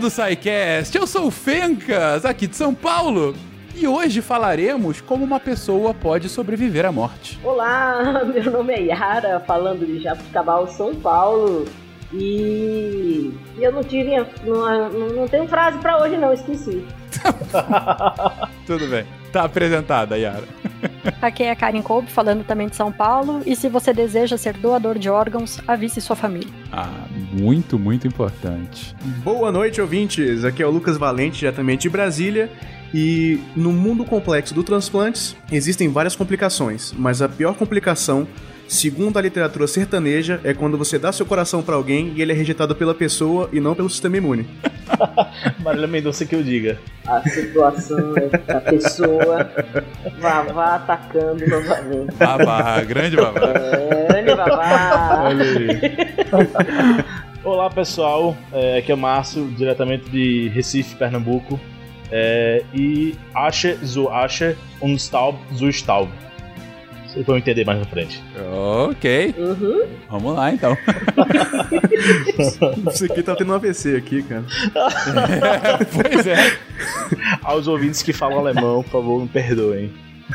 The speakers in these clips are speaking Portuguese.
do SciCast, eu sou o Fencas, aqui de São Paulo. E hoje falaremos como uma pessoa pode sobreviver à morte. Olá, meu nome é Yara, falando de Jabuticabal, São Paulo. E eu não tive. Não, não tenho frase para hoje, não, esqueci. Tudo bem. Tá apresentada, Yara. Aqui é a Karen Kolb, falando também de São Paulo. E se você deseja ser doador de órgãos, avise sua família. Ah, muito, muito importante. Boa noite, ouvintes. Aqui é o Lucas Valente, diretamente de Brasília. E no mundo complexo do transplantes, existem várias complicações, mas a pior complicação segundo a literatura sertaneja, é quando você dá seu coração para alguém e ele é rejeitado pela pessoa e não pelo sistema imune. Marília Mendonça que eu diga. A situação é a pessoa Vavá atacando novamente. Vavá, grande Vavá. Grande Vavá. Olha aí. Olá pessoal, é, aqui é o Márcio, diretamente de Recife, Pernambuco. É, e Asche zu Asche und Staub zu Staub. Vocês vão entender mais na frente. Ok. Uhum. Vamos lá então. Isso aqui tá tendo um AVC aqui, cara. É, pois é. Aos ouvintes que falam alemão, por favor, me perdoem.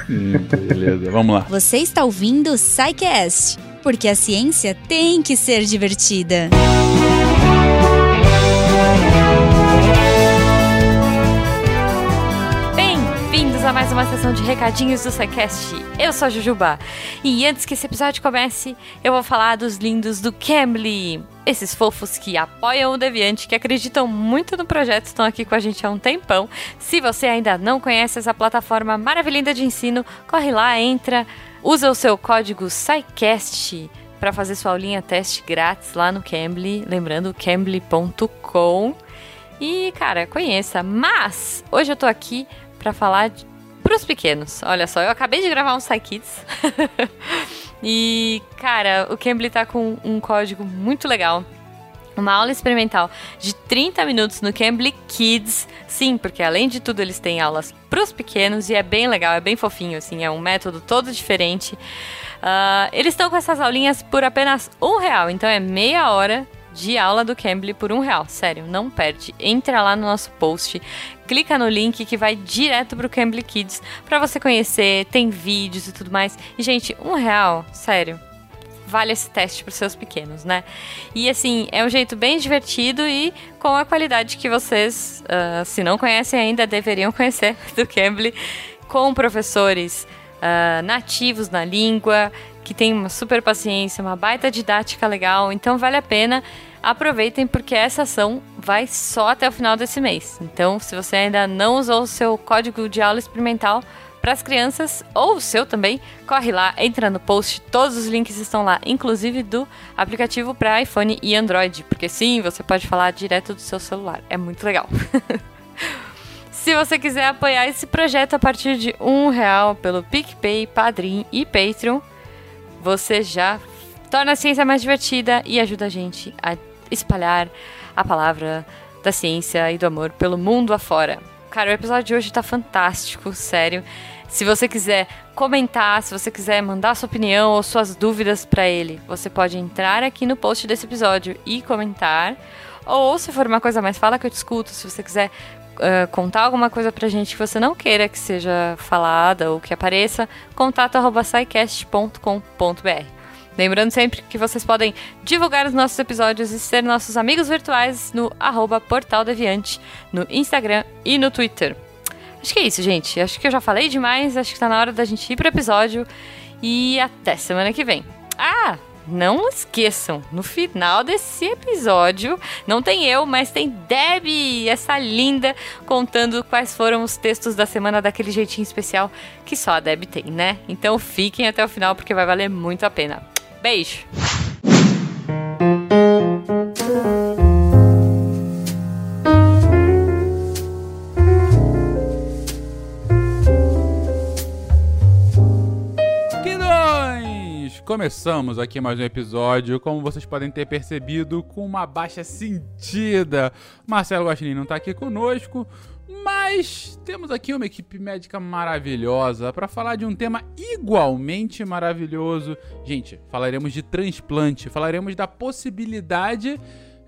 Hum, beleza, vamos lá. Você está ouvindo o SciCast, porque a ciência tem que ser divertida. Bem-vindos a mais uma sessão de recadinhos do SciCast. Eu sou a Jujuba. E antes que esse episódio comece, eu vou falar dos lindos do Cambly. Esses fofos que apoiam o Deviante, que acreditam muito no projeto, estão aqui com a gente há um tempão. Se você ainda não conhece essa plataforma maravilhosa de ensino, corre lá, entra, usa o seu código SciCast para fazer sua aulinha teste grátis lá no Cambly. Lembrando, cambly.com. E, cara, conheça. Mas, hoje eu tô aqui para falar de, pros pequenos. Olha só, eu acabei de gravar um SciKids. e, cara, o Cambly tá com um código muito legal. Uma aula experimental de 30 minutos no Cambly Kids. Sim, porque além de tudo eles têm aulas pros pequenos e é bem legal, é bem fofinho, assim, é um método todo diferente. Uh, eles estão com essas aulinhas por apenas um real, então é meia hora de aula do Cambly por um real. Sério, não perde. Entra lá no nosso post, clica no link que vai direto pro Cambly Kids para você conhecer, tem vídeos e tudo mais. E, gente, um real, sério. Vale esse teste para seus pequenos, né? E assim, é um jeito bem divertido e com a qualidade que vocês, uh, se não conhecem ainda, deveriam conhecer do Cambly, com professores uh, nativos na língua, que tem uma super paciência, uma baita didática legal, então vale a pena. Aproveitem porque essa ação vai só até o final desse mês. Então, se você ainda não usou o seu código de aula experimental para as crianças ou o seu também, corre lá, entra no post, todos os links estão lá, inclusive do aplicativo para iPhone e Android, porque sim, você pode falar direto do seu celular. É muito legal. Se você quiser apoiar esse projeto a partir de um real pelo PicPay, Padrim e Patreon, você já torna a ciência mais divertida e ajuda a gente a espalhar a palavra da ciência e do amor pelo mundo afora. Cara, o episódio de hoje tá fantástico, sério. Se você quiser comentar, se você quiser mandar sua opinião ou suas dúvidas para ele, você pode entrar aqui no post desse episódio e comentar. Ou se for uma coisa mais, fala que eu te escuto. Se você quiser uh, contar alguma coisa pra gente que você não queira que seja falada ou que apareça, contato.sicast.com.br. Lembrando sempre que vocês podem divulgar os nossos episódios e ser nossos amigos virtuais no arroba Portal Deviante, no Instagram e no Twitter. Acho que é isso, gente. Acho que eu já falei demais, acho que tá na hora da gente ir pro episódio. E até semana que vem. Ah! Não esqueçam, no final desse episódio, não tem eu, mas tem Debbie, essa linda, contando quais foram os textos da semana daquele jeitinho especial que só a Debbie tem, né? Então fiquem até o final porque vai valer muito a pena. Beijo! Começamos aqui mais um episódio, como vocês podem ter percebido, com uma baixa sentida. Marcelo Guaxinim não tá aqui conosco, mas temos aqui uma equipe médica maravilhosa para falar de um tema igualmente maravilhoso. Gente, falaremos de transplante, falaremos da possibilidade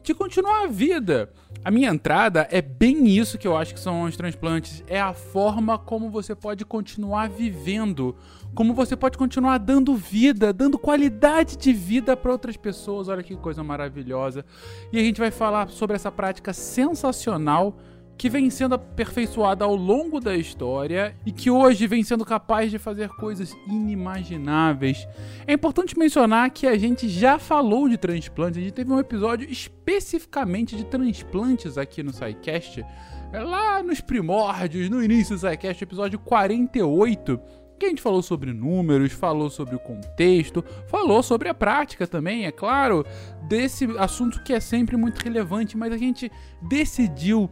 de continuar a vida. A minha entrada é bem isso que eu acho que são os transplantes. É a forma como você pode continuar vivendo. Como você pode continuar dando vida, dando qualidade de vida para outras pessoas. Olha que coisa maravilhosa. E a gente vai falar sobre essa prática sensacional que vem sendo aperfeiçoada ao longo da história e que hoje vem sendo capaz de fazer coisas inimagináveis. É importante mencionar que a gente já falou de transplantes, a gente teve um episódio especificamente de transplantes aqui no SciCast, lá nos primórdios, no início do SciCast, episódio 48, que a gente falou sobre números, falou sobre o contexto, falou sobre a prática também, é claro, desse assunto que é sempre muito relevante, mas a gente decidiu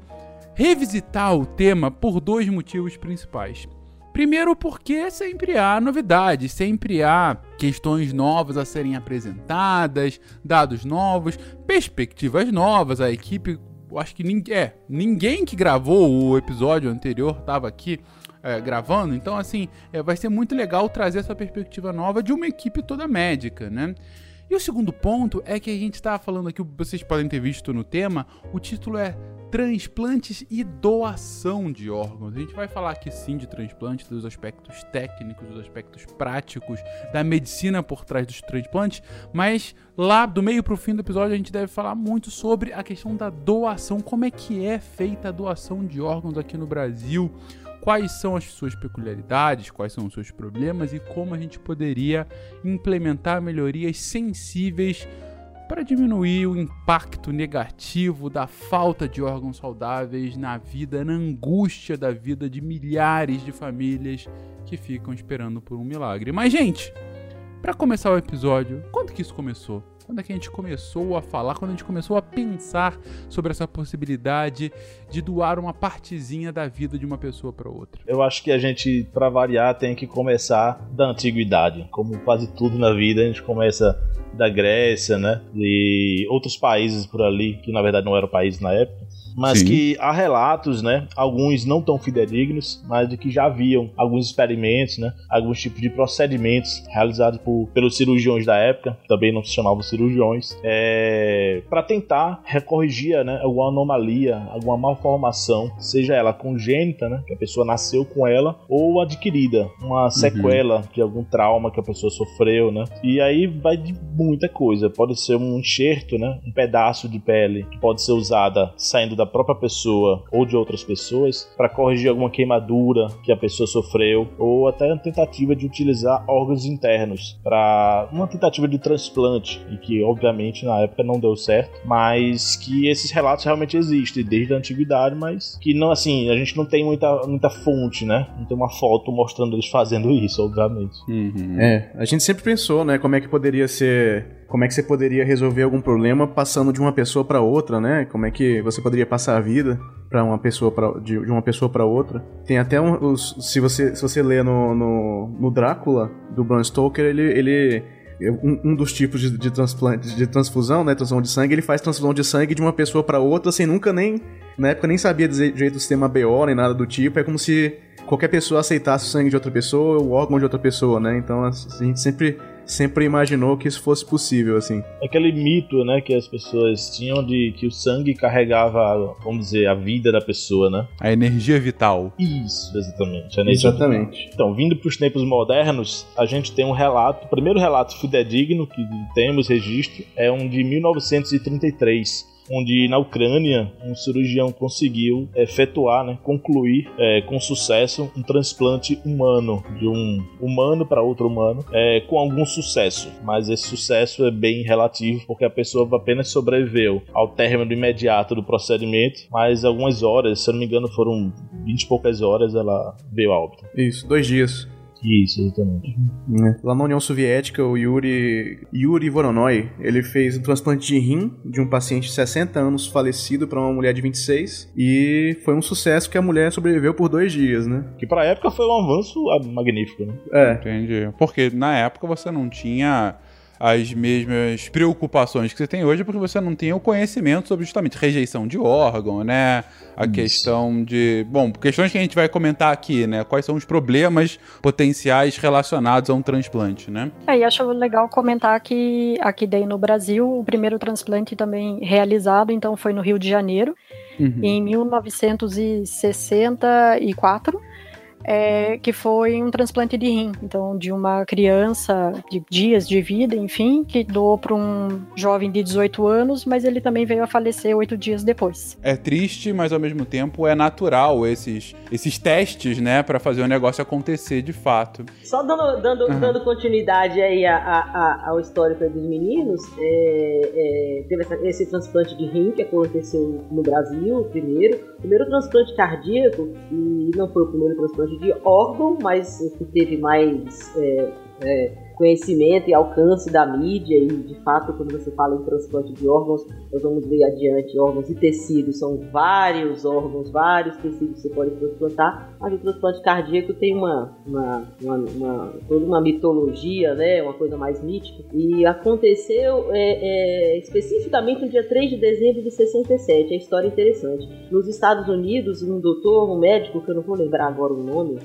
revisitar o tema por dois motivos principais. Primeiro, porque sempre há novidades, sempre há questões novas a serem apresentadas, dados novos, perspectivas novas. A equipe, acho que ninguém, é, ninguém que gravou o episódio anterior estava aqui é, gravando, então assim é, vai ser muito legal trazer essa perspectiva nova de uma equipe toda médica, né? E o segundo ponto é que a gente estava falando aqui, vocês podem ter visto no tema, o título é transplantes e doação de órgãos. A gente vai falar aqui sim de transplantes, dos aspectos técnicos, dos aspectos práticos, da medicina por trás dos transplantes, mas lá do meio para o fim do episódio a gente deve falar muito sobre a questão da doação, como é que é feita a doação de órgãos aqui no Brasil, quais são as suas peculiaridades, quais são os seus problemas e como a gente poderia implementar melhorias sensíveis para diminuir o impacto negativo da falta de órgãos saudáveis na vida, na angústia da vida de milhares de famílias que ficam esperando por um milagre. Mas, gente, para começar o episódio, quando que isso começou? Quando é que a gente começou a falar, quando a gente começou a pensar sobre essa possibilidade de doar uma partezinha da vida de uma pessoa para outra? Eu acho que a gente, para variar, tem que começar da antiguidade. Como quase tudo na vida, a gente começa da Grécia, né? E outros países por ali, que na verdade não eram países na época mas Sim. que há relatos, né, alguns não tão fidedignos, mas de que já haviam alguns experimentos, né, alguns tipos de procedimentos realizados por, pelos cirurgiões da época, também não se chamavam cirurgiões, é, para tentar recorrigir, né, alguma anomalia, alguma malformação, seja ela congênita, né, que a pessoa nasceu com ela, ou adquirida, uma uhum. sequela uhum. de algum trauma que a pessoa sofreu, né, e aí vai de muita coisa, pode ser um enxerto, né, um pedaço de pele que pode ser usada saindo da da própria pessoa ou de outras pessoas para corrigir alguma queimadura que a pessoa sofreu ou até a tentativa de utilizar órgãos internos para uma tentativa de transplante e que obviamente na época não deu certo, mas que esses relatos realmente existem desde a antiguidade, mas que não assim, a gente não tem muita, muita fonte, né? Não tem uma foto mostrando eles fazendo isso, obviamente. Uhum. É, a gente sempre pensou, né, como é que poderia ser como é que você poderia resolver algum problema passando de uma pessoa para outra, né? Como é que você poderia passar a vida para uma pessoa pra, de, de uma pessoa para outra? Tem até um, os, se você se você lê no, no, no Drácula do Bram Stoker, ele, ele um, um, dos tipos de, de transplante, de transfusão, né, transfusão de sangue, ele faz transfusão de sangue de uma pessoa para outra, sem nunca nem, na época nem sabia dizer direito do sistema BO nem nada do tipo, é como se qualquer pessoa aceitasse o sangue de outra pessoa, o órgão de outra pessoa, né, então a gente sempre sempre imaginou que isso fosse possível, assim. Aquele mito, né, que as pessoas tinham de que o sangue carregava, vamos dizer, a vida da pessoa, né? A energia vital. Isso, exatamente. exatamente. Vital. Então, vindo para os tempos modernos, a gente tem um relato, o primeiro relato fidedigno que temos registro é um de 1933 onde na Ucrânia um cirurgião conseguiu efetuar, né, concluir é, com sucesso um transplante humano de um humano para outro humano é, com algum sucesso, mas esse sucesso é bem relativo porque a pessoa apenas sobreviveu ao término imediato do procedimento, mas algumas horas, se não me engano, foram 20 e poucas horas, ela veio a óbito. Isso, dois dias. Isso, exatamente. Uhum. Lá na União Soviética, o Yuri, Yuri Voronoi, ele fez um transplante de rim de um paciente de 60 anos falecido para uma mulher de 26 e foi um sucesso que a mulher sobreviveu por dois dias, né? Que pra época foi um avanço magnífico, né? É. Entendi. Porque na época você não tinha as mesmas preocupações que você tem hoje, porque você não tem o conhecimento sobre justamente rejeição de órgão, né? A Isso. questão de. Bom, questões que a gente vai comentar aqui, né? Quais são os problemas potenciais relacionados a um transplante, né? É, e acho legal comentar que aqui daí no Brasil, o primeiro transplante também realizado, então, foi no Rio de Janeiro, uhum. em 1964 é, que foi um transplante de rim. Então, de uma criança de dias de vida, enfim, que doou para um jovem de 18 anos, mas ele também veio a falecer oito dias depois. É triste, mas ao mesmo tempo é natural esses, esses testes, né, para fazer o negócio acontecer de fato. Só dando, dando, uhum. dando continuidade aí a, a, a, ao histórico dos meninos, é, é, teve essa, esse transplante de rim que aconteceu no Brasil, primeiro. Primeiro transplante cardíaco, e não foi o primeiro transplante de órgão, mas o que teve mais é, é, conhecimento e alcance da mídia e de fato quando você fala em transplante de órgãos nós vamos ver adiante órgãos e tecidos são vários órgãos vários tecidos que você pode transplantar mas o transplante cardíaco tem uma, uma, uma, uma toda uma mitologia né uma coisa mais mítica e aconteceu é, é, especificamente no dia 3 de dezembro de 67 a história é interessante. Nos Estados Unidos um doutor um médico que eu não vou lembrar agora o nome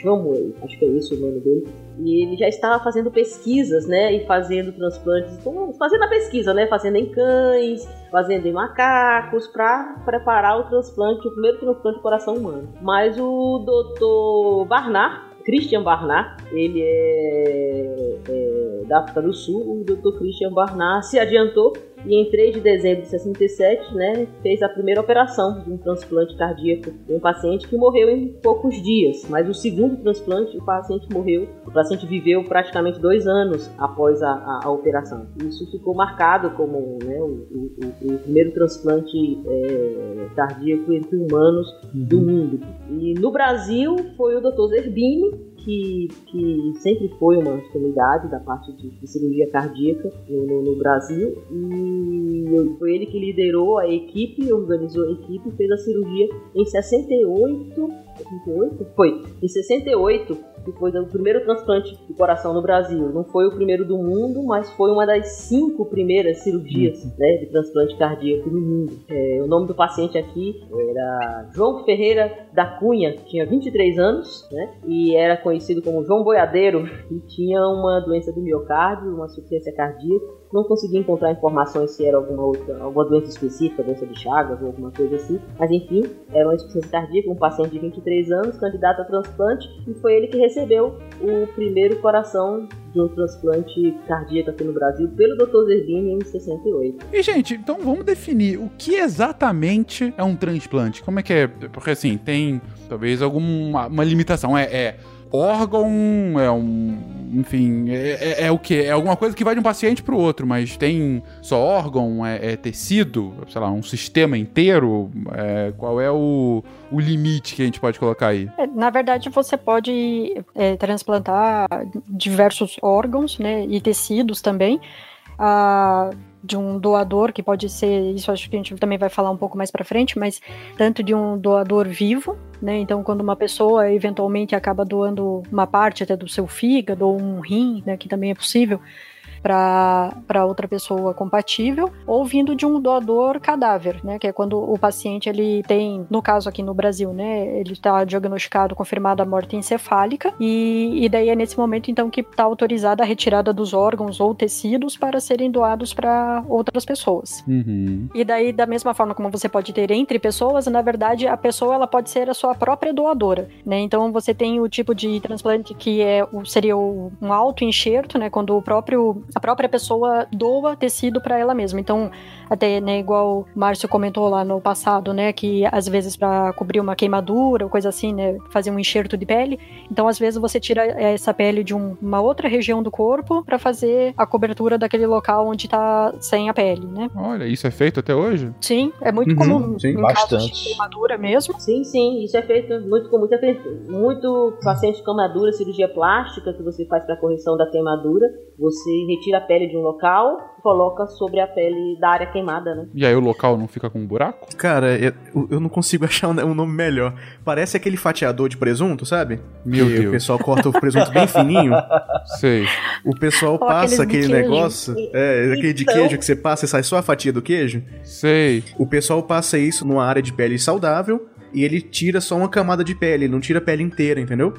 Shumway, acho que é isso o nome dele. E ele já estava fazendo pesquisas, né? E fazendo transplantes, fazendo a pesquisa, né? Fazendo em cães, fazendo em macacos, para preparar o transplante, o primeiro transplante de coração humano. Mas o Dr. Barnard, Christian Barnard, ele é, é da África do Sul. O Dr. Christian Barnard se adiantou e em 3 de dezembro de 67, né, fez a primeira operação de um transplante cardíaco em um paciente que morreu em poucos dias. Mas o segundo transplante, o paciente morreu, o paciente viveu praticamente dois anos após a, a, a operação. Isso ficou marcado como né, o, o, o, primeiro transplante é, cardíaco entre humanos uhum. do mundo. E no Brasil foi o Dr. Zerbini, que, que sempre foi uma sumidade da parte de, de cirurgia cardíaca no, no, no, Brasil e foi ele que liderou a equipe, organizou a equipe fez a cirurgia em 68, 68? Foi, em 68 que foi o primeiro transplante de coração no Brasil. Não foi o primeiro do mundo, mas foi uma das cinco primeiras cirurgias uhum. né, de transplante cardíaco no mundo. É, o nome do paciente aqui era João Ferreira da Cunha, tinha 23 anos, né, e era conhecido como João Boiadeiro, e tinha uma doença do miocárdio, uma insuficiência cardíaca, não consegui encontrar informações se era alguma outra, alguma doença específica, doença de Chagas ou alguma coisa assim. Mas enfim, era uma insuficiência cardíaca, um paciente de 23 anos, candidato a transplante, e foi ele que recebeu o primeiro coração de um transplante cardíaco aqui no Brasil pelo Dr. Zerbini em 68. E gente, então vamos definir o que exatamente é um transplante. Como é que é? Porque assim, tem talvez alguma uma limitação. É, é órgão, é um. Enfim, é, é, é o que? É alguma coisa que vai de um paciente para o outro, mas tem só órgão, é, é, tecido, sei lá, um sistema inteiro? É, qual é o, o limite que a gente pode colocar aí? É, na verdade, você pode é, transplantar diversos órgãos né, e tecidos também. Ah, de um doador, que pode ser, isso acho que a gente também vai falar um pouco mais para frente, mas tanto de um doador vivo, né? Então, quando uma pessoa eventualmente acaba doando uma parte até do seu fígado ou um rim, né, que também é possível, para outra pessoa compatível, ou vindo de um doador cadáver, né? Que é quando o paciente ele tem, no caso aqui no Brasil, né? Ele está diagnosticado, confirmada a morte encefálica, e, e daí é nesse momento então que está autorizada a retirada dos órgãos ou tecidos para serem doados para outras pessoas. Uhum. E daí, da mesma forma como você pode ter entre pessoas, na verdade, a pessoa ela pode ser a sua própria doadora, né? Então você tem o tipo de transplante que é seria um auto enxerto, né? Quando o próprio a própria pessoa doa tecido para ela mesma. Então, até, né, igual o Márcio comentou lá no passado, né, que às vezes para cobrir uma queimadura ou coisa assim, né, fazer um enxerto de pele. Então, às vezes você tira essa pele de um, uma outra região do corpo para fazer a cobertura daquele local onde tá sem a pele, né? Olha, isso é feito até hoje? Sim, é muito uhum, comum. Sim, bastante. De queimadura mesmo. Sim, sim, isso é feito muito é feito muito paciente de queimadura, cirurgia plástica que você faz para correção da queimadura, você retira tira a pele de um local, coloca sobre a pele da área queimada, né? E aí o local não fica com um buraco? Cara, eu, eu não consigo achar um nome melhor. Parece aquele fatiador de presunto, sabe? Meu que Deus. O pessoal corta o presunto bem fininho. Sei. O pessoal Ou passa aquele negócio. É, aquele de Então- queijo que você passa e sai só a fatia do queijo. Sei. O pessoal passa isso numa área de pele saudável e ele tira só uma camada de pele, ele não tira a pele inteira, entendeu?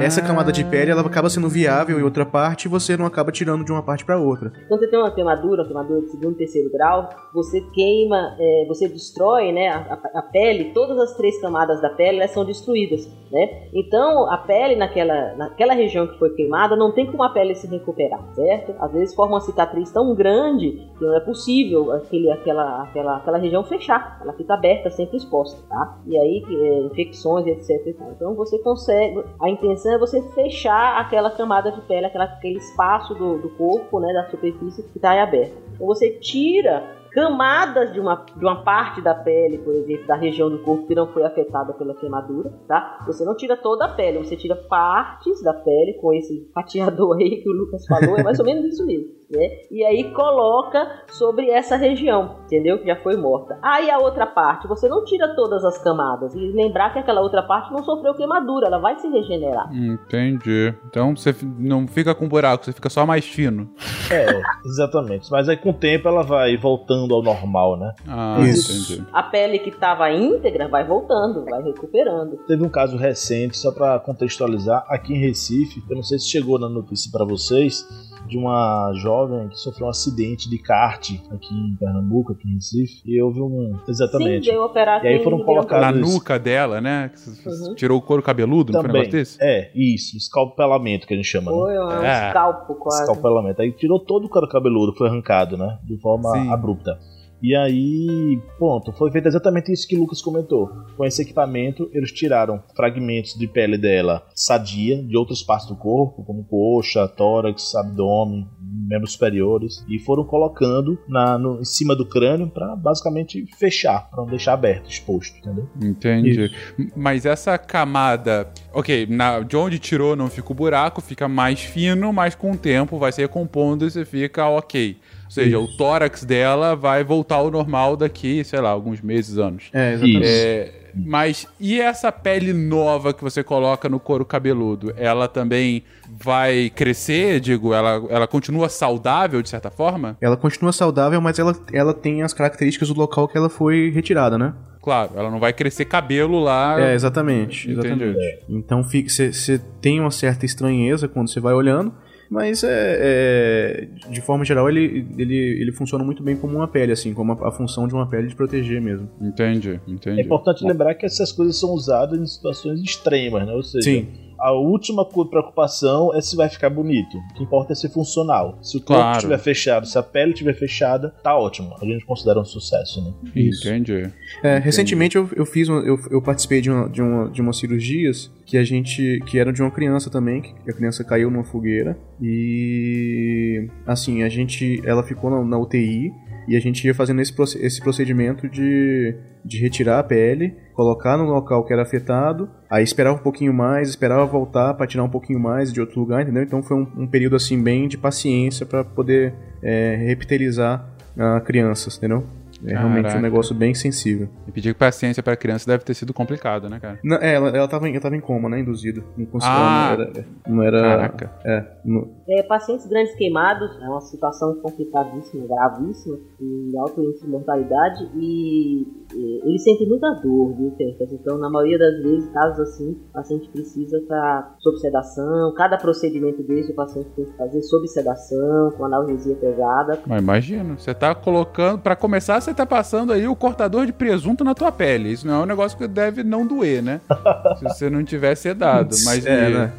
Essa Ah. camada de pele ela acaba sendo viável em outra parte e você não acaba tirando de uma parte pra outra. Quando você tem uma queimadura, uma queimadura de segundo e terceiro grau, você queima, é, você destrói né, a, a- pele, todas as três camadas da pele elas são destruídas. Né? Então a pele naquela, naquela região que foi queimada não tem como a pele se recuperar, certo? Às vezes forma uma cicatriz tão grande que não é possível aquele, aquela, aquela, aquela região fechar, ela fica aberta, sempre exposta, tá? E aí é, infecções, etc. Então você consegue, a intenção é você fechar aquela camada de pele, aquela, aquele espaço do, do corpo, né, da superfície que está aberta. Então você tira camadas de uma, de uma parte da pele, por exemplo, da região do corpo que não foi afetada pela queimadura, tá? Você não tira toda a pele, você tira partes da pele com esse fatiador aí que o Lucas falou, é mais ou menos isso mesmo. Né? E aí coloca sobre essa região, entendeu? Que já foi morta. Aí a outra parte, você não tira todas as camadas. E lembrar que aquela outra parte não sofreu queimadura, ela vai se regenerar. Entendi. Então você não fica com buraco, você fica só mais fino. É, exatamente. Mas aí com o tempo ela vai voltando ao normal, né? Ah, Isso. entendi. A pele que estava íntegra vai voltando, vai recuperando. Teve um caso recente, só pra contextualizar, aqui em Recife, eu não sei se chegou na notícia pra vocês, de uma jovem que sofreu um acidente de kart aqui em Pernambuco, aqui em Recife, e houve um. Exatamente. Sim, E aí foram colocados- Na nuca dela, né? Uhum. Tirou o couro cabeludo, não foi um Também. negócio desse? É, isso, escalpelamento que a gente chama, né? Foi um É. escalpo quase. Escalpelamento. Aí tirou todo o couro cabeludo, foi arrancado, né? De forma Sim. abrupta. E aí, pronto, foi feito exatamente isso que o Lucas comentou. Com esse equipamento, eles tiraram fragmentos de pele dela sadia, de outras partes do corpo, como coxa, tórax, abdômen, membros superiores, e foram colocando na, no, em cima do crânio pra basicamente fechar, pra não deixar aberto, exposto, entendeu? Entendi. Mas essa camada. Ok, na- de onde tirou não fica o buraco, fica mais fino, mas com o tempo vai se recompondo e você fica ok. Ou seja, o tórax dela vai voltar ao normal daqui, sei lá, alguns meses, anos. É, exatamente. É, mas e essa pele nova que você coloca no couro cabeludo? Ela também vai crescer? Digo, ela, ela continua saudável de certa forma? Ela continua saudável, mas ela, ela tem as características do local que ela foi retirada, né? Claro, ela não vai crescer cabelo lá. É, exatamente. Entendi. exatamente. Então você tem uma certa estranheza quando você vai olhando, mas é, é, de forma geral ele, ele, ele funciona muito bem como uma pele, assim, como a, a função de uma pele de proteger mesmo. Entendi, entendi. É importante lembrar que essas coisas são usadas em situações extremas, né? Ou seja, Sim. A última preocupação é se vai ficar bonito. O que importa é ser funcional. Se o corpo Claro. estiver fechado, se a pele estiver fechada, tá ótimo. A gente considera um sucesso, né? Entendi. É, recentemente eu, eu fiz, uma- eu, eu participei de uma, de, uma, de umas cirurgias que a gente, que eram de uma criança também, que a criança caiu numa fogueira e, assim, a gente, ela ficou na, na UTI e a gente ia fazendo esse, esse procedimento de, de retirar a pele, colocar no local que era afetado, aí esperava um pouquinho mais, esperava voltar para tirar um pouquinho mais de outro lugar, entendeu? Então foi um, um período assim bem de paciência para poder é, reptilizar a crianças, entendeu? É realmente Caraca. um negócio bem sensível. E pedir paciência pra criança deve ter sido complicado, né, cara? Não, é, ela, ela, tava, em- ela tava em coma, né? Induzido. Não conseguia. Ah. não era. Não era Caraca. é, não- É, pacientes grandes queimados é uma situação complicadíssima, gravíssima, de alto índice de mortalidade e, e eles sentem muita dor, viu, Fencas? Então, na maioria das vezes, casos assim, o paciente precisa estar sob sedação, cada procedimento desse o paciente tem que fazer sob sedação, com analgesia pesada. Mas imagina, você tá colocando. Pra começar, você tá passando aí o cortador de presunto na tua pele. Isso não é um negócio que deve não doer, né? Se você não tiver sedado. Mas é, né?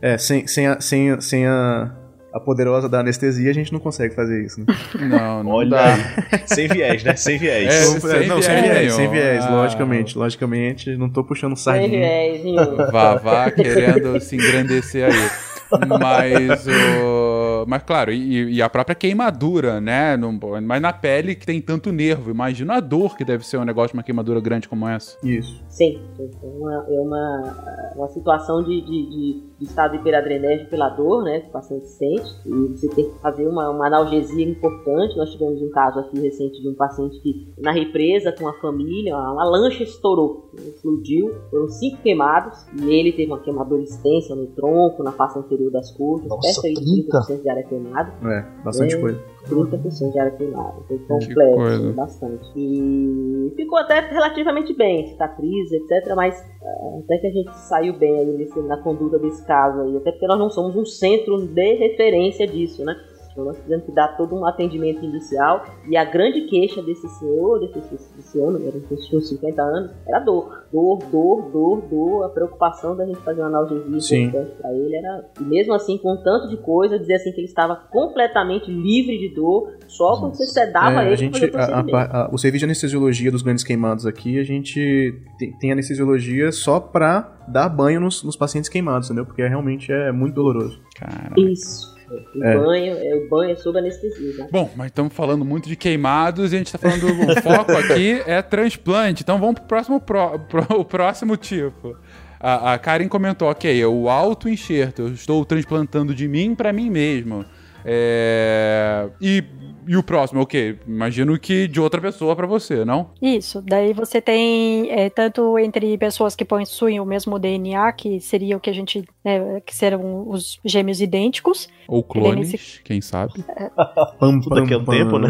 É, sem, sem, a, sem, sem a, a poderosa da anestesia, a gente não consegue fazer isso, né? Não, não Olha dá. aí. Sem viés, né? Sem viés. É, sem não, sem viés, viés, sem viés, ah. logicamente. Logicamente, não tô puxando Sem sardinha. viés, viu? Vavá querendo se engrandecer aí. Mas, o... mas claro, e, e a própria queimadura, né? Não- Mas na pele que tem tanto nervo. Imagina a dor que deve ser um negócio de uma queimadura grande como essa. Isso. Sim, é uma, é uma, uma situação de, de, de de estado de hiperadrenérgico pela dor, né, que o paciente sente, e você tem que fazer uma, uma analgesia importante. Nós tivemos um caso aqui recente de um paciente que, na represa com a família, uma lancha estourou, né, explodiu, foram cinco queimados, e ele teve uma queimadura extensa no tronco, na face anterior das costas, Nossa, perto de 30% de área queimada. É, bastante É. coisa. 30% de área queimada. Foi complexo, bastante. E ficou até relativamente bem, cicatriz, etc. Mas ah, até que a gente saiu bem aí nesse- na conduta desse caso aí. Até porque nós não somos um centro de referência disso, né? Então nós tivemos que dar todo um atendimento inicial. E a grande queixa desse senhor, desse, desse homem, era um de 50 anos, era dor. Dor, dor, dor, dor. A preocupação da gente fazer uma analgesia pra ele era. E mesmo assim, com tanto de coisa, dizer assim que ele estava completamente livre de dor, só quando você sedava É, ele a gente, o a- a- a- o serviço de anestesiologia dos grandes queimados aqui, a gente tem, tem anestesiologia só pra dar banho nos, nos pacientes queimados, entendeu? Porque realmente é muito doloroso. Cara. Isso. O É. banho, é, o banho é sob anestesia. Né? Bom, mas estamos falando muito de queimados e a gente tá falando. O foco aqui é transplante. Então vamos pro próximo, pro, pro- o próximo tipo. A, a Karen comentou: ok, o auto-enxerto. Eu estou transplantando de mim para mim mesmo. É, E, e o próximo, ok? Imagino que de outra pessoa para você, não? Isso, daí você tem é, tanto entre pessoas que possuem o mesmo DNA, que seria o que a gente, né, que serão os gêmeos idênticos, Ou é clones, quem sabe? Pam, Tudo daqui a um tempo, né?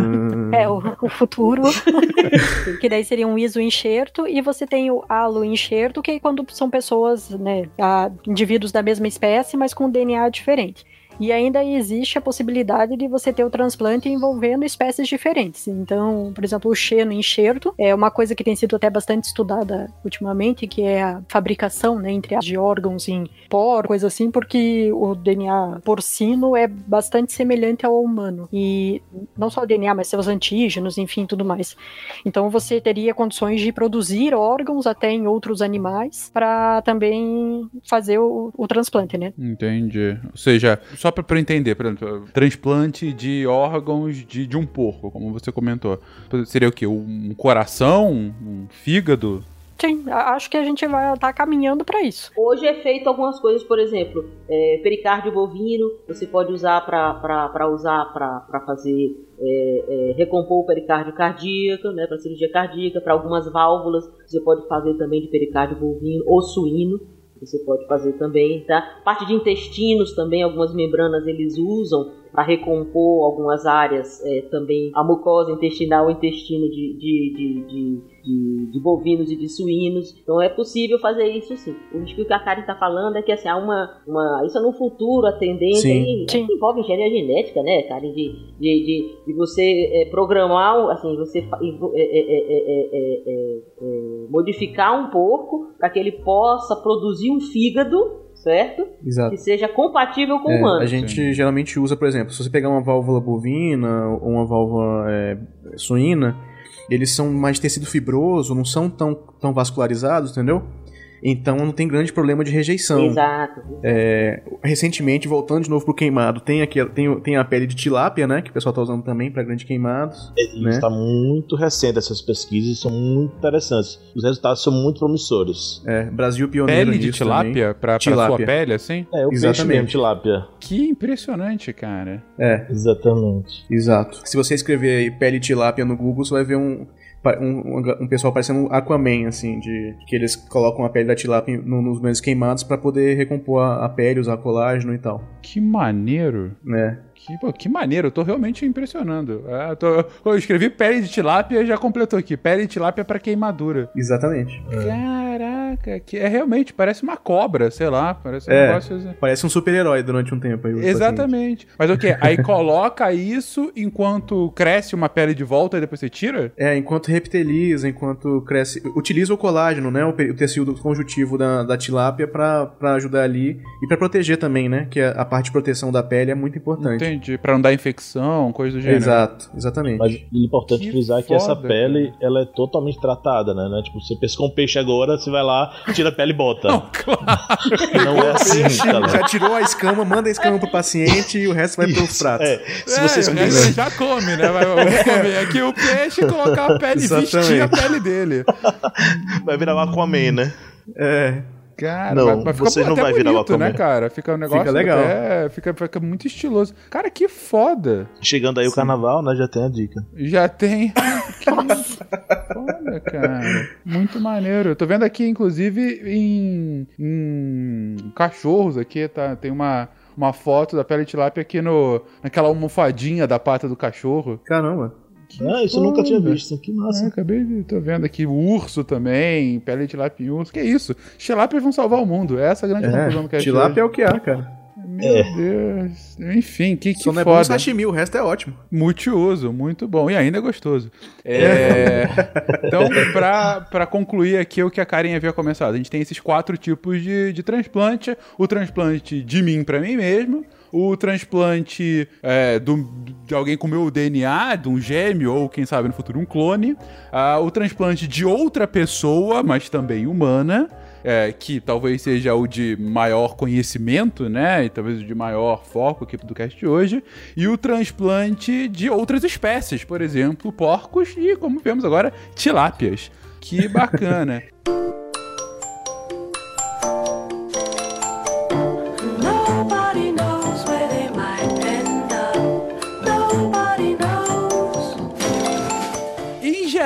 é o, o futuro, que daí seria um iso-enxerto, e você tem o alo-enxerto, que é quando são pessoas, né, ah, indivíduos da mesma espécie, mas com DNA diferente. E ainda existe a possibilidade de você ter o transplante envolvendo espécies diferentes. Então, por exemplo, o xeno enxerto é uma coisa que tem sido até bastante estudada ultimamente, que é a fabricação, né, entre de órgãos em por, coisa assim, porque o DNA porcino é bastante semelhante ao humano. E não só o DNA, mas seus antígenos, enfim, tudo mais. Então você teria condições de produzir órgãos até em outros animais para também fazer o, o transplante, né? Entendi. Ou seja, só pra, pra eu entender, por exemplo, transplante de órgãos de, de um porco, como você comentou. Seria o quê? Um coração? Um fígado? Sim, acho que a gente vai estar caminhando para isso. Hoje é feito algumas coisas, por exemplo, é, pericárdio bovino, você pode usar para usar para fazer é, é, recompor o pericárdio cardíaco, né, para cirurgia cardíaca, para algumas válvulas, você pode fazer também de pericárdio bovino ou suíno. Você pode fazer também, tá? Parte de intestinos também, algumas membranas eles usam para recompor algumas áreas é, também, a mucosa intestinal, o intestino de, de, de, de, de, de bovinos e de suínos. Então é possível fazer isso sim. O que a Karen está falando é que assim, há uma, uma. Isso é no futuro, a tendência Sim. aí, Sim. que envolve engenharia genética, né, Karen? De, de, de, de você é, programar, assim, você e é, é, é, é, é, é, é, modificar um porco para que ele possa produzir um fígado, certo? Exato. Que seja compatível com o É, humano. a gente geralmente usa, por exemplo, se você pegar uma válvula bovina ou uma válvula é, suína, eles são mais tecido fibroso, não são tão, tão vascularizados, entendeu? Então não tem grande problema de rejeição. Exato. É, recentemente, voltando de novo pro queimado, tem, aqui, tem, tem a pele de tilápia, né? Que o pessoal tá usando também para grandes queimados. E Né? Está muito recente essas pesquisas, são muito interessantes. Os resultados são muito promissores. É, Brasil pioneiro Pele de tilápia Tilápia. sua pele, assim? É, o peixe Exatamente. mesmo, tilápia. Que impressionante, cara. É, Exatamente. exato. Se você escrever aí pele tilápia no Google, você vai ver um, um, um- pessoal parecendo um Aquaman, assim, de que eles colocam a pele da tilápia no- nos grandes queimados para poder recompor a, a pele, usar colágeno e tal. Que maneiro. né? Que, pô, que maneiro, eu tô realmente impressionando. É, eu, tô- eu escrevi pele de tilápia e já completou aqui. Pele de tilápia pra queimadura. Exatamente. Caraca, que é realmente, parece uma cobra, sei lá. Parece um É. negócio. assim. Parece um super-herói durante um tempo aí. o paciente. Exatamente. Mas o quê? Aí coloca isso enquanto cresce uma pele de volta e depois você tira? É, enquanto reptiliza, enquanto cresce. Utiliza o colágeno, né? O, o tecido conjuntivo da, da tilápia pra, pra ajudar ali. E pra proteger também, né? Que a, a parte de proteção da pele é muito importante. Entendi. Pra não dar infecção, coisa do gênero. Exato, exatamente. Mas é importante Que frisar que essa pele, ela é totalmente tratada, né? né? Tipo, você pescou um peixe agora, você vai lá, tira a pele e bota. Não, claro. Não é assim, cara. Já tirou a escama, manda a escama pro paciente e o resto vai pros pratos. É, se É, já come, né? Vai, vai comer aqui o peixe e colocar a pele, Exatamente. vestir a pele dele. vai virar um Aquaman, né? É. Cara, Não, mas, mas vocês não vai virar bonito, né, Aquaman. cara? Fica um negócio Fica legal. até- fica, fica muito estiloso. Cara, que foda. Chegando aí o carnaval, né? Já tem a dica. Já tem. que foda, cara. Muito maneiro. Eu tô vendo aqui, inclusive, em, em cachorros aqui, tá? Tem uma, uma foto da pele de tilápia aqui no, naquela almofadinha da pata do cachorro. Caramba. Ah, isso eu nunca tinha visto. Que Ah, massa. acabei de. tô vendo aqui urso também, pele de tilápia em urso. Que isso? Tilápias vão salvar o mundo. Essa é a grande conclusão do É, cast. tilápia é o que há, cara. Meu Deus. Enfim, que, que Só não é bom sashimi, o resto é ótimo. Multiuso, muito bom. E ainda é gostoso. É, Então, pra, pra concluir aqui o que a Karen havia começado, a gente tem esses quatro tipos de, de transplante. O transplante de mim pra mim mesmo. O transplante é, do, de alguém com meu DNA, de um gêmeo, ou quem sabe no futuro um clone. Ah, o transplante de outra pessoa, mas também humana. é, que talvez seja o de maior conhecimento, né? E talvez o de maior foco aqui do cast de hoje. E o transplante de outras espécies, por exemplo, porcos e, como vemos agora, tilápias. Que bacana.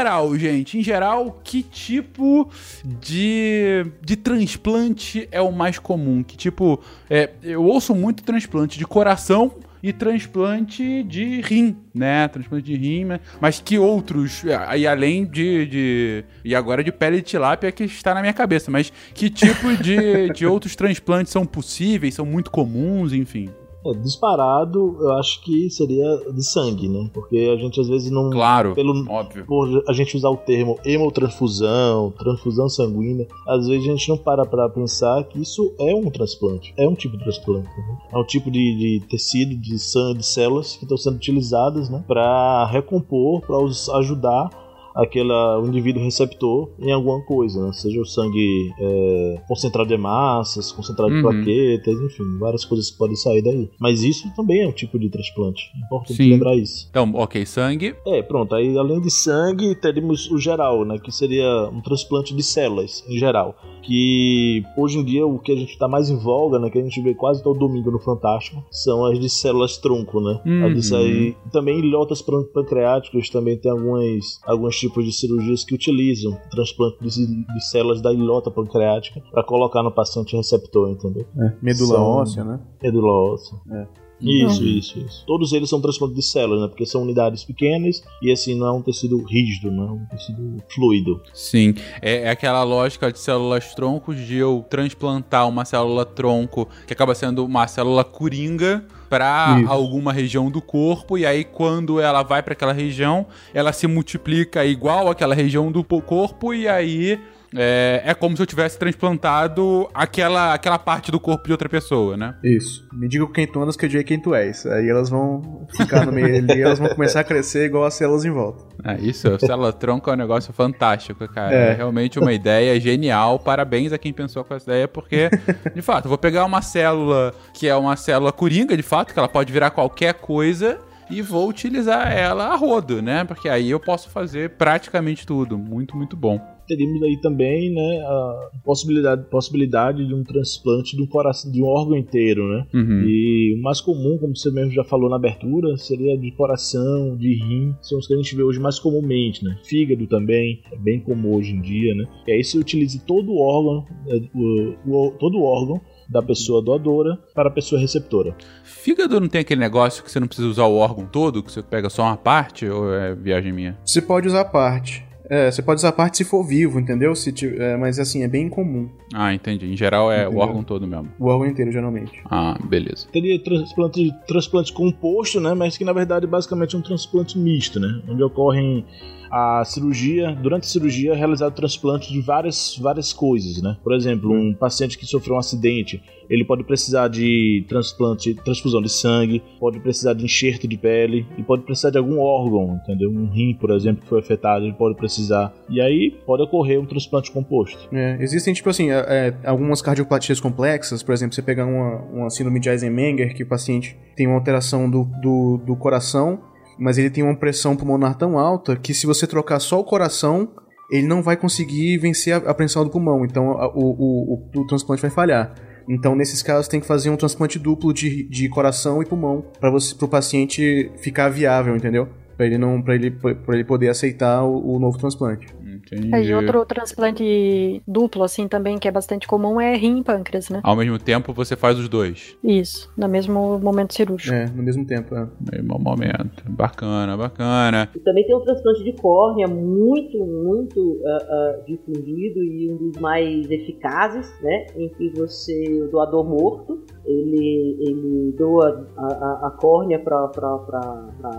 geral, gente, em geral, que tipo de, de transplante é o mais comum? Que tipo, é, eu ouço muito transplante de coração e transplante de rim, né? Transplante de rim, né? mas que outros, e além de, de. E agora de pele de tilápia que está na minha cabeça, mas que tipo de, de outros transplantes são possíveis, são muito comuns, enfim. É, disparado, eu acho que seria de sangue, né? Porque a gente às vezes não. Claro, Pelo, óbvio. por a gente usar o termo hemotransfusão, transfusão sanguínea, às vezes a gente não para pra pensar que isso é um transplante, é um tipo de transplante. né? É um tipo de, de tecido, de sangue, de células que estão sendo utilizadas né, para recompor, para ajudar aquela, o indivíduo receptor em alguma coisa, né? seja o sangue é, concentrado de massas, concentrado de Uhum. plaquetas, enfim, várias coisas que podem sair daí. Mas isso também é um tipo de transplante, é importante Sim. lembrar isso. Então, ok, sangue. É, pronto. Aí além de sangue, teríamos o geral, né? Que seria um transplante de células, em geral. Que hoje em dia o que a gente tá mais em voga, né? Que a gente vê quase todo domingo no Fantástico, são as de células tronco, né? Uhum. As aí. Também ilhotas pan- pancreáticas também tem algumas, alguns tipos de cirurgias que utilizam transplante de, de células da ilhota pancreática para colocar no paciente receptor, entendeu? Medula São- óssea, né? Medula óssea. É. Isso, isso, isso. Todos eles são transplantes de células, né? Porque são unidades pequenas e assim não é um tecido rígido, não é um tecido fluido. Sim, é, é aquela lógica de células troncos de eu transplantar uma célula tronco que acaba sendo uma célula coringa para alguma região do corpo e aí quando ela vai para aquela região, ela se multiplica igual àquela região do po- corpo e aí é, é como se eu tivesse transplantado aquela, aquela parte do corpo de outra pessoa, né? Isso. Me diga com quem tu andas que eu digo quem tu és. Aí elas vão ficar no meio ali e elas vão começar a crescer igual as células em volta. É isso, célula tronco é um negócio fantástico, cara. É. É. realmente uma ideia genial. Parabéns a quem pensou com essa ideia, porque, de fato, eu vou pegar uma célula que é uma célula coringa, de fato, que ela pode virar qualquer coisa. E vou utilizar ela a rodo, né? Porque aí eu posso fazer praticamente tudo. Muito, muito bom. Teríamos aí também, né, a possibilidade, possibilidade de um transplante de um coração, de um órgão inteiro, né? Uhum. E o mais comum, como você mesmo já falou na abertura, seria de coração, de rim, são os que a gente vê hoje mais comumente, né? Fígado também, é bem comum hoje em dia, né? E aí se utilize todo o órgão, é, o- o- todo o órgão da pessoa doadora para a pessoa receptora. Fígado não tem aquele negócio que você não precisa usar o órgão todo, que você pega só uma parte, ou é viagem minha? Você pode usar parte. É, você pode usar parte se for vivo, entendeu? Se ti- é, mas assim, é bem incomum. Ah, entendi. Em geral é o Entendeu? órgão todo mesmo. O órgão inteiro, geralmente. Ah, beleza. Teria transplante, transplante composto, né? Mas que na verdade basicamente é um transplante misto, né? Onde ocorrem a cirurgia, durante a cirurgia é realizado transplante de várias, várias coisas, né? Por exemplo, um paciente que sofreu um acidente, ele pode precisar de transplante, transfusão de sangue, pode precisar de enxerto de pele e pode precisar de algum órgão, entendeu? Um rim, por exemplo, que foi afetado, ele pode precisar. E aí pode ocorrer um transplante composto. É, existem, tipo assim, é, é, algumas cardiopatias complexas, por exemplo, você pegar uma, uma síndrome de Eisenmenger, que o paciente tem uma alteração do, do, do coração, mas ele tem uma pressão pulmonar tão alta que se você trocar só o coração, ele não vai conseguir vencer a, a pressão do pulmão, então a- o, o, o, o transplante vai falhar. Então, nesses casos, tem que fazer um transplante duplo de, de coração e pulmão para o paciente ficar viável, entendeu? Para ele não, ele, ele poder aceitar o, o novo transplante. Entendi. É, e outro transplante duplo, assim, também, que é bastante comum, é rim e pâncreas, né? Ao mesmo tempo, você faz os dois. Isso, no mesmo momento cirúrgico. É, no mesmo tempo. É. No mesmo momento. Bacana, bacana. E também tem um transplante de córnea muito, muito ah, ah, difundido e um dos mais eficazes, né? Em que você, o doador morto, ele, ele doa a, a, a córnea para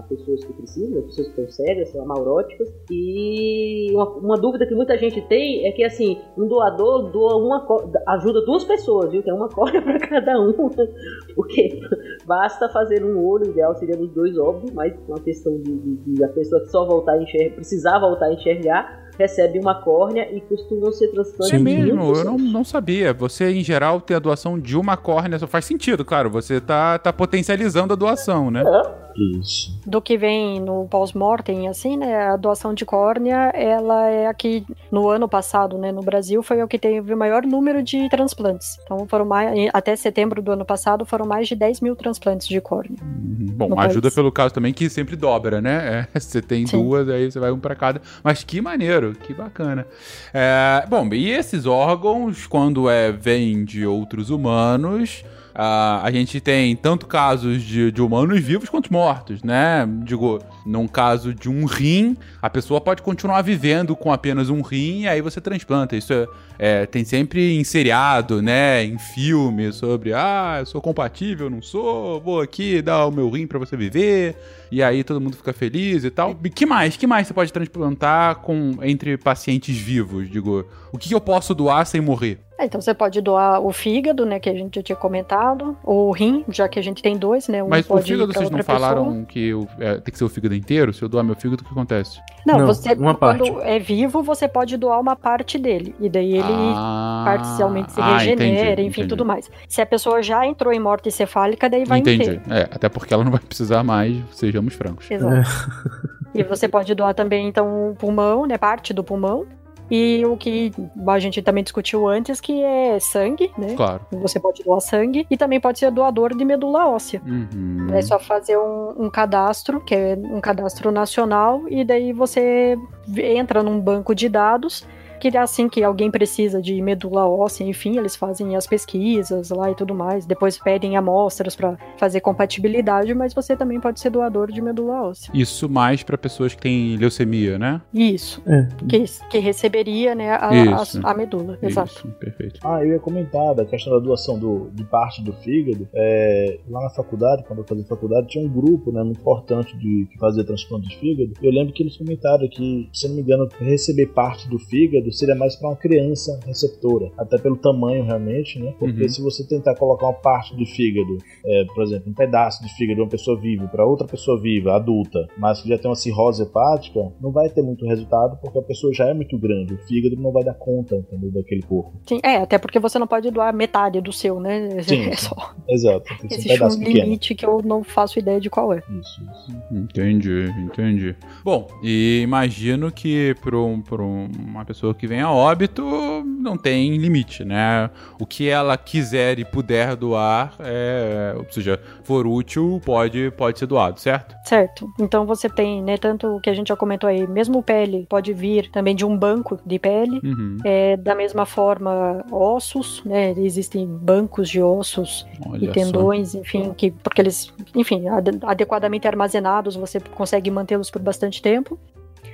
pessoas que precisam, pessoas que estão cegas, são amauróticas. E uma, uma dúvida que muita gente tem é que, assim, um doador doa uma ajuda duas pessoas, viu? Que é uma córnea para cada um. Porque basta fazer um olho, o ideal seria dos dois, óbvio, mas uma questão de, de- de a pessoa só voltar a enxergar, precisar voltar a enxergar, recebe uma córnea e costumam ser transplantes É mesmo, eu não, não sabia. Você, em geral, ter a doação de uma córnea só faz sentido, claro. Você tá, tá potencializando a doação, né? Isso. Do que vem no pós-mortem, assim, né? A doação de córnea, ela é aqui no ano passado, né? No Brasil, foi o que teve o maior número de transplantes. Então, foram mais, até setembro do ano passado, foram mais de 10 mil transplantes de córnea. Uhum. Bom, ajuda país. pelo caso também que sempre dobra, né? É, você tem Sim. duas, aí você vai um pra cada. Mas que maneiro, que bacana. É, bom, e esses órgãos, quando é, vêm de outros humanos, ah, a gente tem tanto casos de, de humanos vivos quanto mortos, né? Digo, num caso de um rim, a pessoa pode continuar vivendo com apenas um rim e aí você transplanta. Isso é, é, tem sempre em seriado, né? Em filme sobre, ah, eu sou compatível, não sou, vou aqui dar o meu rim pra você viver. E aí todo mundo fica feliz e tal. E que mais? Que mais você pode transplantar com entre pacientes vivos? Digo, o que eu posso doar sem morrer? É, Então, você pode doar o fígado, né? Que a gente já tinha comentado. Ou o rim, já que a gente tem dois, né? Um Mas o fígado vocês não falaram pessoa. que o- é, tem que ser o fígado inteiro? Se eu doar meu fígado, o que acontece? Não, Não, você, uma quando parte. é vivo, você pode doar uma parte dele. E daí ele Ah, parcialmente se ah, regenera, entendi, enfim, entendi. tudo mais. Se a pessoa já entrou em morte cefálica, daí vai Entendi. inteiro. É, até porque ela não vai precisar mais, sejamos francos. Exato. E você pode doar também, então, o pulmão, né? Parte do pulmão. E o que a gente também discutiu antes, que é sangue, né? Claro. Você pode doar sangue e também pode ser doador de medula óssea. Uhum. É só fazer um, um cadastro, que é um cadastro nacional, e daí você entra num banco de dados, que é assim que alguém precisa de medula óssea, enfim, eles fazem as pesquisas lá e tudo mais. Depois pedem amostras para fazer compatibilidade, mas você também pode ser doador de medula óssea. Isso mais pra pessoas que têm leucemia, né? Isso, É. que, que receberia né, a, Isso. a, a medula, exato. Isso, perfeito. Ah, eu ia comentar da questão da doação do, de parte do fígado. É, lá na faculdade, quando eu fazia faculdade, tinha um grupo né, muito importante de que fazia transplante de fígado. Eu lembro que eles comentaram que, se não me engano, receber parte do fígado seria mais para uma criança receptora, até pelo tamanho realmente, né? Porque Uhum. se você tentar colocar uma parte do fígado, é, por exemplo, um pedaço de fígado de uma pessoa viva para outra pessoa viva, adulta, mas que já tem uma cirrose hepática, não vai ter muito resultado porque a pessoa já é muito grande. O fígado não vai dar conta, entendeu, daquele corpo. Sim, é, até porque você não pode doar metade do seu, né? Sim, É sim. só. Exato, um Existe pedaço um pequeno. limite que eu não faço ideia de qual é. Isso, isso. Entendi, entendi. Bom, e imagino que para um, pra um- uma pessoa que vem a óbito não tem limite, né? O que ela quiser e puder doar, é, ou seja, for útil, pode, pode ser doado, certo? Certo. Então você tem, né, tanto o que a gente já comentou aí, mesmo pele pode vir também de um banco de pele. Uhum. É, da mesma forma, ossos, né? Existem bancos de ossos Olha e tendões, enfim, que porque eles, enfim, ade- adequadamente armazenados, você consegue mantê-los por bastante tempo.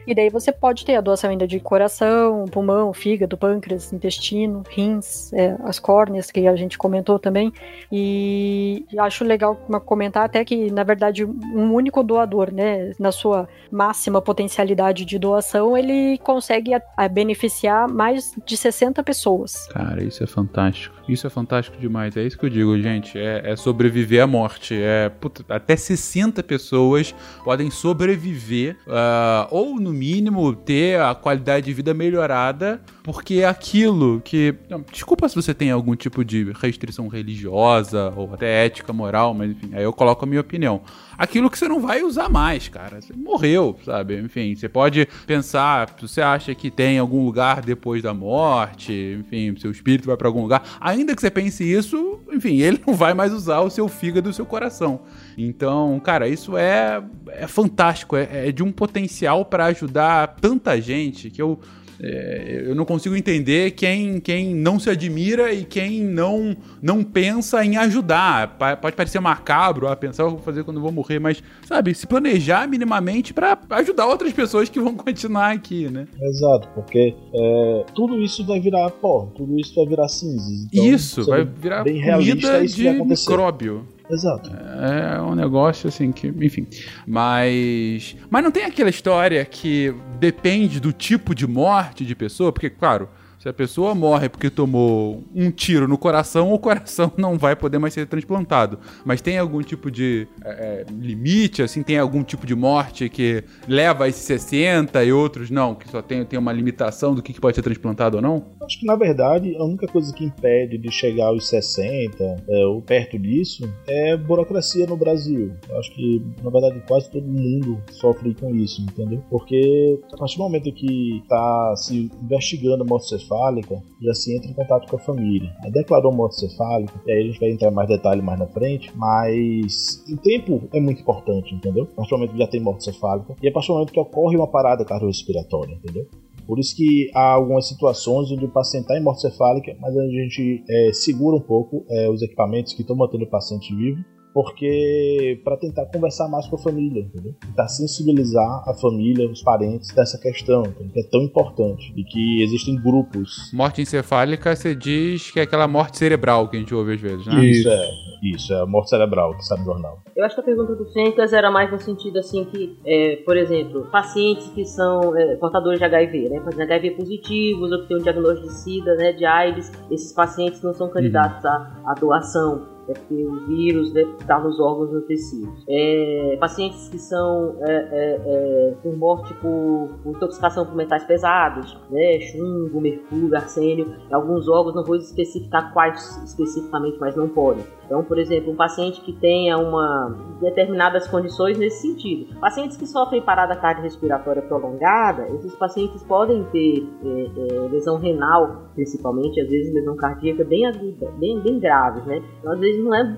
E daí você pode ter a doação ainda de coração, pulmão, fígado, pâncreas, intestino, rins, é, as córneas que a gente comentou também. E acho legal comentar até que, na verdade, um único doador, né, na sua máxima potencialidade de doação, ele consegue a- a beneficiar mais de 60 pessoas. Cara, isso é fantástico. Isso é fantástico demais, é isso que eu digo, gente. É, é sobreviver à morte. É, puta, até 60 pessoas podem sobreviver, ah, ou no mínimo ter a qualidade de vida melhorada, porque é aquilo que. desculpa se você tem algum tipo de restrição religiosa ou até ética, moral, mas enfim, aí eu coloco a minha opinião. Aquilo que você não vai usar mais, cara. Você morreu, sabe? Enfim, você pode pensar, se você acha que tem algum lugar depois da morte, enfim, seu espírito vai pra algum lugar, ainda que você pense isso, enfim, ele não vai mais usar o seu fígado e o seu coração. Então, cara, isso é, é fantástico, é, é de um potencial pra ajudar tanta gente que eu é, eu não consigo entender quem, quem não se admira e quem não não pensa em ajudar. Pode parecer macabro, ah, pensar o que eu vou fazer quando eu vou morrer, mas, sabe, se planejar minimamente pra ajudar outras pessoas que vão continuar aqui, né? Exato, porque é, tudo isso vai virar pó, tudo isso vai virar cinzas. Então, Isso, vai virar bem realista, isso de micróbio. Exato. É um negócio assim que, enfim. Mas. Mas não tem aquela história que depende do tipo de morte de pessoa, porque, claro. Se a pessoa morre porque tomou um tiro no coração, o coração não vai poder mais ser transplantado. Mas tem algum tipo de é, é, limite, assim? Tem algum tipo de morte que leva a esses 60 e outros não? Que só tem, tem uma limitação do que, que pode ser transplantado ou não? Acho que na verdade a única coisa que impede de chegar aos 60 é, ou perto disso é burocracia no Brasil. Acho que na verdade quase todo mundo sofre com isso, entendeu? Porque a partir do momento que está se investigando a morte cefálica, já se entra em contato com a família. Aí declarou morte cefálica, e aí a gente vai entrar mais detalhe mais na frente, mas o tempo é muito importante, entendeu? A partir do momento que já tem morte cefálica e a partir do momento que ocorre uma parada cardiorrespiratória, entendeu? Por isso que há algumas situações onde o paciente está em morte cefálica, mas a gente é, segura um pouco é, os equipamentos que estão mantendo o paciente vivo, porque para tentar conversar mais com a família, entendeu? Tentar sensibilizar a família, os parentes dessa questão, entendeu? que é tão importante e que existem grupos. Morte encefálica, você diz que é aquela morte cerebral que a gente ouve às vezes, né? Isso é, isso é a morte cerebral que sai no jornal. Eu acho que a pergunta do Fencas era mais no sentido assim que, é, por exemplo, pacientes que são é, portadores de HIV, né, de HIV positivos ou que têm um diagnóstico de SIDA, né, de AIDS, esses pacientes não são candidatos à, à doação. É porque o vírus deve estar nos órgãos ou tecidos. É, pacientes que são é, é, é, por morte por, por intoxicação por metais pesados, né, chumbo, mercúrio, arsênio, alguns órgãos, não vou especificar quais especificamente, mas não podem. Então, por exemplo, um paciente que tenha uma determinadas condições nesse sentido. Pacientes que sofrem parada cardiorrespiratória prolongada, esses pacientes podem ter é, é, lesão renal, principalmente, às vezes lesão cardíaca bem aguda, bem, bem graves, né? Então, às vezes não é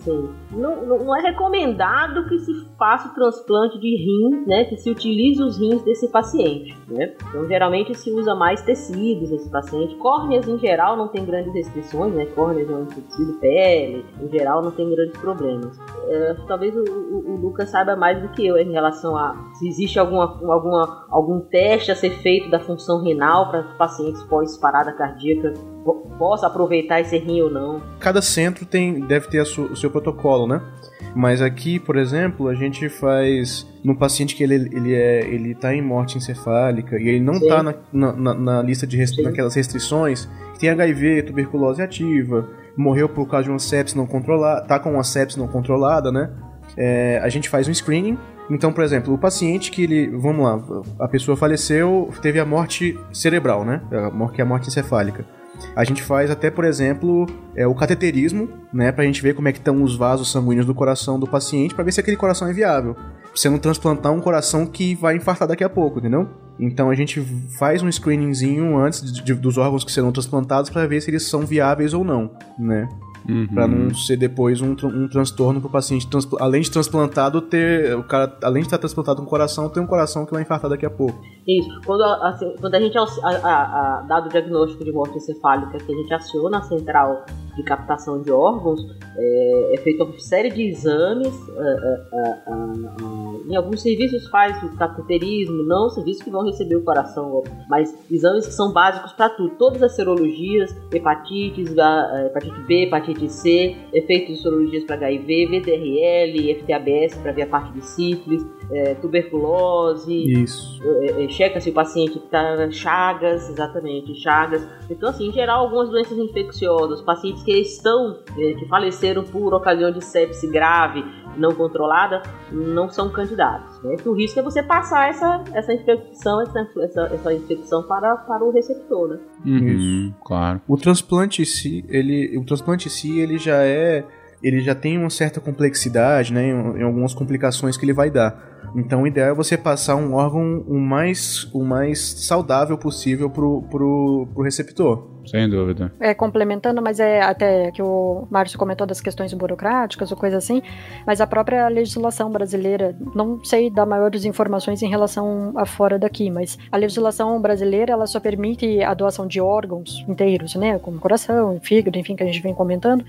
assim, não, não, é recomendado que se faça o transplante de rim, né? Que se utilize os rins desse paciente, né? Então, geralmente se usa mais tecidos nesse paciente. Córneas, em geral, não tem grandes restrições, né? Córneas é um tecido pele, em geral, não tem grandes problemas. É, talvez o, o- o Lucas saiba mais do que eu em relação a se existe alguma, alguma, algum teste a ser feito da função renal para pacientes pós-parada cardíaca po- possa aproveitar esse rim ou não. Cada centro tem deve ter a su- o seu protocolo, né? Mas aqui, por exemplo, a gente faz no paciente que ele, ele, é, ele tá em morte encefálica e ele não Sim. tá na, na, na- lista de res- Sim. naquelas restrições, que tem HIV, tuberculose ativa, morreu por causa de uma sepsis não controlada, tá com uma sepsis não controlada, né? É, a gente faz um screening. Então, por exemplo, o paciente que ele. Vamos lá, a pessoa faleceu, teve a morte cerebral, né? Que é a morte encefálica. A gente faz até, por exemplo, é, o cateterismo, né? Pra gente ver como é que estão os vasos sanguíneos do coração do paciente, pra ver se aquele coração é viável. Você não transplantar um coração que vai infartar daqui a pouco, entendeu? Então a gente faz um screeningzinho antes de- de- dos órgãos que serão transplantados pra ver se eles são viáveis ou não, né? Uhum. Pra não ser depois um, um transtorno pro paciente, além de transplantado, ter. O cara, além de estar transplantado um coração, ter um coração que vai infartar daqui a pouco. Isso. Quando a, assim, quando a gente a, a- a- dado o diagnóstico de morte encefálica, que a gente aciona a central de captação de órgãos, é, é feita uma série de exames. ah, ah, ah, ah, em alguns serviços faz o cateterismo, não serviços que vão receber o coração, mas exames que são básicos para tudo. Todas as serologias, hepatites, a hepatite B, hepatite C, efeitos de sorologias para HIV, VDRL, FTABS para ver a parte de sífilis, é, tuberculose, Isso. é, é, checa se o paciente está chagas, exatamente, chagas. Então, assim, em geral, algumas doenças infecciosas, pacientes que estão, é, que faleceram por ocasião de sepse grave, não controlada, não são candidatos. Né? O risco é você passar essa, essa infecção, essa, essa, essa infecção para, para o receptor, né? Uhum, claro. O transplante em si, ele, o transplante em si, ele já é, ele já tem uma certa complexidade, né, em, em algumas complicações que ele vai dar. Então, o ideal é você passar um órgão o mais, o mais saudável possível pro, pro, pro receptor. Sem dúvida. É, complementando, mas é até que o Márcio comentou das questões burocráticas ou coisa assim, mas a própria legislação brasileira, não sei dar maiores informações em relação a fora daqui, mas a legislação brasileira, ela só permite a doação de órgãos inteiros, né, como coração, fígado, enfim, que a gente vem comentando,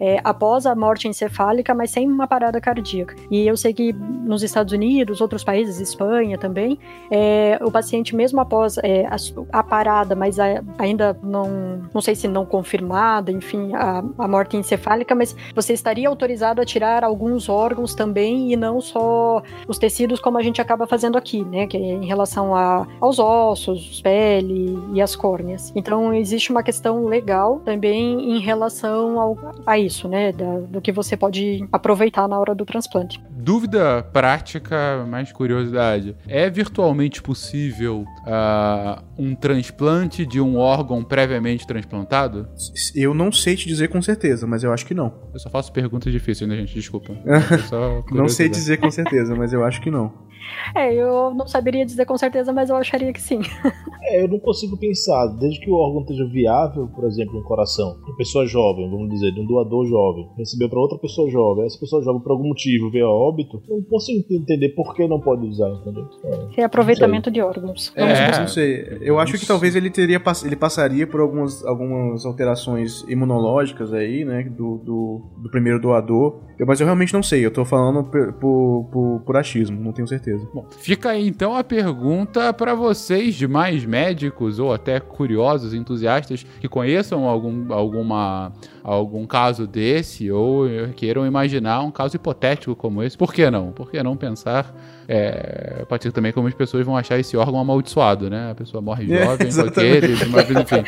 é, após a morte encefálica, mas sem uma parada cardíaca. E eu sei que nos Estados Unidos, outros países, Espanha também, é, o paciente mesmo após é, a, a parada, mas a- ainda não, não sei se não confirmada, enfim, a, a morte encefálica, mas você estaria autorizado a tirar alguns órgãos também e não só os tecidos como a gente acaba fazendo aqui, né, que é em relação a, aos ossos, pele e as córneas. Então existe uma questão legal também em relação ao, a isso, né, da- do que você pode aproveitar na hora do transplante. Dúvida prática, mais curiosidade. É virtualmente possível ah, um transplante de um órgão previamente transplantado? Eu não sei te dizer com certeza, mas eu acho que não. Eu só faço perguntas difíceis, né, gente? Desculpa. É Não sei dizer com certeza, mas eu acho que não. É, eu não saberia dizer com certeza, mas eu acharia que sim. É, eu não consigo pensar, desde que o órgão esteja viável, por exemplo, um coração, uma pessoa jovem, vamos dizer, de um doador jovem, recebeu para outra pessoa jovem, essa pessoa jovem por algum motivo veio a óbito, não consigo entender por que não pode usar, entendeu? É. É aproveitamento de órgãos. É. buscar. Não sei. Eu acho que talvez ele teria pass- ele passaria por algumas, algumas alterações imunológicas aí, né? Do, do, do primeiro doador. Eu- mas eu realmente não sei. Eu tô falando por, por, por, por achismo, não tenho certeza. Bom, fica aí então a pergunta para vocês, demais médicos ou até curiosos, entusiastas que conheçam algum, alguma, algum caso desse ou queiram imaginar um caso hipotético como esse. Por que não? Por que não pensar? É, pode ser também como as pessoas vão achar esse órgão amaldiçoado, né? A pessoa morre É, jovem aquele, mas enfim.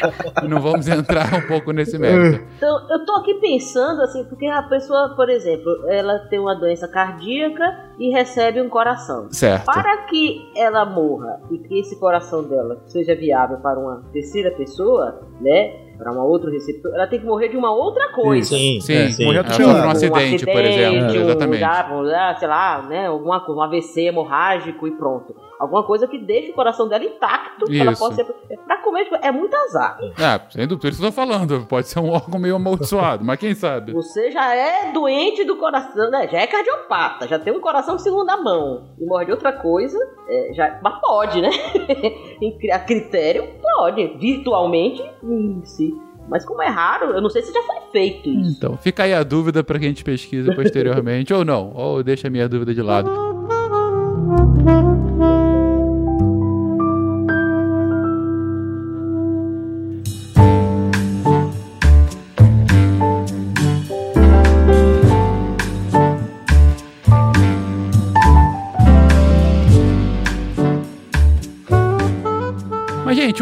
Não vamos entrar um pouco nesse mérito. Então, eu tô aqui pensando assim, porque a pessoa, por exemplo, ela tem uma doença cardíaca e recebe um coração. Certo. Para que ela morra e que esse coração dela seja viável para uma terceira pessoa, né? Para uma outra receptor, ela tem que morrer de uma outra coisa. Sim, Sim, é, sim. ela sofreu um acidente, por exemplo. um, Exatamente. dá, sei lá, né? Alguma coisa, um AVC hemorrágico e pronto. Alguma coisa que deixe o coração dela intacto, que ela Isso. possa ser. Pra comer, tipo, é muito azar. É, sem dúvida, isso eu tô falando. Pode ser um órgão meio amaldiçoado, mas quem sabe? Você já é doente do coração, né? Já é cardiopata, já tem um coração de segunda mão. E morre de outra coisa, é, já, mas pode, né? A critério, pode. Virtualmente, em si. Mas como é raro, eu não sei se já foi feito isso. Então, fica aí a dúvida pra quem a gente pesquisa posteriormente, ou não, ou deixa a minha dúvida de lado.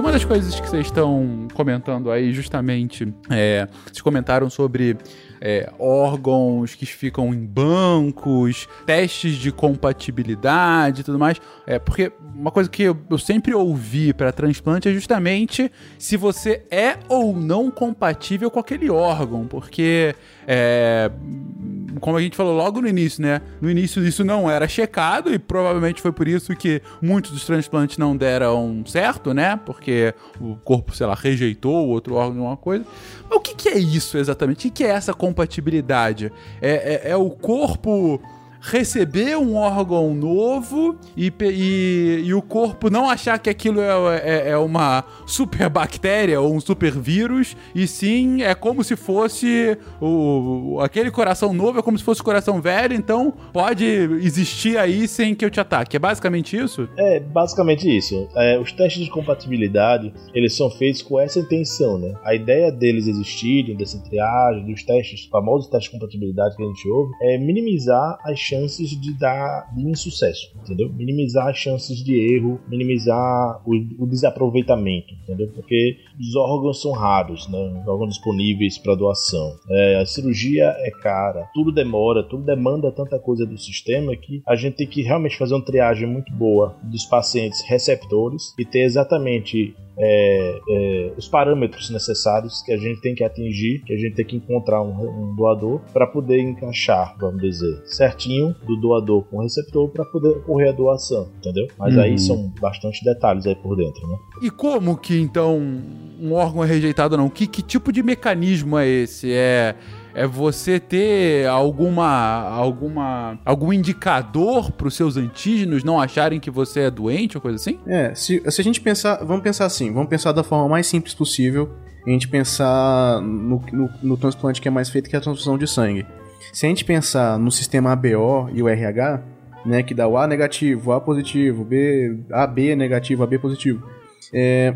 Uma das coisas que vocês estão comentando aí, justamente, é, vocês comentaram sobre é, órgãos que ficam em bancos, testes de compatibilidade e tudo mais. É, porque uma coisa que eu, eu sempre ouvi para transplante é justamente se você é ou não compatível com aquele órgão, porque é, como a gente falou logo no início, né? No início isso não era checado e provavelmente foi por isso que muitos dos transplantes não deram certo, né? Porque o corpo, sei lá, rejeitou o outro órgão, alguma coisa. Mas o que, que é isso exatamente? O que, que é essa compatibilidade? É, é- é o corpo receber um órgão novo e, e, e o corpo não achar que aquilo é, é, é uma super bactéria ou um super vírus, e sim é como se fosse o, aquele coração novo, é como se fosse o coração velho, então pode existir aí sem que eu te ataque. É basicamente isso? É basicamente isso. É, os testes de compatibilidade eles são feitos com essa intenção, né? A ideia deles existirem, dessa triagem, dos testes, famosos testes de compatibilidade que a gente ouve, é minimizar as chances de dar de insucesso, entendeu? Minimizar as chances de erro, minimizar o, o desaproveitamento, entendeu? Porque os órgãos são raros, né? Os órgãos disponíveis para doação. É, a cirurgia é cara, tudo demora, tudo demanda tanta coisa do sistema que a gente tem que realmente fazer uma triagem muito boa dos pacientes receptores e ter exatamente é, é, os parâmetros necessários que a gente tem que atingir, que a gente tem que encontrar um, um doador para poder encaixar, vamos dizer, certinho do doador com o receptor para poder ocorrer a doação, entendeu? Mas Uhum. aí são bastante detalhes aí por dentro, né? E como que então um órgão é rejeitado ou não? Que, que tipo de mecanismo é esse? É, é você ter alguma alguma algum indicador para os seus antígenos não acharem que você é doente ou coisa assim? É, se, se a gente pensar, vamos pensar assim, vamos pensar da forma mais simples possível, a gente pensar no, no, no transplante que é mais feito, que é a transfusão de sangue. Se a gente pensar no sistema ABO e o RH, né, que dá o A negativo, A positivo, B, AB negativo, AB positivo, é,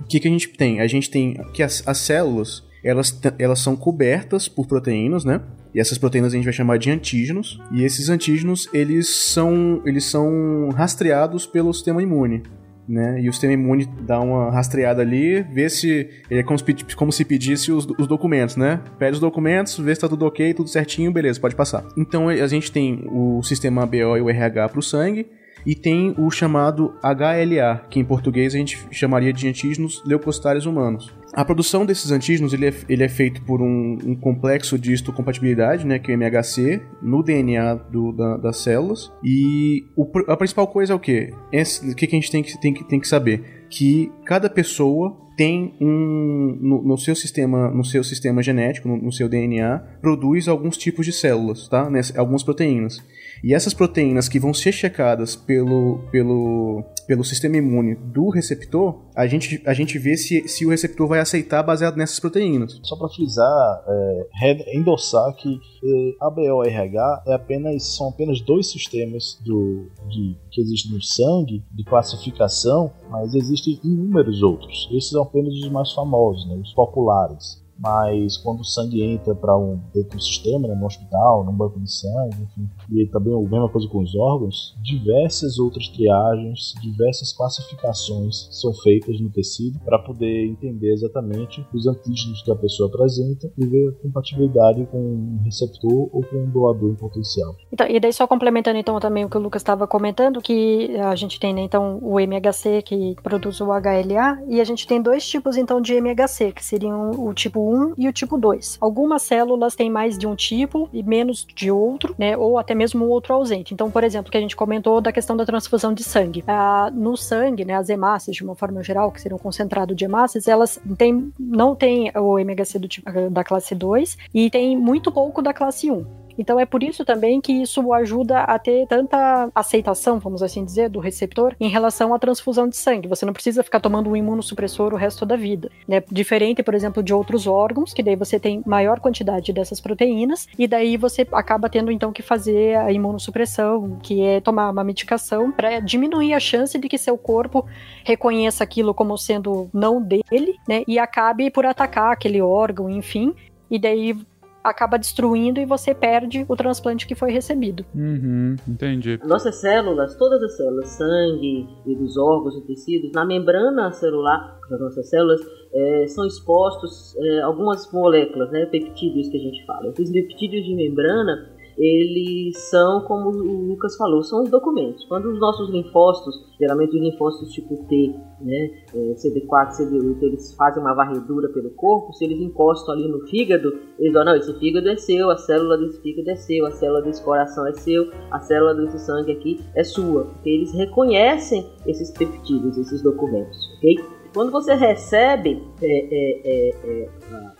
o que, que a gente tem? A gente tem que as, as células, elas, elas são cobertas por proteínas, né? E essas proteínas a gente vai chamar de antígenos. E esses antígenos, eles são, eles são rastreados pelo sistema imune. Né? E o sistema imune dá uma rastreada ali, vê se. É como se, como se pedisse os, os documentos, né? Pede os documentos, vê se tá tudo ok, tudo certinho, beleza, pode passar. Então a gente tem o sistema ABO e o RH para o sangue, e tem o chamado HLA, que em português a gente chamaria de antígenos leucocitários humanos. A produção desses antígenos ele é, ele é feito por um, um complexo de histocompatibilidade, né, que é o MHC, no DNA do- da- das células. E o a principal coisa é o quê? Esse- o que, que a gente tem que, tem, que, tem que saber? Que cada pessoa tem um no, no seu sistema no seu sistema genético no, no seu DNA produz alguns tipos de células tá Nessa- algumas proteínas e essas proteínas que vão ser checadas pelo, pelo, pelo sistema imune do receptor, a gente, a gente vê se, se o receptor vai aceitar baseado nessas proteínas. Só para frisar, é, endossar que é, ABO e RH é apenas, são apenas dois sistemas do, de, que existem no sangue de classificação, mas existem inúmeros outros. Esses são apenas os mais famosos, né, os populares. Mas quando o sangue entra para um dentro do sistema, né, no hospital, num banco de sangue, enfim, e também a mesma coisa com os órgãos, diversas outras triagens, diversas classificações são feitas no tecido para poder entender exatamente os antígenos que a pessoa apresenta e ver a compatibilidade com um receptor ou com um doador em potencial. Então, e daí só complementando então também o que o Lucas estava comentando, que a gente tem né, então o MHC que produz o HLA e a gente tem dois tipos então de MHC, que seriam o tipo 1 e o tipo 2. Algumas células têm mais de um tipo e menos de outro, né, ou até mesmo um outro ausente. Então, por exemplo, que a gente comentou da questão da transfusão de sangue. Ah, no sangue, né, as hemácias de uma forma geral, que seriam um concentrado de hemácias, elas têm, não têm o MHC do tipo da classe 2 e tem muito pouco da classe 1. Então é por isso também que isso ajuda a ter tanta aceitação, vamos assim dizer, do receptor em relação à transfusão de sangue. Você não precisa ficar tomando um imunossupressor o resto da vida, né? Diferente, por exemplo, de outros órgãos, que daí você tem maior quantidade dessas proteínas e daí você acaba tendo então que fazer a imunossupressão, que é tomar uma medicação para diminuir a chance de que seu corpo reconheça aquilo como sendo não dele, né? E acabe por atacar aquele órgão, enfim. E daí acaba destruindo e você perde o transplante que foi recebido. Uhum, entendi. Nossas células, todas as células, sangue e dos órgãos e tecidos, na membrana celular das nossas células, eh, são expostos eh, algumas moléculas, né, peptídeos que a gente fala. Esses peptídeos de membrana, eles são, como o Lucas falou, são os documentos. Quando os nossos linfócitos, geralmente os linfócitos tipo T, né, eh, CD4, CD8, eles fazem uma varredura pelo corpo, se eles encostam ali no fígado, eles falam, não, esse fígado é seu, a célula desse fígado é seu, a célula desse coração é seu, a célula desse sangue aqui é sua, porque eles reconhecem esses peptídeos, esses documentos, ok? Quando você recebe é, é, é, é,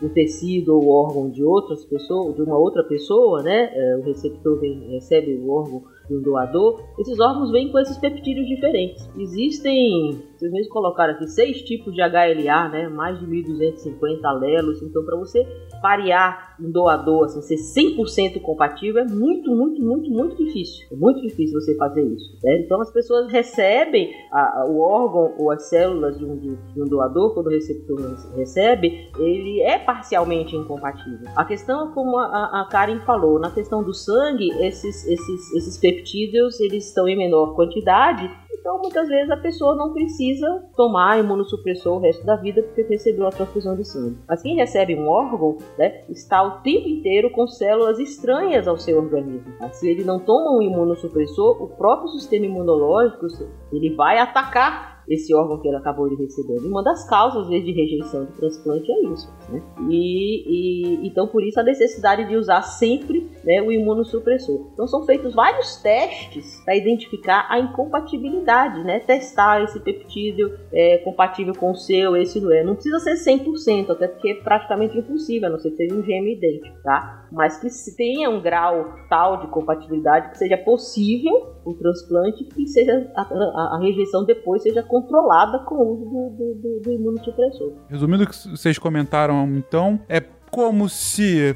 o tecido ou o órgão de outras pessoas, de uma outra pessoa, né? é, o receptor vem- recebe o órgão de um doador, esses órgãos vêm com esses peptídeos diferentes. Existem, vocês mesmos colocaram aqui, seis tipos de HLA, né? Mais de 1.250 alelos. Então, para você variar um doador, assim, ser 100% compatível, é muito, muito, muito, muito difícil. É muito difícil você fazer isso. né? Então, as pessoas recebem a- a- o órgão ou as células de um, de- de um doador, quando o receptor recebe, ele é parcialmente incompatível. A questão, como a, a- Karen falou, na questão do sangue, esses, esses, esses peptídeos eles estão em menor quantidade então, muitas vezes a pessoa não precisa tomar imunossupressor o resto da vida porque recebeu a transfusão de sangue. Mas quem recebe um órgão, né, está o tempo inteiro com células estranhas ao seu organismo. tá? Se ele não toma um imunossupressor, o próprio sistema imunológico ele vai atacar esse órgão que ele acabou de receber. Uma das causas, às vezes, de rejeição de transplante é isso. Né? E, e- então, por isso, a necessidade de usar sempre né, o imunossupressor. Então, são feitos vários testes para identificar a incompatibilidade, né? Testar esse peptídeo é compatível com o seu, esse não é. Não precisa ser 100%, até porque é praticamente impossível, a não ser que seja um gêmeo idêntico, tá? Mas que tenha um grau tal de compatibilidade que seja possível o transplante e seja a, a- a rejeição depois seja controlada com o uso do, do, do, do imunossupressor. Resumindo o que vocês comentaram, então, é como se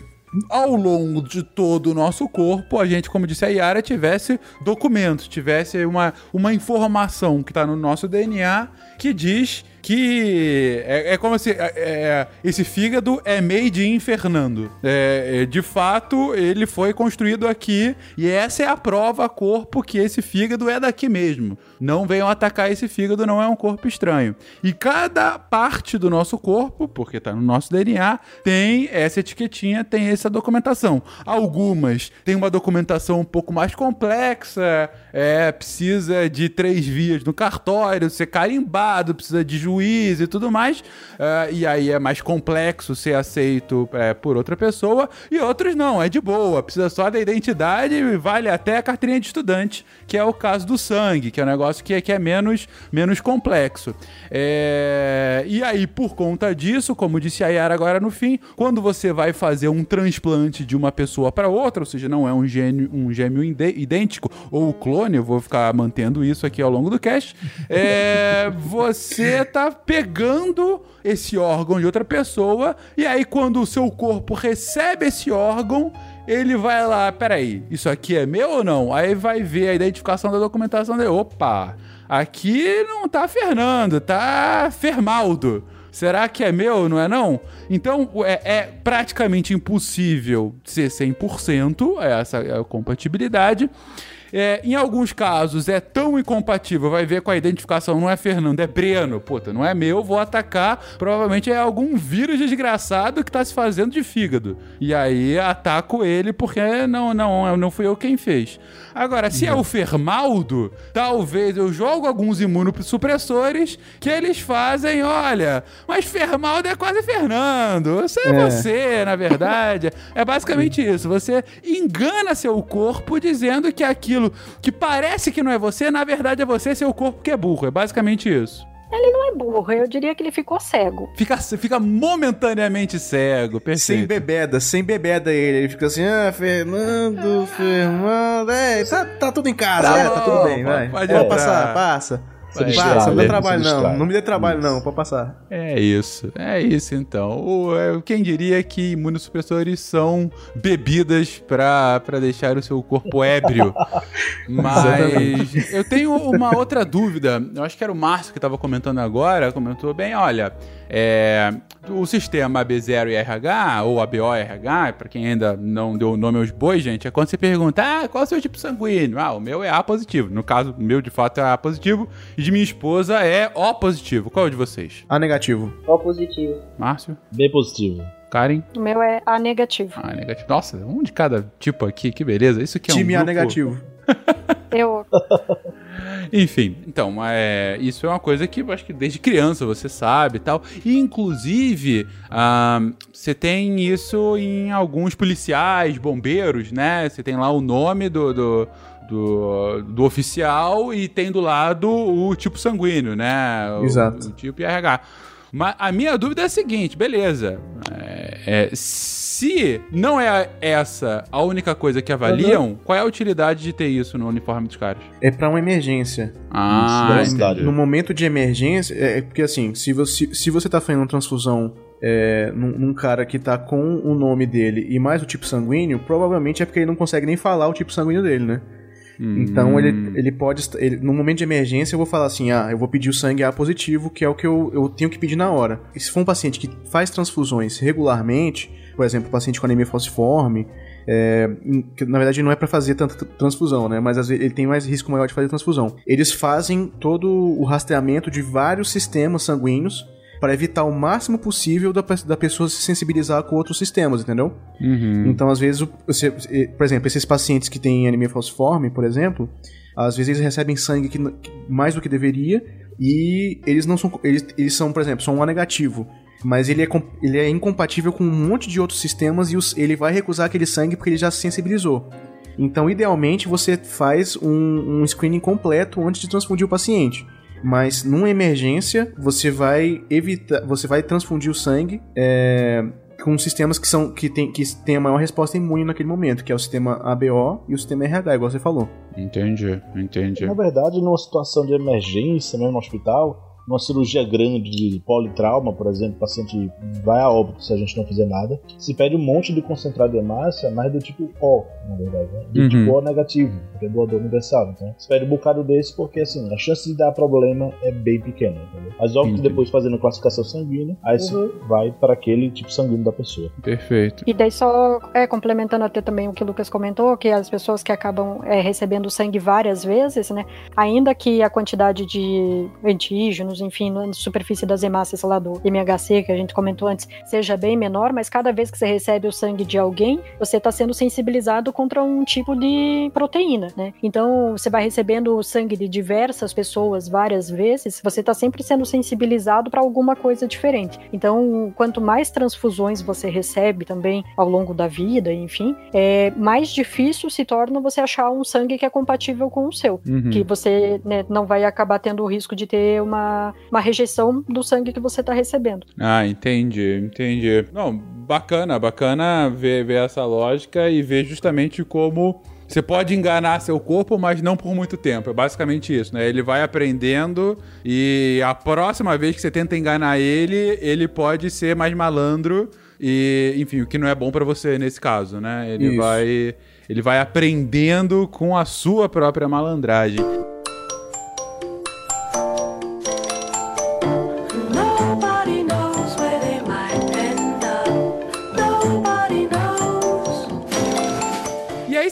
ao longo de todo o nosso corpo, a gente, como disse a Yara, tivesse documentos, tivesse uma, uma informação que está no nosso DNA que diz que é, é como se é, é, esse fígado é made in Fernando. É, é, de fato, ele foi construído aqui e essa é a prova corpo que esse fígado é daqui mesmo. Não venham atacar esse fígado, não é um corpo estranho. E cada parte do nosso corpo, porque está no nosso DNA, tem essa etiquetinha, tem essa documentação. Algumas têm uma documentação um pouco mais complexa, é, precisa de três vias no cartório, ser carimbado, precisa de juiz e tudo mais. é, e aí é mais complexo ser aceito é, por outra pessoa. E outros não, é de boa, precisa só da identidade e vale até a carteirinha de estudante, que é o caso do sangue, que é um negócio que, é- que é menos, menos complexo. É, e aí, por conta disso, como disse a Yara agora no fim, quando você vai fazer um transplante de uma pessoa para outra, ou seja, não é um gênio, um gêmeo idêntico ou clone, eu vou ficar mantendo isso aqui ao longo do cast, é, você tá pegando esse órgão de outra pessoa e aí quando o seu corpo recebe esse órgão, ele vai lá, peraí, isso aqui é meu ou não? Aí vai ver a identificação da documentação dele. Opa, aqui não tá Fernando, tá Fermaldo. Será que é meu, não é não? Então é, é praticamente impossível ser 100% essa é compatibilidade. É, em alguns casos é tão incompatível, vai ver com a identificação, não é Fernando, é Breno. Puta, não é meu, vou atacar. Provavelmente é algum vírus desgraçado que tá se fazendo de fígado. E aí ataco ele porque não, não, não fui eu quem fez. Agora, se é o Fermaldo, talvez eu jogo alguns imunossupressores que eles fazem, olha, mas Fermaldo é quase Fernando. Você é, É. você, na verdade. É basicamente isso. Você engana seu corpo dizendo que aquilo que parece que não é você, na verdade é você, seu corpo que é burro. É basicamente isso. Ele não é burro, eu diria que ele ficou cego. Fica, fica momentaneamente cego, Sem perfeito. bebeda, sem bebeda ele. Ele fica assim, ah, Fernando, Fernando. É, tá, tá tudo em casa, Tá é, tá tudo bem, vai. pode Pode passar, passa. Vai. Passa, não trabalho não. Não me dê trabalho Isso. não, pode passar. É isso, é isso então. É, quem diria que imunossupressores são bebidas pra pra deixar o seu corpo ébrio? Mas eu tenho uma outra dúvida. Eu acho que era o Márcio que estava comentando agora. Comentou bem: olha, é, o sistema AB0 e RH, ou ABO-RH, pra quem ainda não deu o nome aos bois, gente, é quando você pergunta: ah, qual é o seu tipo sanguíneo? Ah, o meu é A positivo. No caso, o meu de fato é A positivo e de minha esposa é O positivo. Qual é o de vocês? A negativo. Ó positivo. Márcio? B positivo. Karen? O meu é A negativo. Ah, negativo. Nossa, um de cada tipo aqui, que beleza. Isso aqui é um Time A negativo. Eu. Enfim, então, é, isso é uma coisa que eu acho que desde criança você sabe e tal. E, inclusive, ah, você tem isso em alguns policiais, bombeiros, né? Você tem lá o nome do, do, do, do oficial e tem do lado o tipo sanguíneo, né? O- Exato. O, tipo RH. Mas a minha dúvida é a seguinte, beleza. É, é, se não é essa a única coisa que avaliam, qual é a utilidade de ter isso no uniforme dos caras? É pra uma emergência. Ah, entendi. No momento de emergência, é é porque assim, se você, se você tá fazendo uma transfusão é, num, num cara que tá com o nome dele e mais o tipo sanguíneo, provavelmente é porque ele não consegue nem falar o tipo sanguíneo dele, né? Então Hum. ele, ele pode. ele- no momento de emergência, eu vou falar assim: ah, eu vou pedir o sangue A positivo, que é o que eu, eu tenho que pedir na hora. E se for um paciente que faz transfusões regularmente, por exemplo, um paciente com anemia falciforme, é, em- que na verdade não é pra fazer tanta tr- transfusão, né? Mas às vezes ele tem mais risco maior de fazer transfusão. Eles fazem todo o rastreamento de vários sistemas sanguíneos para evitar o máximo possível da, da pessoa se sensibilizar com outros sistemas, entendeu? Uhum. Então, às vezes, você, por exemplo, esses pacientes que têm anemia falciforme, por exemplo, às vezes eles recebem sangue que, mais do que deveria e eles não são, eles, eles são, por exemplo, são um negativo. Mas ele é, ele é incompatível com um monte de outros sistemas e os- ele vai recusar aquele sangue porque ele já se sensibilizou. Então, idealmente, você faz um, um screening completo antes de transfundir o paciente. Mas numa emergência, você vai evitar, você vai transfundir o sangue é, com sistemas que são que tem, que tem a maior resposta imune naquele momento, que é o sistema ABO e o sistema RH, igual você falou. Entendi, entendi. Na verdade, numa situação de emergência, mesmo no hospital, numa cirurgia grande de politrauma, por exemplo, o paciente vai a óbito se a gente não fizer nada, se pede um monte de concentrado de hemácia, mas do tipo O, na verdade, né? do Uhum. tipo O negativo, porque é doador universal. Então, se pede um bocado desse porque, assim, a chance de dar problema é bem pequena, entendeu? Mas óbvio que Entendi. depois fazendo a classificação sanguínea, aí se vai para aquele tipo sanguíneo da pessoa. Perfeito. E daí só é, complementando até também o que o Lucas comentou, que as pessoas que acabam é, recebendo sangue várias vezes, né? Ainda que a quantidade de enfim, na superfície das hemácias lá do MHC, que a gente comentou antes, seja bem menor, mas cada vez que você recebe o sangue de alguém, você está sendo sensibilizado contra um tipo de proteína, né? Então, você vai recebendo o sangue de diversas pessoas várias vezes, você está sempre sendo sensibilizado para alguma coisa diferente. Então, quanto mais transfusões você recebe também ao longo da vida, enfim, é mais difícil se torna você achar um sangue que é compatível com o seu. Uhum. Que você né, não vai acabar tendo o risco de ter uma, uma rejeição do sangue que você está recebendo. Ah, entendi, entendi. Não, bacana, bacana ver, ver essa lógica e ver justamente como você pode enganar seu corpo, mas não por muito tempo. É basicamente isso, né? Ele vai aprendendo e a próxima vez que você tenta enganar ele, ele pode ser mais malandro e, enfim, o que não é bom pra você nesse caso, né? Ele Isso. vai ele vai aprendendo com a sua própria malandragem.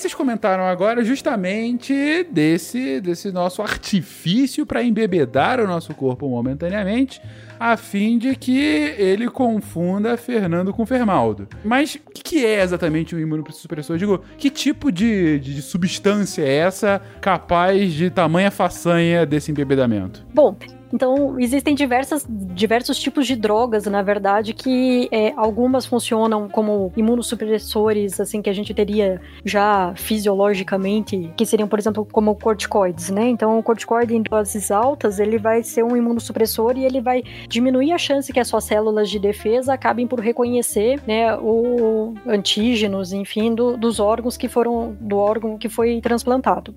Vocês comentaram agora justamente desse, desse nosso artifício para embebedar o nosso corpo momentaneamente, a fim de que ele confunda Fernando com Fermaldo. Mas o que, é exatamente um imunossupressor? Digo, que tipo de, de, de substância é essa capaz de tamanha façanha desse embebedamento? Bom, então existem diversas, diversos tipos de drogas, na verdade, que é, algumas funcionam como imunossupressores, assim, que a gente teria já fisiologicamente, que seriam, por exemplo, como corticoides, né? Então, o corticoide em doses altas, ele vai ser um imunossupressor e ele vai diminuir a chance que as suas células de defesa acabem por reconhecer, né, o antígenos, enfim, do- dos órgãos que foram, do órgão que foi transplantado.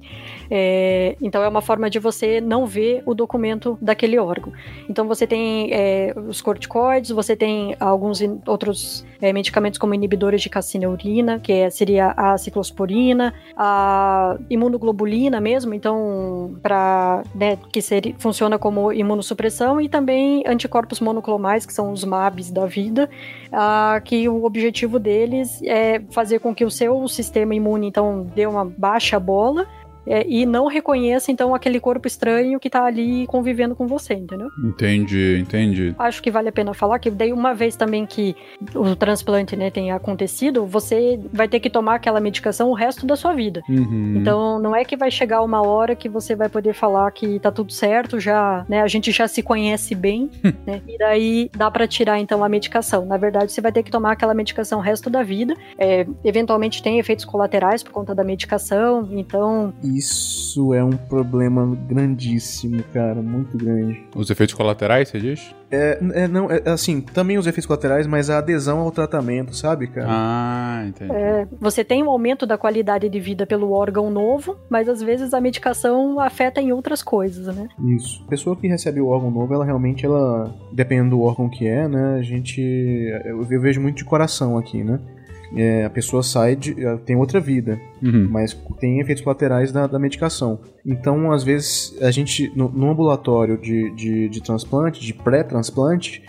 É, então é uma forma de você não ver o documento daquele órgão. Então você tem é, os corticoides, você tem alguns outros é, medicamentos como inibidores de cassineurina, que é- seria a ciclosporina, a imunoglobulina mesmo, então para né, que seria, funciona como imunossupressão e também anticorpos monoclonais, que são os MABs da vida, ah, que o objetivo deles é fazer com que o seu sistema imune então dê uma baixa bola é, e não reconheça, então, aquele corpo estranho que tá ali convivendo com você, entendeu? Entendi, entendi. Acho que vale a pena falar que daí uma vez também que o transplante né, tenha acontecido, você vai ter que tomar aquela medicação o resto da sua vida. Uhum. Então não é que vai chegar uma hora que você vai poder falar que tá tudo certo, já, né, a gente já se conhece bem, né? E daí dá pra tirar então a medicação. Na verdade, você vai ter que tomar aquela medicação o resto da vida. É, eventualmente tem efeitos colaterais por conta da medicação, então Isso é um problema grandíssimo, cara, muito grande. Os efeitos colaterais, você diz? É, é, não, é, assim, também os efeitos colaterais, mas a adesão ao tratamento, sabe, cara? Ah, entendi. É, você tem um aumento da qualidade de vida pelo órgão novo, mas às vezes a medicação afeta em outras coisas, né? Isso. A pessoa que recebe o órgão novo, ela realmente, ela, dependendo do órgão que é, né, a gente, eu, eu vejo muito de coração aqui, né? É, a pessoa sai de, tem outra vida, Uhum. mas tem efeitos colaterais da, da medicação. Então, às vezes, a gente, no, no ambulatório de, de, de transplante, de pré-transplante,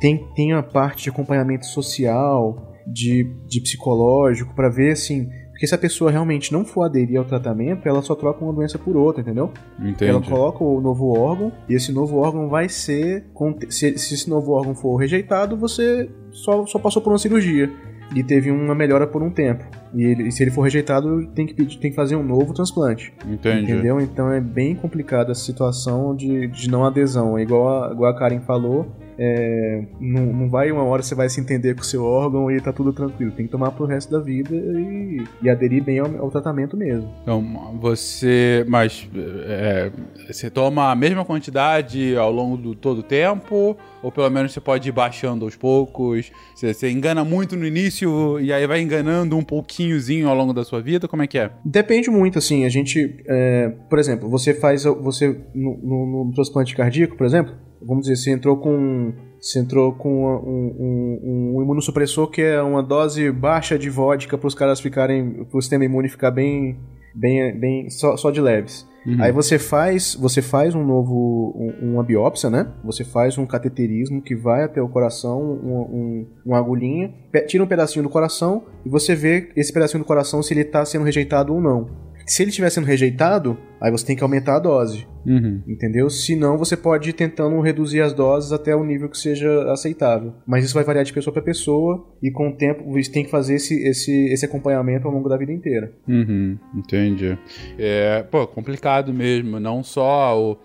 tem, tem a parte de acompanhamento social, de, de psicológico, pra ver assim. Porque se a pessoa realmente não for aderir ao tratamento, ela só troca uma doença por outra, entendeu? Entendi. Ela coloca o novo órgão e esse novo órgão vai ser. se esse novo órgão for rejeitado, você só, só passou por uma cirurgia e teve uma melhora por um tempo. E, ele- e se ele for rejeitado, tem que, pedir- tem que fazer um novo transplante. Entendi. Entendeu? Então é bem complicada essa situação de, de não adesão. É igual a, igual a Karen falou. É, não, não vai uma hora você vai se entender com o seu órgão e tá tudo tranquilo. Tem que tomar pro resto da vida e, e aderir bem ao, ao tratamento mesmo. Então, você. Mas. é, você toma a mesma quantidade ao longo do todo o tempo? Ou pelo menos você pode ir baixando aos poucos? Você, você engana muito no início e aí vai enganando um pouquinhozinho ao longo da sua vida? Como é que é? Depende muito, assim, a gente, é, por exemplo, você faz, você no, no, no transplante cardíaco, por exemplo, vamos dizer, você entrou com, você entrou com um, um, um imunossupressor que é uma dose baixa de vodka para os caras ficarem, para o sistema imune ficar bem, bem, bem, só, só de leves. Aí você faz, você faz um novo, um- uma biópsia, né? Você faz um cateterismo que vai até o coração, um- um- uma agulhinha, tira um pedacinho do coração e você vê esse pedacinho do coração se ele está sendo rejeitado ou não. Se ele estiver sendo rejeitado, aí você tem que aumentar a dose, Uhum. entendeu? Se não, você pode ir tentando reduzir as doses até o nível que seja aceitável. Mas isso vai variar de pessoa para pessoa e com o tempo você tem que fazer esse, esse, esse acompanhamento ao longo da vida inteira. Uhum, entendi. É, pô, complicado mesmo. Não só o,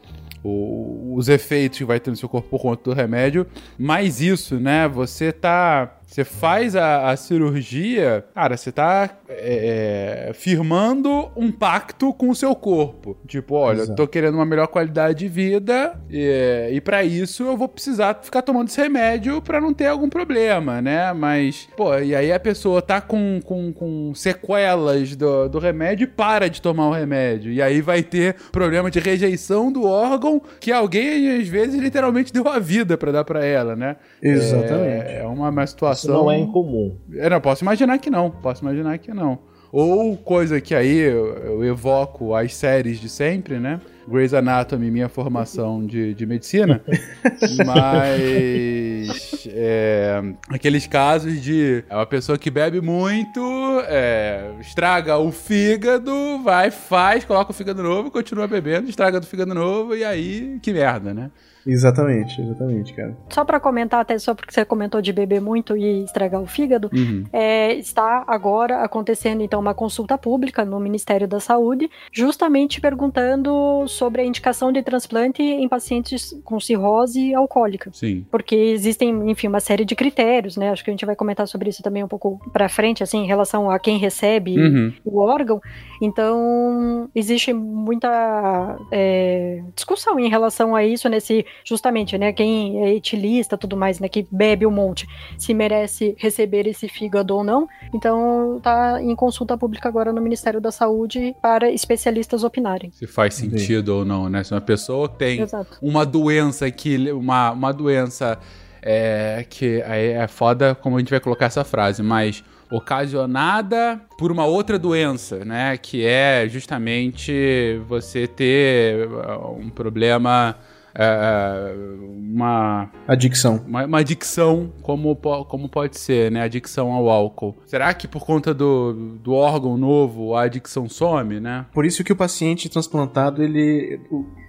o- os efeitos que vai ter no seu corpo por conta do remédio, mas isso, né? Você tá. Você faz a, a cirurgia, cara, você tá é, é, firmando um pacto com o seu corpo. Tipo, olha, Exato. tô querendo uma melhor qualidade de vida é, e para isso eu vou precisar ficar tomando esse remédio pra não ter algum problema, né? Mas, pô, e aí a pessoa tá com, com, com sequelas do, do remédio e para de tomar o remédio. E aí vai ter problema de rejeição do órgão que alguém, às vezes, literalmente deu a vida pra dar pra ela, né? Exatamente. É, é uma, uma situação. Isso não é incomum. Eu não, posso imaginar que não. Posso imaginar que não. Ou coisa que aí eu, eu evoco as séries de sempre, né? Grey's Anatomy, minha formação de, de medicina. Mas. é, aqueles casos de é uma pessoa que bebe muito, é, estraga o fígado, vai, faz, coloca o fígado novo, continua bebendo, estraga do fígado novo, e aí, que merda, né? Exatamente, exatamente, cara. Só para comentar, até só porque você comentou de beber muito e estragar o fígado, Uhum. é, está agora acontecendo então uma consulta pública no Ministério da Saúde, justamente perguntando sobre a indicação de transplante em pacientes com cirrose alcoólica. Sim. Porque existem, enfim, uma série de critérios, né? Acho que a gente vai comentar sobre isso também um pouco pra frente, assim, em relação a quem recebe Uhum. o órgão. Então, existe muita é, discussão em relação a isso, nesse justamente, né? Quem é etilista, tudo mais, né? Que bebe um monte, se merece receber esse fígado ou não. Então, tá em consulta pública agora no Ministério da Saúde para especialistas opinarem. Se faz sentido ou não, né? Se uma pessoa tem Exato. uma doença que. Uma, uma doença é, que aí é foda como a gente vai colocar essa frase, mas ocasionada por uma outra doença, né? Que é justamente você ter uh, um problema é, uma, Adicção. uma, uma adicção, como, como pode ser, né? Adicção ao álcool. Será que por conta do, do órgão novo a adicção some, né? Por isso que o paciente transplantado, ele.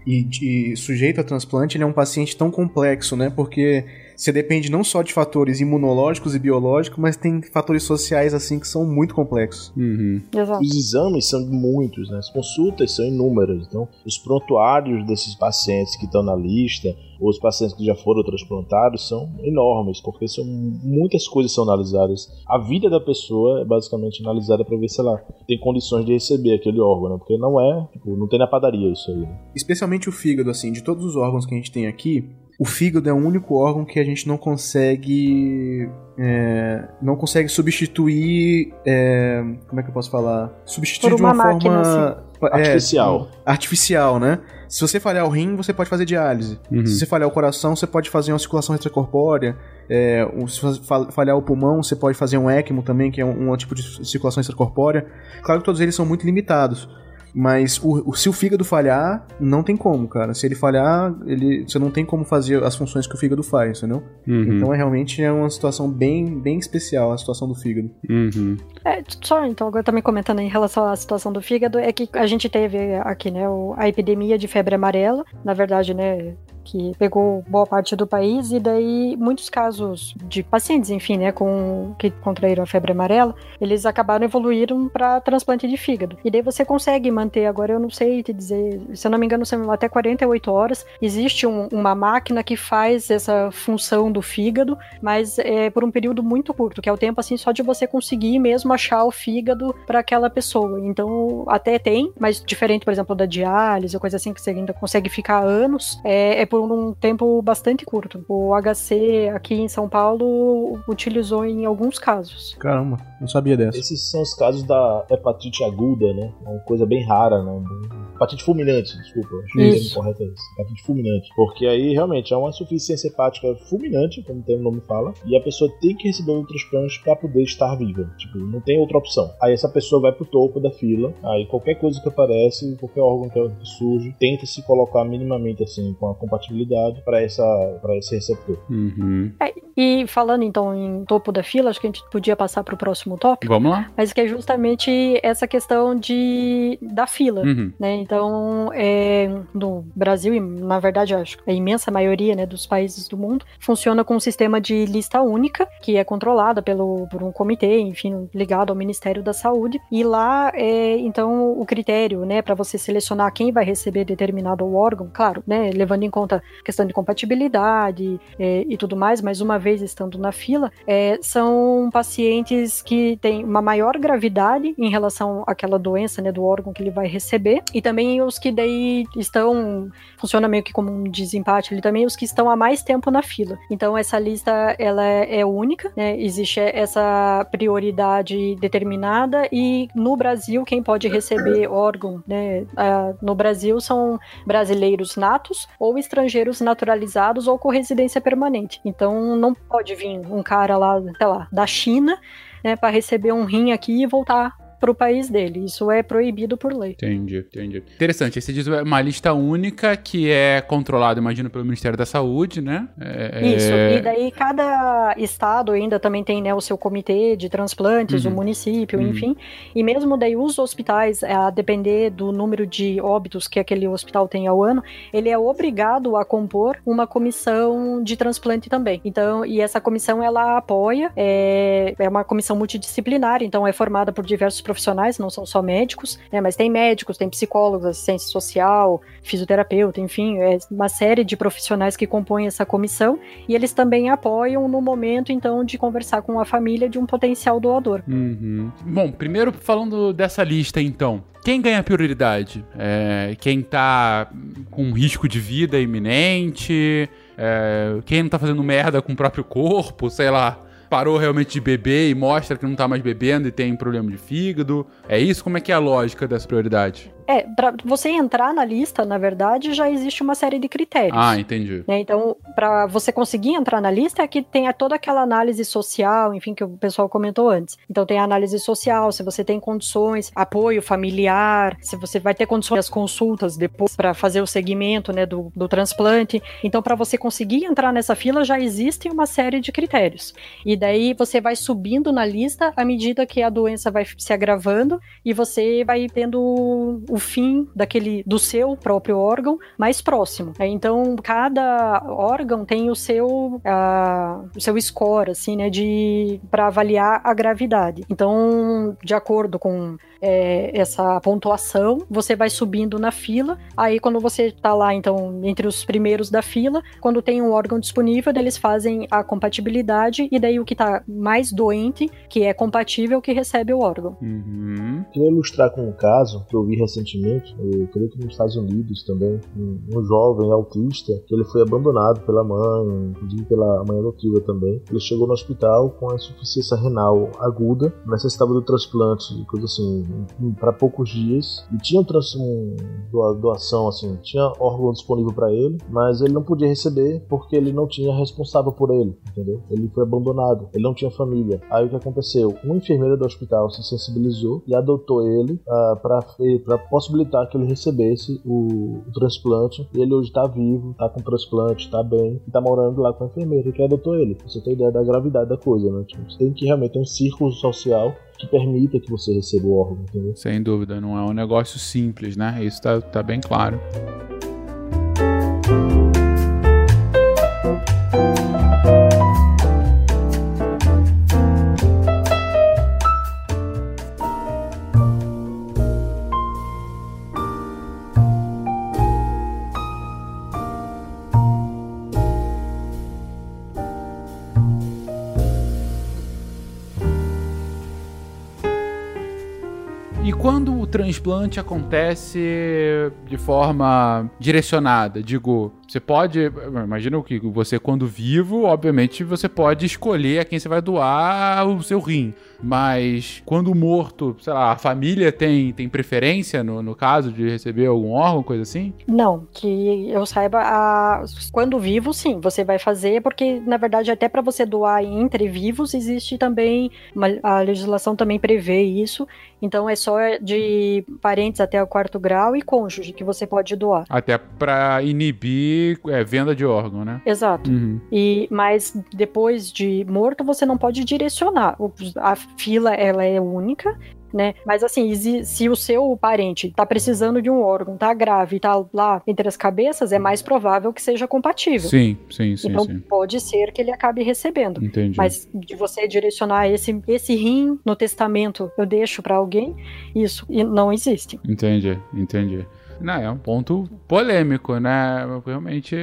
E, e sujeito a transplante, ele é um paciente tão complexo, né? Porque você depende não só de fatores imunológicos e biológicos, mas tem fatores sociais assim que são muito complexos. Uhum. Exato. Os exames são muitos, né? As consultas são inúmeras. Então, os prontuários desses pacientes que estão na lista, ou os pacientes que já foram transplantados, são enormes, porque são muitas coisas são analisadas. A vida da pessoa é basicamente analisada para ver se ela tem condições de receber aquele órgão, né? Porque não é, tipo, não tem na padaria isso aí. Né? Especialmente o fígado, assim, de todos os órgãos que a gente tem aqui, o fígado é o único órgão que a gente não consegue. é, não consegue substituir. é, como é que eu posso falar? Substituir Por de uma uma máquina, forma. é, Artificial. artificial, né? Se você falhar o rim, você pode fazer diálise. Uhum. Se você falhar o coração, você pode fazer uma circulação extracorpórea. É, se falhar o pulmão, você pode fazer um ECMO também, que é um, um tipo de circulação extracorpórea. Claro que todos eles são muito limitados. Mas o, o- se o fígado falhar, não tem como, cara. Se ele falhar, ele, você não tem como fazer as funções que o fígado faz, entendeu? Uhum. Então é realmente é uma situação bem, bem especial a situação do fígado. Uhum. É, só então, agora também comentando em relação à situação do fígado, é que a gente teve aqui, né, a epidemia de febre amarela, na verdade, né, que pegou boa parte do país, e daí muitos casos de pacientes, enfim, né, com, que contraíram a febre amarela, eles acabaram evoluíram para transplante de fígado. E daí você consegue manter, agora eu não sei te dizer, se eu não me engano, são até 48 horas, existe um- uma máquina que faz essa função do fígado, mas é por um período muito curto, que é o tempo assim só de você conseguir mesmo achar o fígado para aquela pessoa. Então, até tem, mas diferente, por exemplo, da diálise ou coisa assim que você ainda consegue ficar anos, é, é por um tempo bastante curto. O HC aqui em São Paulo utilizou em alguns casos. Caramba, não sabia dessa. Esses são os casos da hepatite aguda, né? Uma coisa bem rara, né? Hepatite fulminante, desculpa. Acho que o correto é esse. Hepatite fulminante. Porque aí realmente é uma insuficiência hepática fulminante, como o nome fala, e a pessoa tem que receber um transplante para poder estar viva. Tipo, não tem outra opção. Aí essa pessoa vai pro topo da fila, aí qualquer coisa que aparece, qualquer órgão que surge, tenta se colocar minimamente assim com a compatibilidade para essa para esse receptor. Uhum. E falando então em topo da fila, acho que a gente podia passar para o próximo tópico, Vamos lá? mas que é justamente essa questão de da fila. Uhum. né? Então, é, no Brasil, e na verdade, acho que a imensa maioria né, dos países do mundo, funciona com um sistema de lista única, que é controlada pelo, por um comitê, enfim, ligado ao Ministério da Saúde. E lá, é, então, o critério né, para você selecionar quem vai receber determinado órgão, claro, né, levando em conta questão de compatibilidade é, e tudo mais, mas uma vez estando na fila, é, são pacientes que têm uma maior gravidade em relação àquela doença, né, do órgão que ele vai receber, e também os que daí estão, funciona meio que como um desempate ali também, os que estão há mais tempo na fila. Então essa lista, ela é, é única, né, existe essa prioridade determinada e no Brasil quem pode receber órgão, né, ah, no Brasil são brasileiros natos ou estrangeiros naturalizados ou com residência permanente. Então não pode vir um cara lá, sei lá, da China, né, para receber um rim aqui e voltar para o país dele. Isso é proibido por lei. Entendi, entendi. Interessante. Aí você diz uma lista única que é controlada, imagino, pelo Ministério da Saúde, né? É- Isso, é- e daí cada estado ainda também tem né, o seu comitê de transplantes, Uhum. o município, Uhum. enfim. E mesmo daí os hospitais, a depender do número de óbitos que aquele hospital tem ao ano, ele é obrigado a compor uma comissão de transplante também. Então, e essa comissão ela apoia, é, é uma comissão multidisciplinar, então é formada por diversos profissionais, não são só médicos, né, mas tem médicos, tem psicólogos, assistência social, fisioterapeuta, enfim, é uma série de profissionais que compõem essa comissão e eles também apoiam no momento, então, de conversar com a família de um potencial doador. Uhum. Bom, primeiro falando dessa lista, então. Quem ganha prioridade? É, quem tá com risco de vida iminente? É, quem não tá fazendo merda com o próprio corpo? Sei lá. Parou realmente de beber e mostra que não tá mais bebendo e tem problema de fígado. É isso? Como é que é a lógica dessa prioridade? É, pra você entrar na lista, na verdade, já existe uma série de critérios. Ah, entendi. né? Então, para você conseguir entrar na lista, é que tem toda aquela análise social, enfim, que o pessoal comentou antes. Então, tem a análise social, se você tem condições, apoio familiar, se você vai ter condições das consultas depois para fazer o segmento né, do, do transplante. Então, para você conseguir entrar nessa fila, já existe uma série de critérios. E daí você vai subindo na lista à medida que a doença vai se agravando e você vai tendo o fim daquele do seu próprio órgão mais próximo. É, Então, cada órgão tem o seu ah, o seu score assim, né, de para avaliar a gravidade. Então, de acordo com é, essa pontuação, você vai subindo na fila. Aí, quando você tá lá, então, entre os primeiros da fila, quando tem um órgão disponível, eles fazem a compatibilidade e daí o que tá mais doente, que é compatível, que recebe o órgão. Uhum. Queria ilustrar com um caso que eu vi recentemente, eu creio que nos Estados Unidos também, um, um jovem autista, que ele foi abandonado pela mãe, inclusive pela mãe adotiva também. Ele chegou no hospital com a insuficiência renal aguda, necessitava do transplante, coisa assim, para poucos dias, e tinha um, um doa- doação, assim, tinha órgão disponível para ele, mas ele não podia receber porque ele não tinha responsável por ele, entendeu? Ele foi abandonado, ele não tinha família. Aí o que aconteceu? Uma enfermeira do hospital se sensibilizou e adotou ele ah, para possibilitar que ele recebesse o, o transplante. E ele hoje está vivo, está com transplante, está bem, e tá morando lá com a enfermeira que adotou ele. Você tem ideia da gravidade da coisa, né? Tipo, você tem que realmente ter um círculo social que permita que você receba o órgão, entendeu? Sem dúvida, não é um negócio simples, né? Isso tá, tá bem claro. Transplante acontece de forma direcionada, digo, você pode, imagina que você quando vivo, obviamente você pode escolher a quem você vai doar o seu rim, mas quando morto, sei lá, a família tem, tem preferência no, no caso de receber algum órgão, coisa assim? Não, que eu saiba, a- quando vivo, sim, você vai fazer, porque na verdade até para você doar entre vivos existe também uma- a legislação também prevê isso. Então é só de parentes até o quarto grau e cônjuge que você pode doar. Até pra inibir é, venda de órgão, né? Exato. Uhum. E mas depois de morto você não pode direcionar. A fila ela é única, né? Mas assim, se o seu parente tá precisando de um órgão, tá grave, tá lá entre as cabeças, é mais provável que seja compatível. Sim, sim, sim, então sim. pode ser que ele acabe recebendo. Entendi. Mas de você direcionar esse, esse rim no testamento, eu deixo pra alguém, isso não existe. Entendi, entendi. Não, é um ponto polêmico, né? Realmente.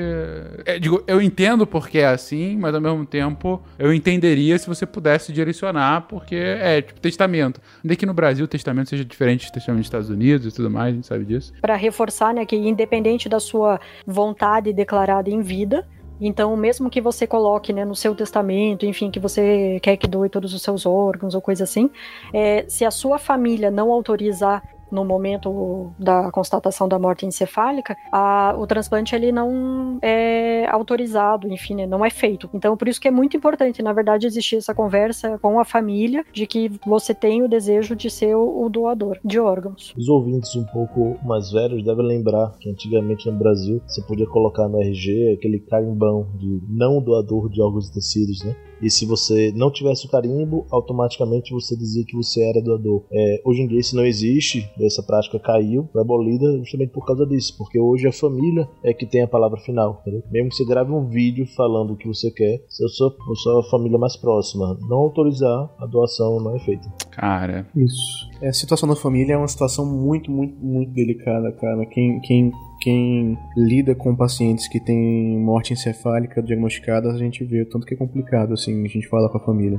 é, digo, eu entendo porque é assim, mas ao mesmo tempo eu entenderia se você pudesse direcionar, porque é tipo testamento. Ainda que no Brasil o testamento seja diferente do testamento dos Estados Unidos e tudo mais, a gente sabe disso. Para reforçar, né, que independente da sua vontade declarada em vida, então mesmo que você coloque, né, no seu testamento, enfim, que você quer que doe todos os seus órgãos ou coisa assim, é, se a sua família não autorizar no momento da constatação da morte encefálica, a- o transplante ele não é autorizado, enfim, né, não é feito. Então, por isso que é muito importante, na verdade, existir essa conversa com a família de que você tem o desejo de ser o, o doador de órgãos. Os ouvintes um pouco mais velhos devem lembrar que antigamente no Brasil você podia colocar no RG aquele carimbão de não doador de órgãos e tecidos, né? E se você não tivesse o carimbo, automaticamente você dizia que você era doador. É, hoje em dia isso não existe, essa prática caiu, foi abolida justamente por causa disso, porque hoje a família é que tem a palavra final, entendeu? Mesmo que você grave um vídeo falando o que você quer, se a sua, a sua família mais próxima não autorizar, a doação não é feita. Cara, Isso. É, a situação da família é uma situação muito, muito, muito delicada, cara. Quem, quem, quem lida com pacientes que têm morte encefálica diagnosticada, a gente vê o tanto que é complicado, assim, a gente fala com a família.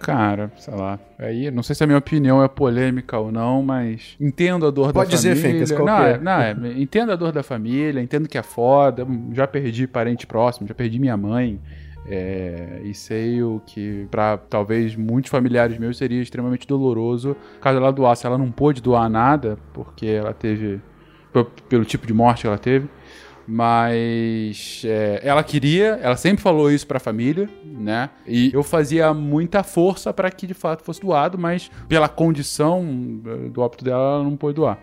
cara, sei lá. Aí, não sei se a minha opinião é polêmica ou não, mas entendo a dor Pode da dizer, família. Fencas, qual não, que é? é, não, é, entendo a dor da família, entendo que é foda. Já perdi parente próximo, já perdi minha mãe. é, e sei o que, pra talvez muitos familiares meus, seria extremamente doloroso caso ela doasse. Ela não pôde doar nada, porque ela teve pelo tipo de morte que ela teve. Mas é, ela queria, ela sempre falou isso pra família, né? E eu fazia muita força para que de fato fosse doado, mas pela condição eh, do óbito dela, ela não pôde doar.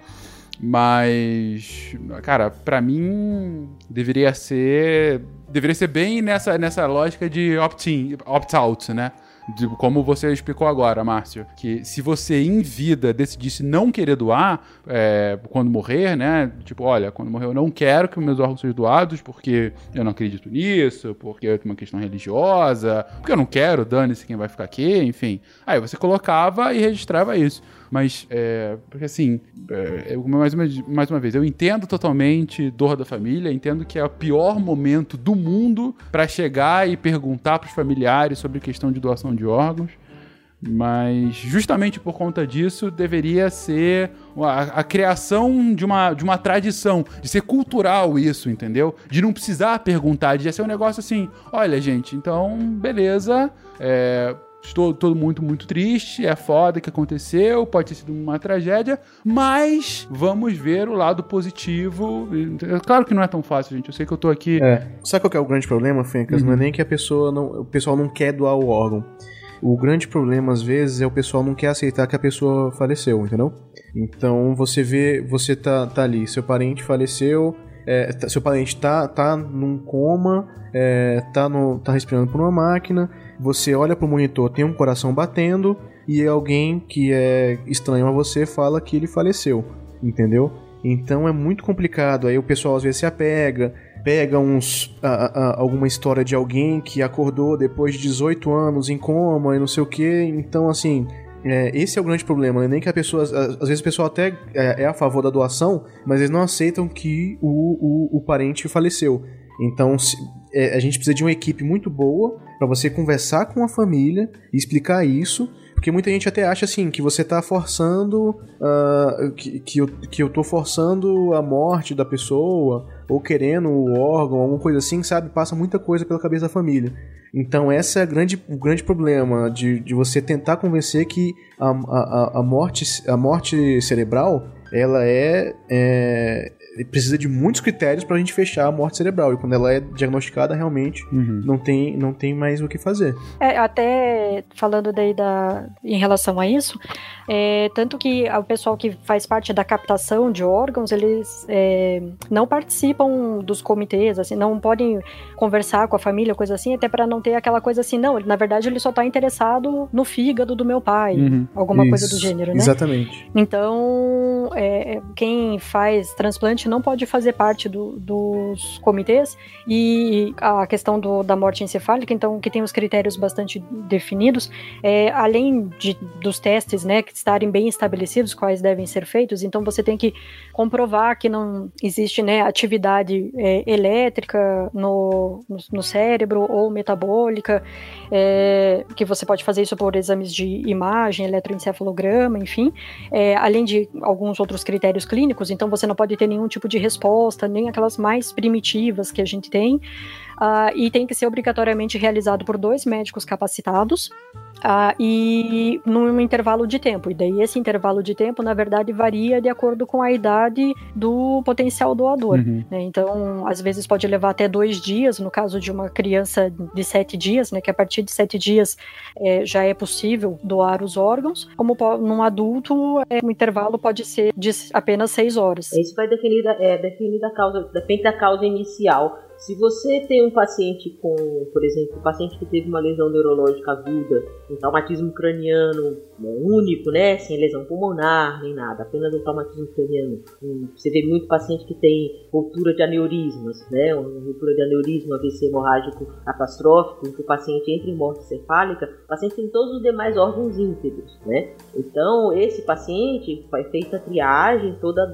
Mas, cara, pra mim deveria ser deveria ser bem nessa, nessa lógica de opt-in, opt-out, né? De, como você explicou agora, Márcio, que se você em vida decidisse não querer doar é, quando morrer, né? Tipo, olha, quando morrer eu não quero que meus órgãos sejam doados porque eu não acredito nisso, porque é uma questão religiosa, porque eu não quero, dane-se quem vai ficar aqui, enfim. Aí você colocava e registrava isso. Mas, é, porque assim, é, mais, uma, mais uma vez, eu entendo totalmente dor da família, entendo que é o pior momento do mundo pra chegar e perguntar pros familiares sobre questão de doação de órgãos. Mas justamente por conta disso deveria ser a, a criação de uma, de uma tradição, de ser cultural isso, entendeu? De não precisar perguntar, de ser um negócio assim, olha gente, então beleza, é, estou todo muito, muito triste, é foda que aconteceu, pode ter sido uma tragédia, mas vamos ver o lado positivo. É Claro que não é tão fácil, gente, eu sei que eu tô aqui... É. Sabe qual que é o grande problema, Fencas? Não é nem que a pessoa não, o pessoal não quer doar o órgão. O grande problema, às vezes, é o pessoal não quer aceitar que a pessoa faleceu, entendeu? Então você vê, você tá, tá ali, seu parente faleceu, é, tá- seu parente tá, tá num coma, é, tá, no, tá respirando por uma máquina, você olha pro monitor, tem um coração batendo, e alguém que é estranho a você fala que ele faleceu, entendeu? Então é muito complicado. Aí o pessoal às vezes se apega, pega uns a- a- alguma história de alguém que acordou depois de 18 anos em coma e não sei o que. Então assim, é, esse é o grande problema. Né? Nem que a pessoa, às às vezes o pessoal até é, é a favor da doação, mas eles não aceitam que o, o, o parente faleceu. Então se- é, a gente precisa de uma equipe muito boa para você conversar com a família e explicar isso. Porque muita gente até acha assim que você tá forçando. ah, que, que, eu, que eu tô forçando a morte da pessoa, ou querendo o órgão, alguma coisa assim, sabe? Passa muita coisa pela cabeça da família. Então, esse é grande, o grande problema de, de você tentar convencer que a, a, a- a morte, a morte cerebral ela é, é precisa de muitos critérios pra gente fechar a morte cerebral. E quando ela é diagnosticada, realmente Uhum. não tem, não tem mais o que fazer. É, até falando daí da, em relação a isso, é, tanto que o pessoal que faz parte da captação de órgãos, eles é, não participam dos comitês, assim, não podem conversar com a família, coisa assim, até para não ter aquela coisa assim, não, na verdade ele só tá interessado no fígado do meu pai, Uhum. alguma coisa do Isso, gênero, né? Exatamente. Então, é, quem faz transplante não pode fazer parte do- dos comitês. E a questão do- da morte encefálica, então, que tem os critérios bastante definidos, é, além de, dos testes, né, que estarem bem estabelecidos, quais devem ser feitos, então você tem que comprovar que não existe, né, atividade é, elétrica no, no, no cérebro ou metabólica, é, que você pode fazer isso por exames de imagem, eletroencefalograma, enfim, é, além de alguns outros critérios clínicos, então você não pode ter nenhum tipo de resposta, nem aquelas mais primitivas que a gente tem, ah, e tem que ser obrigatoriamente realizado por dois médicos capacitados. ah, e num intervalo de tempo. E daí esse intervalo de tempo, na verdade, varia de acordo com a idade do potencial doador. Uhum. né? Então, às vezes pode levar até dois dias, no caso de uma criança de sete dias, né? Que a partir de sete dias é, já é possível doar os órgãos. Como num adulto, é, o intervalo pode ser de apenas seis horas. Isso vai definir, é, definir da causa, depende da causa inicial. Se você tem um paciente com, por exemplo, um paciente que teve uma lesão neurológica aguda, um traumatismo craniano né, único, né, sem lesão pulmonar nem nada, apenas um traumatismo craniano. Um- você vê muito paciente que tem ruptura de aneurismas, né, uma ruptura de aneurisma, AVC hemorrágico catastrófico, em que o paciente entra em morte cefálica, o paciente tem todos os demais órgãos íntegros, né. Então, esse paciente foi feita a triagem, toda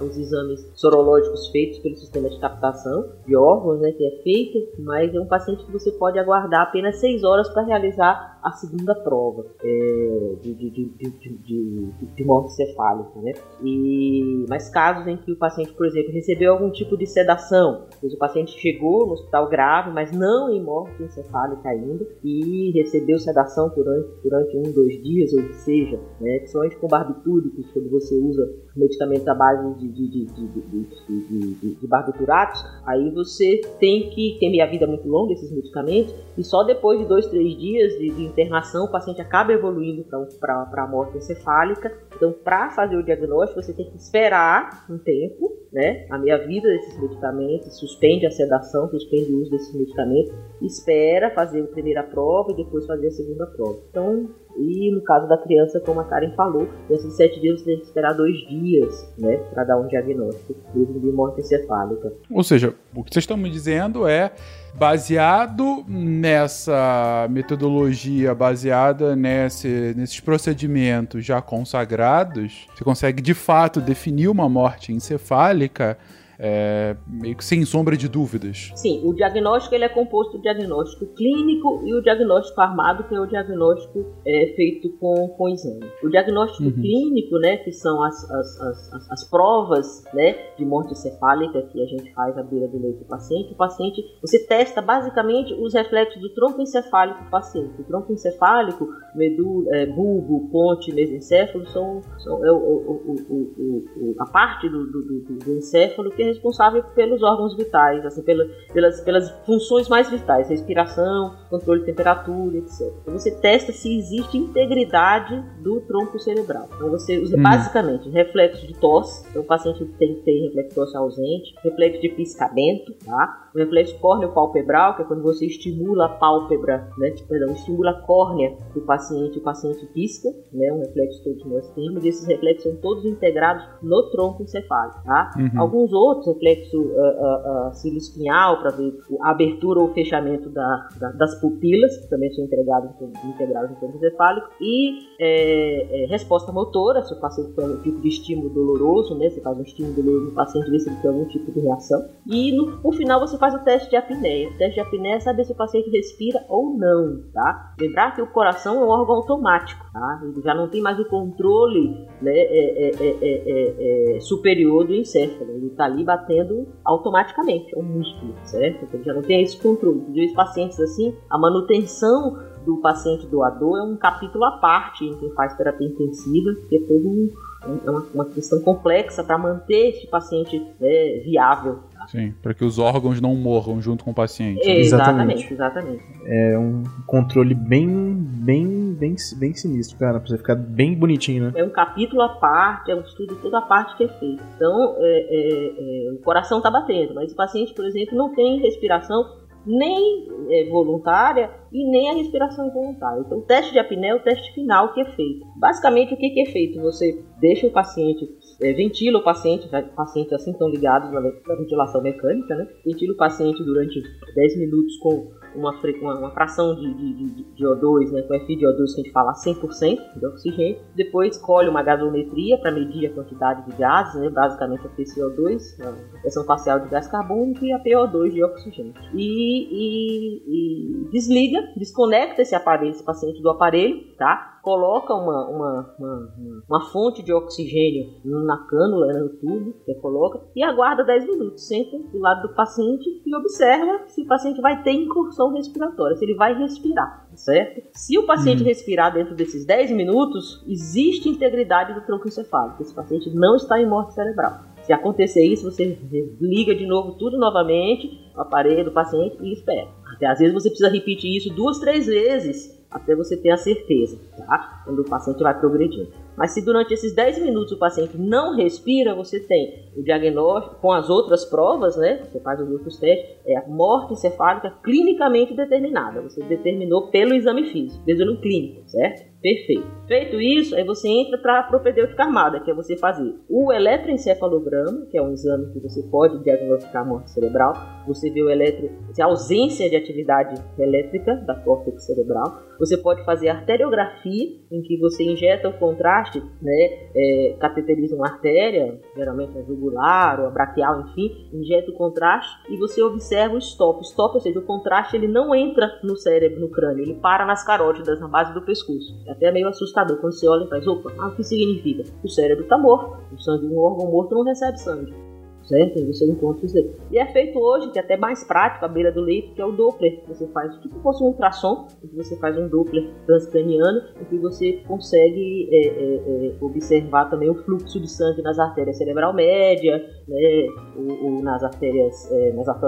os exames sorológicos feitos pelo sistema de captação de órgãos, né, que é feito, mas é um paciente que você pode aguardar apenas 6 horas para realizar a segunda prova é, de, de, de, de, de, morte cefálica, né? E, mas casos em que o paciente, por exemplo, recebeu algum tipo de sedação, pois o paciente chegou no hospital grave, mas não em morte encefálica ainda, e recebeu sedação durante, durante um, dois dias, ou seja, né? Com barbitúricos, quando você usa medicamentos à base de, de, de, de, de, barbituratos, aí você tem que ter meia vida muito longa esses medicamentos, e só depois de dois, três dias de internação o paciente acaba evoluindo para a morte encefálica. Então, para fazer o diagnóstico, você tem que esperar um tempo, né? A meia vida desses medicamentos, suspende a sedação, suspende o uso desses medicamentos, espera fazer a primeira prova e depois fazer a segunda prova. Então, e no caso da criança, como a Karen falou, nesses sete dias você tem que esperar dois dias, né, para dar um diagnóstico mesmo de morte encefálica. Ou seja, o que vocês estão me dizendo é baseado nessa metodologia, baseada nesse, nesses procedimentos já consagrados, você consegue de fato definir uma morte encefálica é, meio que sem sombra de dúvidas. Sim, o diagnóstico ele é composto do diagnóstico clínico e o diagnóstico armado, que é o diagnóstico é, feito com, com exame. O diagnóstico Uhum. clínico, né, que são as, as, as, as- as provas né, de morte encefálica que a gente faz à beira do leito do paciente, o paciente, você testa basicamente os reflexos do tronco encefálico do paciente. O tronco encefálico, medula, é, bulbo, ponte, mesencéfalo, são, são é o, o- o- a parte do, do, do- do encéfalo que é responsável pelos órgãos vitais, assim, pela, pelas, pelas funções mais vitais, respiração, controle de temperatura, etc. Então você testa se existe integridade do tronco cerebral. Então você usa Hum. basicamente reflexo de tosse, então o paciente tem que ter reflexo de tosse ausente, reflexo de piscamento, tá? O reflexo córneo-palpebral, que é quando você estimula a pálpebra, né? Perdão, estimula a córnea do paciente, o paciente pisca, né? Um reflexo todos nós temos, e esses reflexos são todos integrados no tronco encefálico, tá? Uhum. Alguns outros, reflexo uh, uh, uh, cílio espinhal, para ver a abertura ou fechamento da- da- das pupilas, que também são integrados, integrados no tronco encefálico, e é, é, resposta motora, se o paciente tem algum tipo de estímulo doloroso, né? Você faz um estímulo doloroso no paciente, vê se ele tem algum tipo de reação. E no, por final faz o teste de apneia. O teste de apneia é saber se o paciente respira ou não, tá? Lembrar que o coração é um órgão automático, tá? Ele já não tem mais o controle né, é, é, é, é, é, superior do encéfalo. Ele está ali batendo automaticamente, é um músculo, certo? Então já não tem esse controle. Inclusive, os pacientes assim, a manutenção do paciente doador é um capítulo à parte em quem faz terapia intensiva, que é todo um, é uma, uma questão complexa para manter esse paciente né, viável. Sim, para que os órgãos não morram junto com o paciente. né? Exatamente, exatamente. É um controle bem, bem, bem, bem sinistro, cara, pra você ficar bem bonitinho, né? É um capítulo à parte, é um estudo toda a parte que é feito. Então, é, é, é, o coração está batendo, mas o paciente, por exemplo, não tem respiração nem é, voluntária e nem a respiração involuntária. Então, o teste de apneia é o teste final que é feito. Basicamente, o que, é feito? Você deixa o paciente, é, ventila o paciente, pacientes assim estão ligados na ventilação mecânica, né? Ventila o paciente durante 10 minutos com uma, uma, fração de, de, de, de O2, né, com FI de O2 que a gente fala 100% de oxigênio. Depois colhe uma gasometria para medir a quantidade de gases, né, basicamente a PCO2, a pressão parcial de gás carbônico e a PO2 de oxigênio. E, e- e desliga, desconecta esse aparelho, esse paciente do aparelho, tá? Coloca uma, uma, uma, uma- fonte de oxigênio na cânula, né, no tubo, que coloca, e aguarda 10 minutos. Senta do lado do paciente e observa se o paciente vai ter incursão respiratória, se ele vai respirar, certo? Se o paciente respirar dentro desses 10 minutos, existe integridade do tronco encefálico. Esse paciente não está em morte cerebral. Se acontecer isso, você liga de novo tudo novamente, o aparelho do paciente e espera. Até às vezes você precisa repetir isso duas, três vezes até você ter a certeza, tá? Quando o paciente vai progredindo. Mas se durante esses 10 minutos o paciente não respira, você tem o diagnóstico com as outras provas, né? Você faz os outros testes, é a morte encefálica clinicamente determinada. Você determinou pelo exame físico, pelo clínico, certo? Perfeito. Feito isso, aí você entra para a propedêutica armada, que é você fazer o eletroencefalograma, que é um exame que você pode diagnosticar a morte cerebral. Você vê o eletro, a ausência de atividade elétrica da córtex cerebral. Você pode fazer a arteriografia, em que você injeta o contraste, né, é, cateteriza uma artéria, geralmente a jugular ou a braquial, enfim, injeta o contraste e você observa o stop. Stop, ou seja, o contraste ele não entra no cérebro, no crânio, ele para nas carótidas, na base do pescoço. É até meio assustador quando você olha e faz, opa, ah, o que significa? O cérebro está morto, o sangue, um órgão morto não recebe sangue certo? Você encontra isso aí. E é feito hoje, que é até mais prático, à beira do leito, que é o Doppler. Você faz tipo fosse um ultrassom, que você faz um Doppler transcraniano, em que você consegue é, é, é, observar também o fluxo de sangue nas artérias cerebral média, né? ou, ou nas artérias, é, nas artérias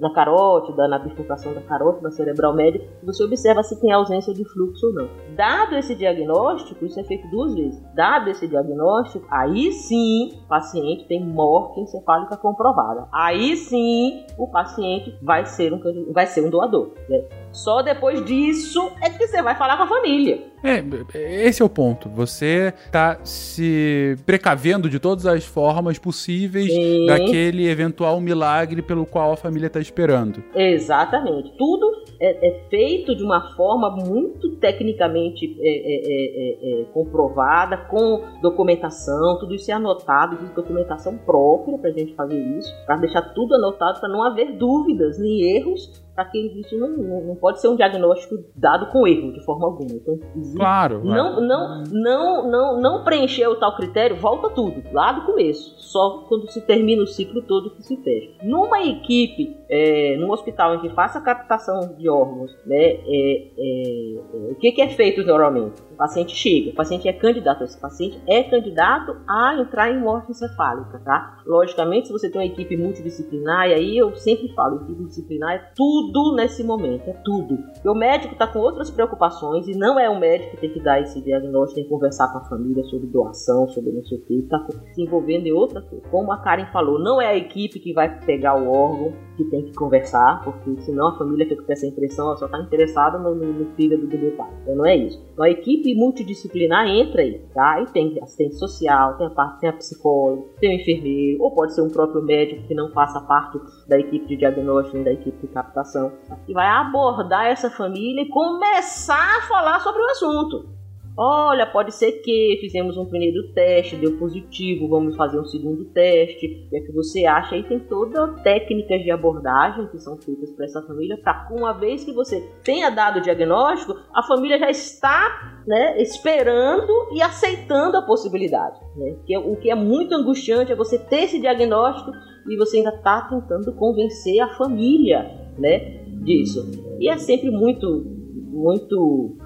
na carótida, na bifurcação da carótida cerebral média, você observa se tem ausência de fluxo ou não. Dado esse diagnóstico, isso é feito duas vezes. Dado esse diagnóstico, aí sim o paciente tem morte encefálica comprovada. Aí sim o paciente vai ser um, vai ser um doador. né? Só depois disso é que você vai falar com a família. É, esse é o ponto. Você tá se precavendo de todas as formas possíveis Sim. daquele eventual milagre pelo qual a família tá esperando. Exatamente. Tudo é, é feito de uma forma muito tecnicamente é, é, é, é, comprovada, com documentação, tudo isso é anotado, existe documentação própria para a gente fazer isso, para deixar tudo anotado, para não haver dúvidas nem erros, para que isso não, não, pode ser um diagnóstico dado com erro de forma alguma. Então, Claro. não, não, não, não, não preencher o tal critério, volta tudo, lá do começo. Só quando se termina o ciclo todo que se fecha. Numa equipe, é, num hospital em que faça captação de órgãos, né, é, é, é, o que, que é feito normalmente? O paciente chega, o paciente é candidato, esse paciente é candidato a entrar em morte encefálica, tá? Logicamente, se você tem uma equipe multidisciplinar, e aí eu sempre falo, equipe multidisciplinar é tudo nesse momento, é tudo. Porque o médico está com outras preocupações e não é o médico que tem que dar esse diagnóstico, tem que conversar com a família sobre doação, sobre não sei o que, está se envolvendo em outra coisa. Como a Karen falou, não é a equipe que vai pegar o órgão que tem que conversar, porque senão a família fica com essa impressão, ela só está interessada no, no, no fígado do meu pai. Então não é isso. Então a equipe multidisciplinar entra aí, tá? E tem assistente social, tem a parte, tem a psicóloga, tem o enfermeiro, ou pode ser um próprio médico que não faça parte da equipe de diagnóstico, da equipe de captação, que vai abordar essa família e começar a falar sobre o assunto. Olha, pode ser que fizemos um primeiro teste, deu positivo, vamos fazer um segundo teste. O que é que você acha? Aí tem todas técnicas de abordagem que são feitas para essa família, para uma vez que você tenha dado o diagnóstico, a família já está né, esperando e aceitando a possibilidade. Né? Que é- o que é muito angustiante é você ter esse diagnóstico e você ainda está tentando convencer a família né, disso. E é sempre muito, muito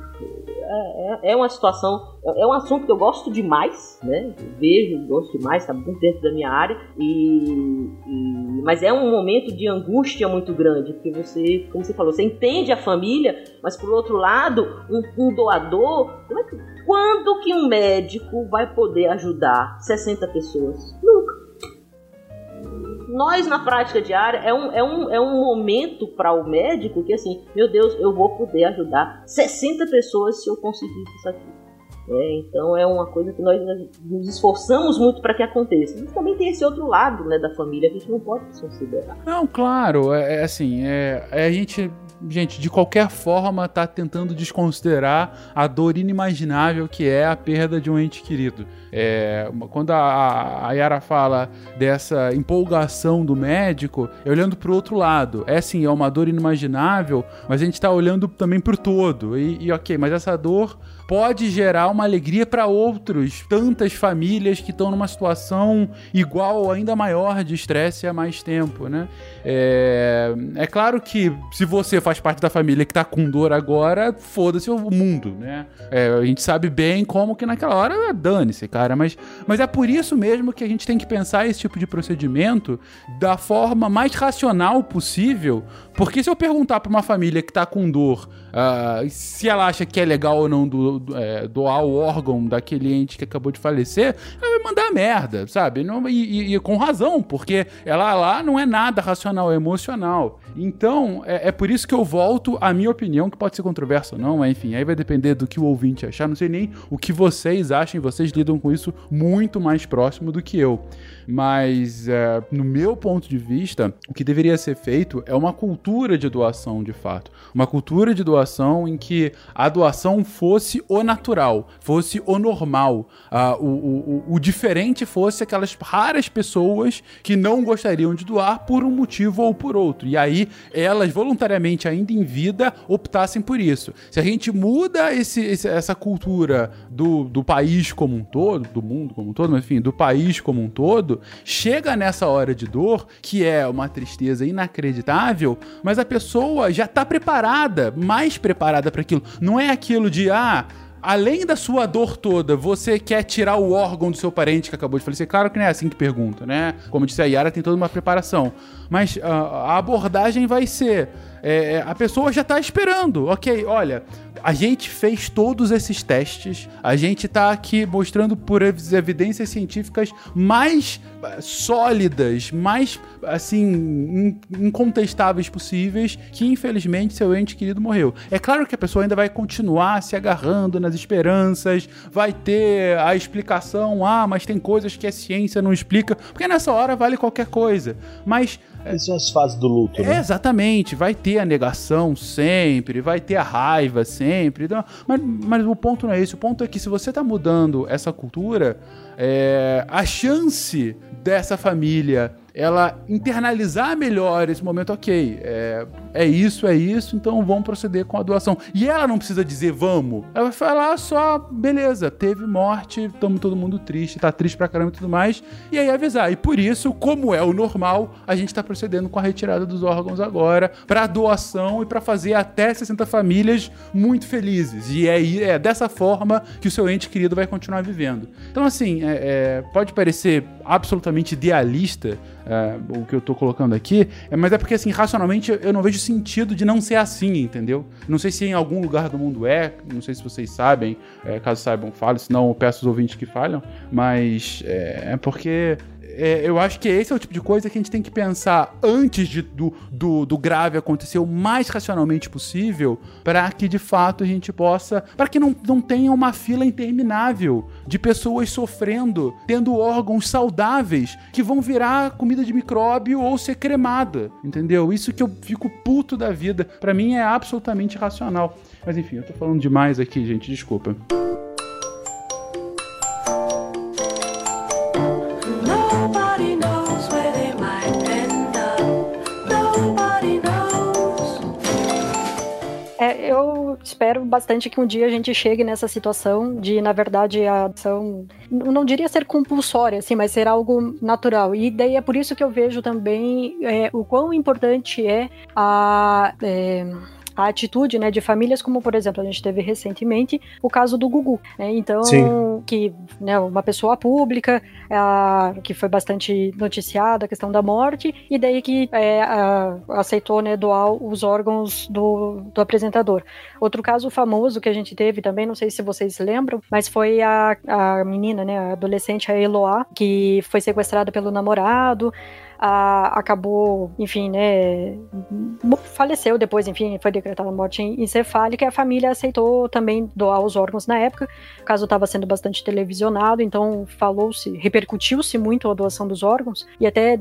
é, é- é uma situação, é é um assunto que eu gosto demais, né? Vejo, gosto demais, está muito dentro da minha área, e, e- mas é um momento de angústia muito grande, porque você, como você falou, você entende a família, mas por outro lado, um, um doador, como é que- quando que um médico vai poder ajudar 60 pessoas? Nunca. Nós, na prática diária, é um, é um, é um momento para o médico que, assim, meu Deus, eu vou poder ajudar 60 pessoas se eu conseguir isso aqui. É, então é uma coisa que nós nos esforçamos muito para que aconteça. Mas também tem esse outro lado né, da família que a gente não pode desconsiderar. Não, claro, é, é assim, é, é a gente, gente, de qualquer forma tá tentando desconsiderar a dor inimaginável que é a perda de um ente querido. É, quando a, a Yara fala dessa empolgação do médico, é olhando pro outro lado. É sim, é uma dor inimaginável, mas a gente tá olhando também pro todo. E, e ok, mas essa dor pode gerar uma alegria para outros, tantas famílias que estão numa situação igual ou ainda maior de estresse há mais tempo, né? É, é claro que se você faz parte da família que tá com dor agora, foda-se o mundo, né? É, a gente sabe bem como que naquela hora dane-se, cara, mas, mas é por isso mesmo que a gente tem que pensar esse tipo de procedimento da forma mais racional possível, porque se eu perguntar pra uma família que tá com dor ah, se ela acha que é legal ou não do- é, doar o órgão daquele ente que acabou de falecer, ela vai mandar merda, sabe? Não- e, e- e com razão, porque ela lá não é nada racional, é emocional. Então, é, é por isso que eu volto à minha opinião, que pode ser controversa ou não, mas enfim, aí vai depender do que o ouvinte achar. Não sei nem o que vocês acham, vocês lidam com isso muito mais próximo do que eu. Mas, é, no meu ponto de vista, o que deveria ser feito é uma cultura de doação, de fato. Uma cultura de doação em que a doação fosse o natural, fosse o normal. Ah, o, o, o- diferente fosse aquelas raras pessoas que não gostariam de doar por um motivo ou por outro. E aí, elas voluntariamente, ainda em vida, optassem por isso. Se a gente muda esse, esse- essa cultura do, do país como um todo, do mundo como um todo, mas enfim, do país como um todo, chega nessa hora de dor, que é uma tristeza inacreditável, mas a pessoa já tá preparada, mais preparada para aquilo. Não é aquilo de, ah. Além da sua dor toda, você quer tirar o órgão do seu parente que acabou de falecer? Claro que não é assim que pergunta, né? Como disse a Yara, tem toda uma preparação. Mas ah, a abordagem vai ser: é, a pessoa já tá esperando. Ok, olha, a gente fez todos esses testes, a gente tá aqui mostrando por ev- evidências científicas mais ah, sólidas, mais assim, in- incontestáveis possíveis, que infelizmente seu ente querido morreu. É claro que a pessoa ainda vai continuar se agarrando nas esperanças, vai ter a explicação, ah, mas tem coisas que a ciência não explica, porque nessa hora vale qualquer coisa. Mas Essas são as fases do luto, é, né? exatamente, vai ter a negação sempre, vai ter a raiva sempre. então, mas, mas o ponto não é esse. O ponto é que se você tá mudando essa cultura, é, a chance dessa família ela internalizar melhor esse momento, ok, é, é isso, é isso, então vamos proceder com a doação. E ela não precisa dizer vamos, ela vai falar só, beleza, teve morte, estamos todo mundo triste, tá triste pra caramba e tudo mais, e aí avisar. E por isso, como é o normal, a gente tá procedendo com a retirada dos órgãos agora, pra doação e pra fazer até 60 famílias muito felizes. E é, é dessa forma que o seu ente querido vai continuar vivendo. Então, assim, é- é, pode parecer absolutamente idealista é, o que eu tô colocando aqui, é, mas é porque, assim, racionalmente eu não vejo sentido de não ser assim, entendeu? Não sei se em algum lugar do mundo é, não sei se vocês sabem, é, caso saibam, falem, senão eu peço os ouvintes que falham, mas é, é porque é, eu acho que esse é o tipo de coisa que a gente tem que pensar antes de- do, do, do grave acontecer o mais racionalmente possível para que de fato a gente possa. para que não, não tenha uma fila interminável de pessoas sofrendo, tendo órgãos saudáveis que vão virar comida de micróbio ou ser cremada, entendeu? Isso que eu fico puto da vida. Para mim é absolutamente racional. Mas enfim, eu tô falando demais aqui, gente, desculpa. É, eu espero bastante que um dia a gente chegue nessa situação de, na verdade, a ação, não diria ser compulsória, assim, mas ser algo natural. E daí é por isso que eu vejo também é, o quão importante é a. é, a atitude né, de famílias, como por exemplo, a gente teve recentemente o caso do Gugu. né? Então, Sim. que né, uma pessoa pública, a- que foi bastante noticiada a questão da morte, e daí que é, a- aceitou né, doar os órgãos do, do apresentador. Outro caso famoso que a gente teve também, não sei se vocês lembram, mas foi a, a menina, né, a adolescente, a Eloá, que foi sequestrada pelo namorado, a- acabou, enfim, né, faleceu depois, enfim, foi decretada morte encefálica e a família aceitou também doar os órgãos na época. O caso estava sendo bastante televisionado, então falou-se, repercutiu-se muito a doação dos órgãos e até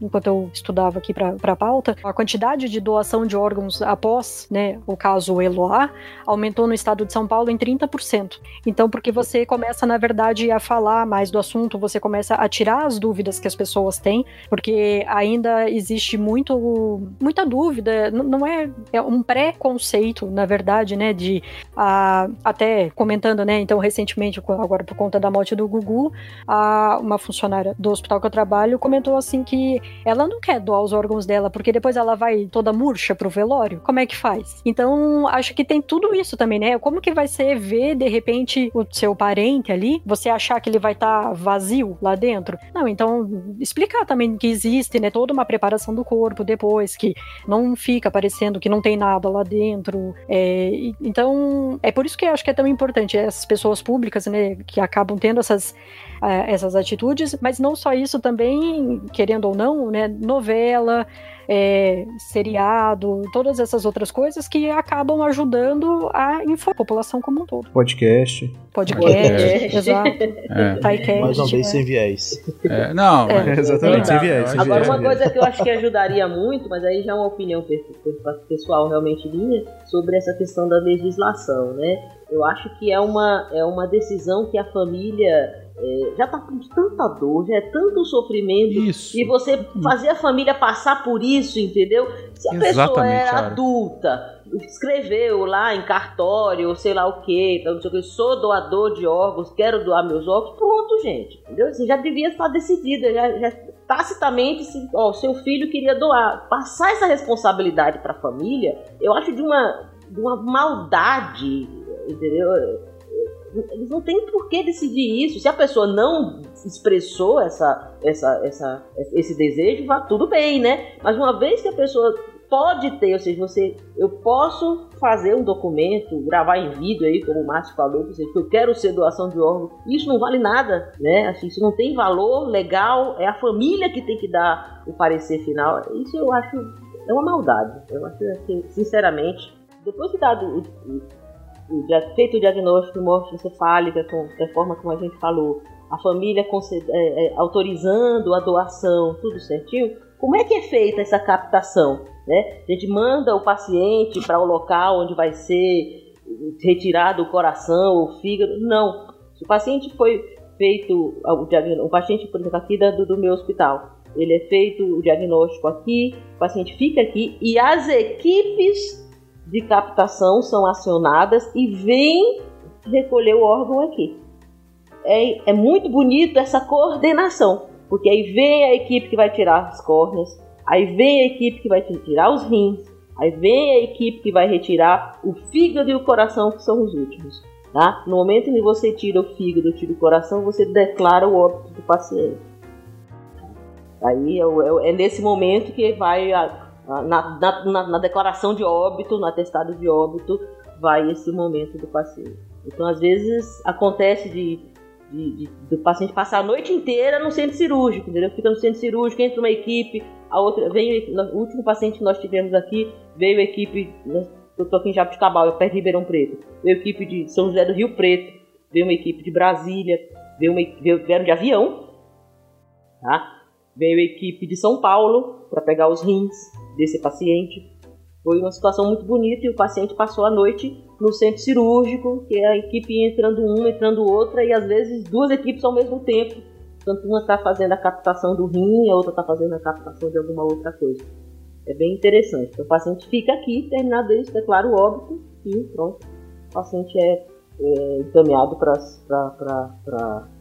enquanto eu estudava aqui para a pauta, a quantidade de doação de órgãos após, né, o caso Eloá, aumentou no estado de São Paulo em 30%. Então, porque você começa, na verdade, a falar mais do assunto, você começa a tirar as dúvidas que as pessoas têm, porque ainda existe muito, muita dúvida, não é, é um pré-conceito, na verdade, né, de ah, até comentando, né, então recentemente, agora por conta da morte do Gugu, a, uma funcionária do hospital que eu trabalho comentou assim que ela não quer doar os órgãos dela, porque depois ela vai toda murcha pro velório, como é que faz? Então, acho que tem tudo isso também, né, como que vai ser ver, de repente, o seu parente ali, você achar que ele vai estar vazio lá dentro? Não, então, explicar também que existe, né, toda uma preparação do corpo depois, que não fica parecendo que não tem nada lá dentro. É, então, é por isso que eu acho que é tão importante essas pessoas públicas, né, que acabam tendo essas essas atitudes, mas não só isso também, querendo ou não, né, novela, é, seriado, todas essas outras coisas que acabam ajudando a informar a população como um todo. Podcast. Podcast, Podcast. exato. É, Tycast, Mais uma vez é. sem viés. é, não, É. exatamente, sem viés. sem Agora, viés, uma coisa que eu acho que ajudaria muito, mas aí já é uma opinião pe- pe- pessoal realmente minha, sobre essa questão da legislação, né? Eu acho que é uma, é uma decisão que a família é, já tá com tanta dor, já é tanto sofrimento, Isso. e você fazer a família passar por isso, entendeu? Se a pessoa Exatamente, é Ara. adulta, escreveu lá em cartório, sei lá o que, não sei o que, sou doador de órgãos, quero doar meus órgãos, pronto, gente. Entendeu? Assim, já devia estar decidida, já, já tacitamente, se, ó, seu filho queria doar. Passar essa responsabilidade para a família, eu acho de uma, de uma maldade, entendeu? Eles não têm por que decidir isso. Se a pessoa não expressou essa, essa, essa, esse desejo, vá tudo bem, né? Mas uma vez que a pessoa pode ter, ou seja, você, eu posso fazer um documento, gravar em vídeo aí, como o Márcio falou, ou seja, que eu quero ser doação de órgão, isso não vale nada, né? Assim, isso não tem valor legal, é a família que tem que dar o parecer final. Isso eu acho é uma maldade. Eu acho assim, sinceramente, depois de dado o, feito o diagnóstico de morte encefálica, com, da forma como a gente falou, a família é, é, autorizando a doação, tudo certinho, como é que é feita essa captação? Né? A gente manda o paciente para o local onde vai ser retirado o coração, o fígado. Não. Se o paciente foi feito, o, diagn- o paciente, por exemplo, aqui do, do meu hospital, ele é feito o diagnóstico aqui, o paciente fica aqui e as equipes de captação são acionadas e vêm recolher o órgão aqui. É, é muito bonito essa coordenação, porque aí vem a equipe que vai tirar as córneas, aí vem a equipe que vai tirar os rins, aí vem a equipe que vai retirar o fígado e o coração, que são os últimos. Tá? No momento em que você tira o fígado, tira o coração, você declara o óbito do paciente. Aí é, é- é nesse momento que vai a- na, na- na- na declaração de óbito, no atestado de óbito, vai esse momento do paciente. Então, às vezes, acontece de, de- de- do paciente passar a noite inteira no centro cirúrgico, entendeu? Fica no centro cirúrgico, entra uma equipe, a outra vem o último paciente que nós tivemos aqui veio a equipe, né, eu tô aqui em Jabuticabal, perto de Ribeirão Preto, veio a equipe de São José do Rio Preto, veio uma equipe de Brasília, veio uma, veio, vieram de avião, tá? Veio a equipe de São Paulo para pegar os rins desse paciente. Foi uma situação muito bonita e o paciente passou a noite no centro cirúrgico, que é a equipe entrando uma, entrando outra, e às vezes duas equipes ao mesmo tempo. Tanto uma está fazendo a captação do rim, a outra está fazendo a captação de alguma outra coisa. É bem interessante. Então, o paciente fica aqui, terminado isso, declara o óbito e pronto. O paciente é, é encaminhado para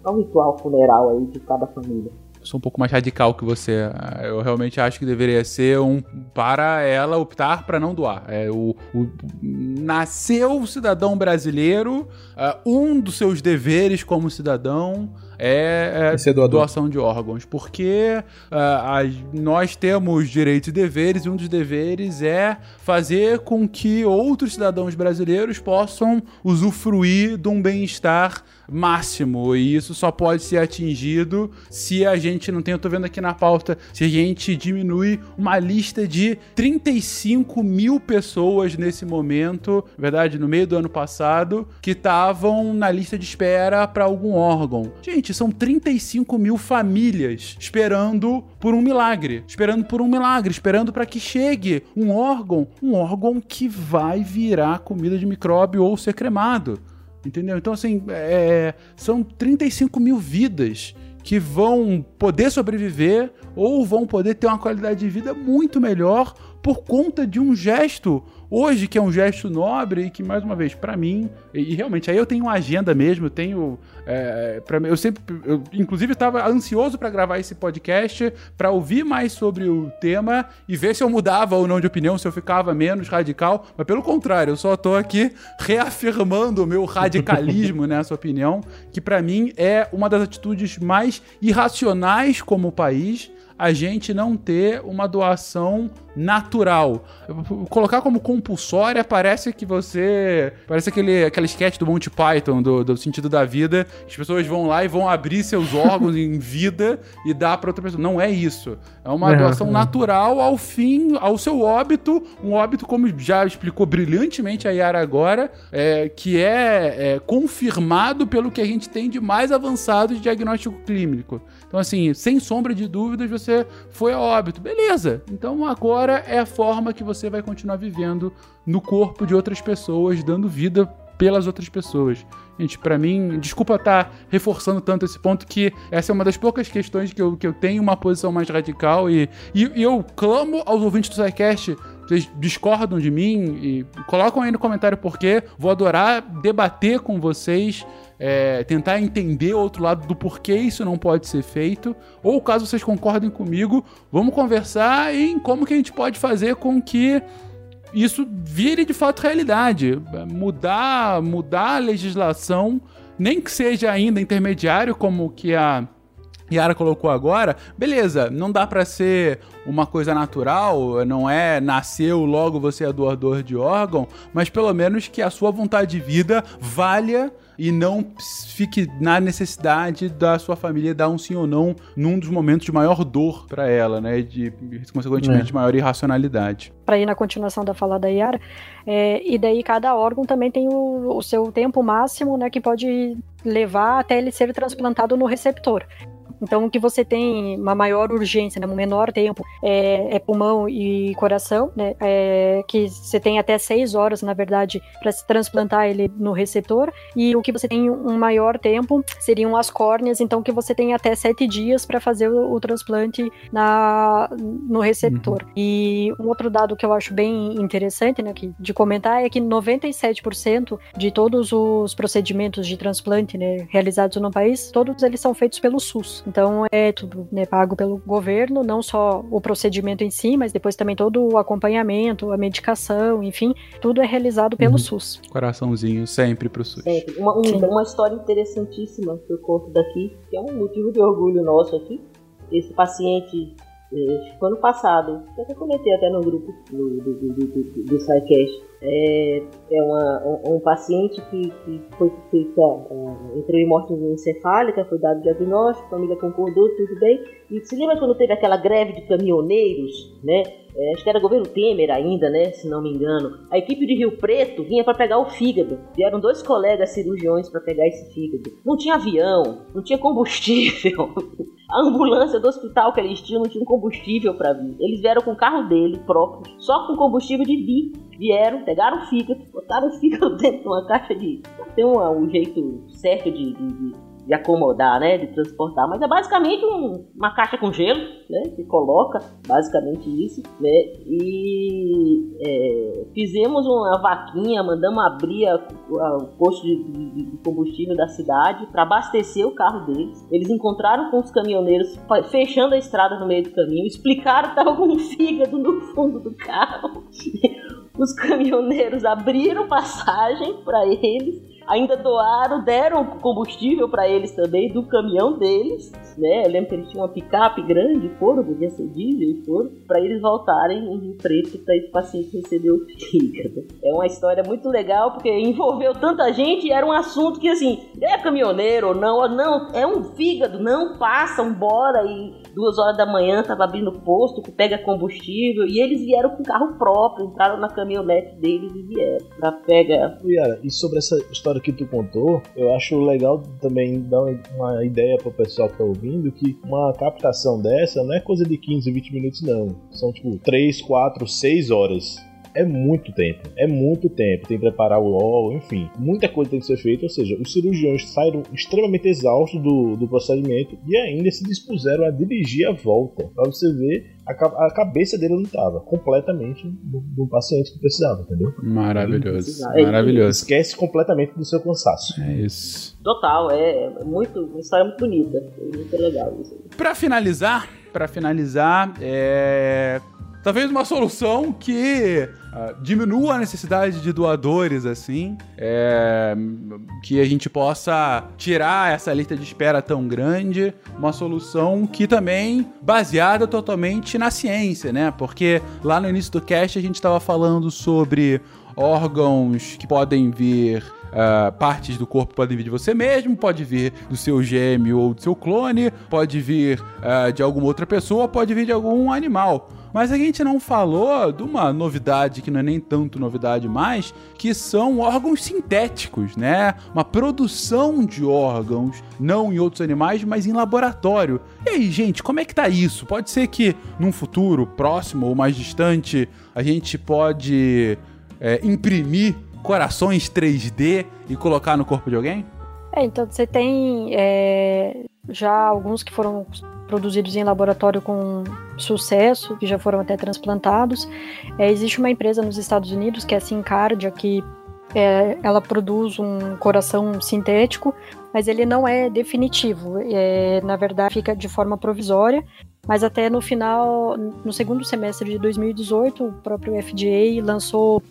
o ritual funeral aí de cada família. Sou um pouco mais radical que você. Eu realmente acho que deveria ser um para ela optar para não doar. É o, o- nasceu o cidadão brasileiro, ah, um dos seus deveres como cidadão é, é É doação de órgãos, porque ah, as- nós temos direitos e deveres, e um dos deveres é fazer com que outros cidadãos brasileiros possam usufruir de um bem-estar máximo, e isso só pode ser atingido se a gente não tem, eu tô vendo aqui na pauta, se a gente diminui uma lista de 35 mil pessoas nesse momento, verdade, no meio do ano passado, que estavam na lista de espera para algum órgão. Gente, são 35 mil famílias esperando por um milagre, esperando por um milagre, esperando para que chegue um órgão, um órgão que vai virar comida de micróbio ou ser cremado. Entendeu? Então, assim, é, são 35 mil vidas que vão poder sobreviver ou vão poder ter uma qualidade de vida muito melhor por conta de um gesto hoje que é um gesto nobre e que mais uma vez para mim e, e realmente aí eu tenho uma agenda mesmo eu tenho é, para eu sempre eu, inclusive estava ansioso para gravar esse podcast para ouvir mais sobre o tema e ver se eu mudava ou não de opinião se eu ficava menos radical mas pelo contrário eu só tô aqui reafirmando o meu radicalismo nessa opinião que para mim é uma das atitudes mais irracionais como país a gente não ter uma doação natural. Colocar como compulsória parece que você. Parece aquele, aquele sketch do Monty Python, do, do sentido da vida. As pessoas vão lá e vão abrir seus órgãos em vida e dar pra outra pessoa. Não é isso. É uma É, doação é. natural ao fim, ao seu óbito. Um óbito, como já explicou brilhantemente a Yara agora, é, que é, é confirmado pelo que a gente tem de mais avançado de diagnóstico clínico. Então, assim, sem sombra de dúvidas, você foi a óbito. Beleza. Então agora é a forma que você vai continuar vivendo no corpo de outras pessoas, dando vida pelas outras pessoas. Gente, pra mim, desculpa estar reforçando tanto esse ponto, que essa é uma das poucas questões que eu, que eu tenho uma posição mais radical e, e, e eu clamo aos ouvintes do SciCast, vocês discordam de mim e colocam aí no comentário por quê. Vou adorar debater com vocês, é, tentar entender o outro lado do porquê isso não pode ser feito. Ou caso vocês concordem comigo, vamos conversar em como que a gente pode fazer com que isso vire de fato realidade. Mudar, mudar a legislação, nem que seja ainda intermediário, como que a Yara colocou agora, beleza, não dá pra ser uma coisa natural, não é nasceu logo você é doador de órgão, mas pelo menos que a sua vontade de vida valha e não fique na necessidade da sua família dar um sim ou não num dos momentos de maior dor pra ela, né, de consequentemente É. de maior irracionalidade. para ir na continuação da fala da Yara, é, e daí cada órgão também tem o, o seu tempo máximo, né, que pode levar até ele ser transplantado no receptor. Então, o que você tem uma maior urgência, né, um menor tempo, é, é pulmão e coração, né, é, que você tem até seis horas, na verdade, para se transplantar ele no receptor, e o que você tem um maior tempo seriam as córneas, então que você tem até sete dias para fazer o, o transplante na, no receptor. E um outro dado que eu acho bem interessante né, que, de comentar é que 97% de todos os procedimentos de transplante né, realizados no país, todos eles são feitos pelo SUS. Então é tudo né, pago pelo governo, não só o procedimento em si, mas depois também todo o acompanhamento, a medicação, enfim, tudo é realizado pelo Uhum. SUS. Coraçãozinho sempre pro SUS. Sempre. Uma, um- uma história interessantíssima que eu conto daqui, que é um motivo de orgulho nosso aqui. Esse paciente, ano passado, eu até comentei até no grupo do, do, do, do, do, SciCast. É, é uma, um, um paciente que, que foi feita, uh, entrou em morte encefálica, foi dado diagnóstico, a família concordou, tudo bem. E se lembra quando teve aquela greve de caminhoneiros, né? É, acho que era governo Temer ainda, né? Se não me engano. A equipe de Rio Preto vinha para pegar o fígado. Vieram dois colegas cirurgiões para pegar esse fígado. Não tinha avião, não tinha combustível. A ambulância do hospital que eles tinham não tinha combustível para vir. Eles vieram com o carro dele próprio, só com combustível de vir. Vieram, pegaram o fígado, botaram o fígado dentro de uma caixa de. Tem um, um jeito certo de, de, de- de acomodar, né? De transportar. Mas é basicamente um- uma caixa com gelo, né? Que coloca, basicamente isso, né? E é, fizemos uma vaquinha, mandamos abrir a- a- o posto de, de- de combustível da cidade para abastecer o carro deles. Eles encontraram com os caminhoneiros fechando a estrada no meio do caminho, explicaram que estava com um fígado no fundo do carro. Os caminhoneiros abriram passagem para eles, ainda doaram, deram combustível para eles também do caminhão deles, né? Eu lembro que eles tinham uma picape grande, foram, podia ser diesel e foram, para eles voltarem em Rio Preto para esse paciente receber o fígado. É uma história muito legal porque envolveu tanta gente e era um assunto que assim, é caminhoneiro ou não, não, é um fígado, não passa, bora e duas horas da manhã tava abrindo posto, que pega combustível e eles vieram com carro próprio, entraram na caminhonete deles e vieram pra pegar Yara, e sobre essa história que tu contou, eu acho legal também dar uma- uma ideia pro pessoal que tá ouvindo que uma captação dessa não é coisa de 15, 20 minutos, não. São tipo 3, 4, 6 horas. É muito tempo, é muito tempo. Tem que preparar o óleo, enfim, muita coisa tem que ser feita. Ou seja, os cirurgiões saíram extremamente exaustos do, do procedimento e ainda se dispuseram a dirigir a volta. Pra você ver, a, ca- a cabeça dele não estava completamente do, do paciente que precisava, entendeu? Maravilhoso. É, Maravilhoso. Esquece completamente do seu cansaço. É isso. total, é, é muito, uma história muito bonita, é muito legal isso. Pra finalizar, para finalizar, é... talvez uma solução que ah, diminua a necessidade de doadores, assim, é, que a gente possa tirar essa lista de espera tão grande, uma solução que também baseada totalmente na ciência, né? Porque lá no início do cast a gente estava falando sobre órgãos que podem vir Uh, partes do corpo podem vir de você mesmo, pode vir do seu gêmeo ou do seu clone, pode vir uh, de alguma outra pessoa, pode vir de algum animal. Mas a gente não falou de uma novidade que não é nem tanto novidade mais, que são órgãos sintéticos, né? Uma produção de órgãos, não em outros animais, mas em laboratório. E aí, gente, como é que tá isso? Pode ser que num futuro próximo ou mais distante a gente pode é, imprimir corações 3D e colocar no corpo de alguém? É, então você tem é, já alguns que foram produzidos em laboratório com sucesso, que já foram até transplantados. É, existe uma empresa nos Estados Unidos, que é a Syncardia, que é, ela produz um coração sintético, mas ele não é definitivo. É, na verdade, fica de forma provisória. Mas até no final, no segundo semestre de 2018, o próprio FDA lançou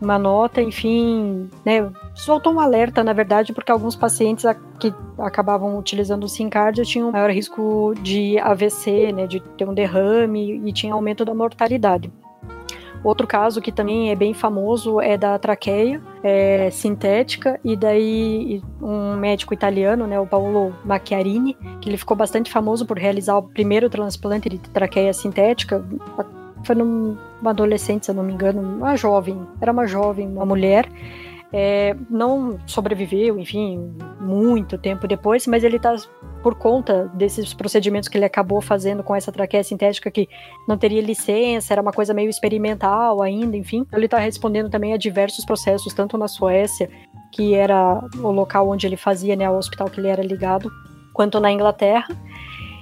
uma nota, enfim, né, soltou um alerta, na verdade, porque alguns pacientes que acabavam utilizando o Syncardia tinham maior risco de AVC, né, de ter um derrame e tinha aumento da mortalidade. Outro caso que também é bem famoso é da traqueia é, sintética, e daí um médico italiano, né, o Paolo Macchiarini, que ele ficou bastante famoso por realizar o primeiro transplante de traqueia sintética, foi numa adolescente, se eu não me engano, uma jovem, era uma jovem, uma mulher, é, não sobreviveu, enfim, muito tempo depois, mas ele está por conta desses procedimentos que ele acabou fazendo com essa traqueia sintética que não teria licença, era uma coisa meio experimental ainda, enfim. Ele está respondendo também a diversos processos, tanto na Suécia, que era o local onde ele fazia, né, o hospital que ele era ligado, quanto na Inglaterra.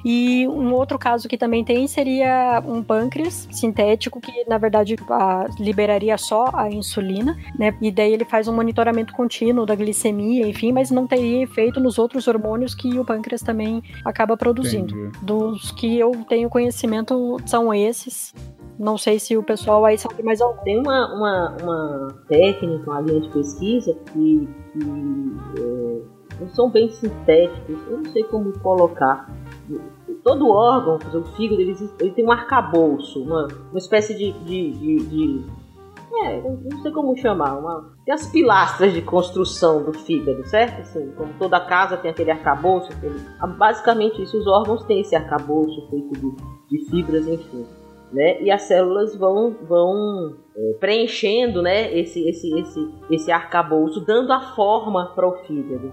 E um outro caso que também tem seria um pâncreas sintético que, na verdade, a- liberaria só a insulina, né? E daí ele faz um monitoramento contínuo da glicemia, enfim, mas não teria efeito nos outros hormônios que o pâncreas também acaba produzindo. Entendi. Dos que eu tenho conhecimento são esses. Não sei se o pessoal aí sabe mais algum. Tem uma, uma, uma técnica, uma linha de pesquisa que, que é, não são bem sintéticos, eu não sei como colocar. Todo órgão, o fígado, ele, ele tem um arcabouço, uma, uma espécie de. de, de- de- é, não sei como chamar. Uma, tem as pilastras de construção do fígado, certo? Assim, como toda casa tem aquele arcabouço. aquele- basicamente isso, os órgãos têm esse arcabouço feito de, de fibras, enfim né? E as células vão, vão é, preenchendo, né? Esse, esse, esse, esse arcabouço, dando a forma para o fígado,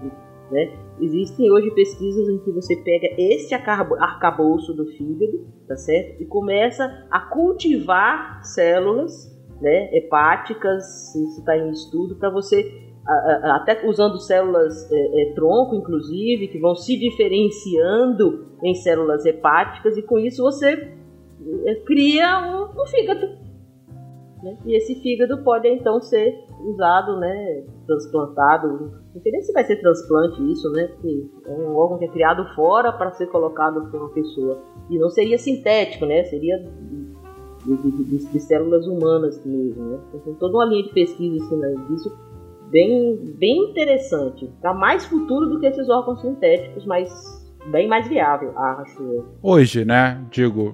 né? Existem hoje pesquisas em que você pega este arcabo- arcabouço do fígado, tá certo? E começa a cultivar células, né? Hepáticas, isso está em estudo, para você até usando células é, é, tronco, inclusive, que vão se diferenciando em células hepáticas, e com isso você é, cria um, um fígado. né? E esse fígado pode então ser usado, né, transplantado. Não sei nem se vai ser transplante isso, né? Porque é um órgão que é criado fora para ser colocado por uma pessoa. E não seria sintético, né? Seria de, de- de- de células humanas mesmo, né? Então, tem toda uma linha de pesquisa ensinando disso bem, bem interessante. Tá mais futuro do que esses órgãos sintéticos, mas bem mais viável, acho eu. Hoje, né? Digo,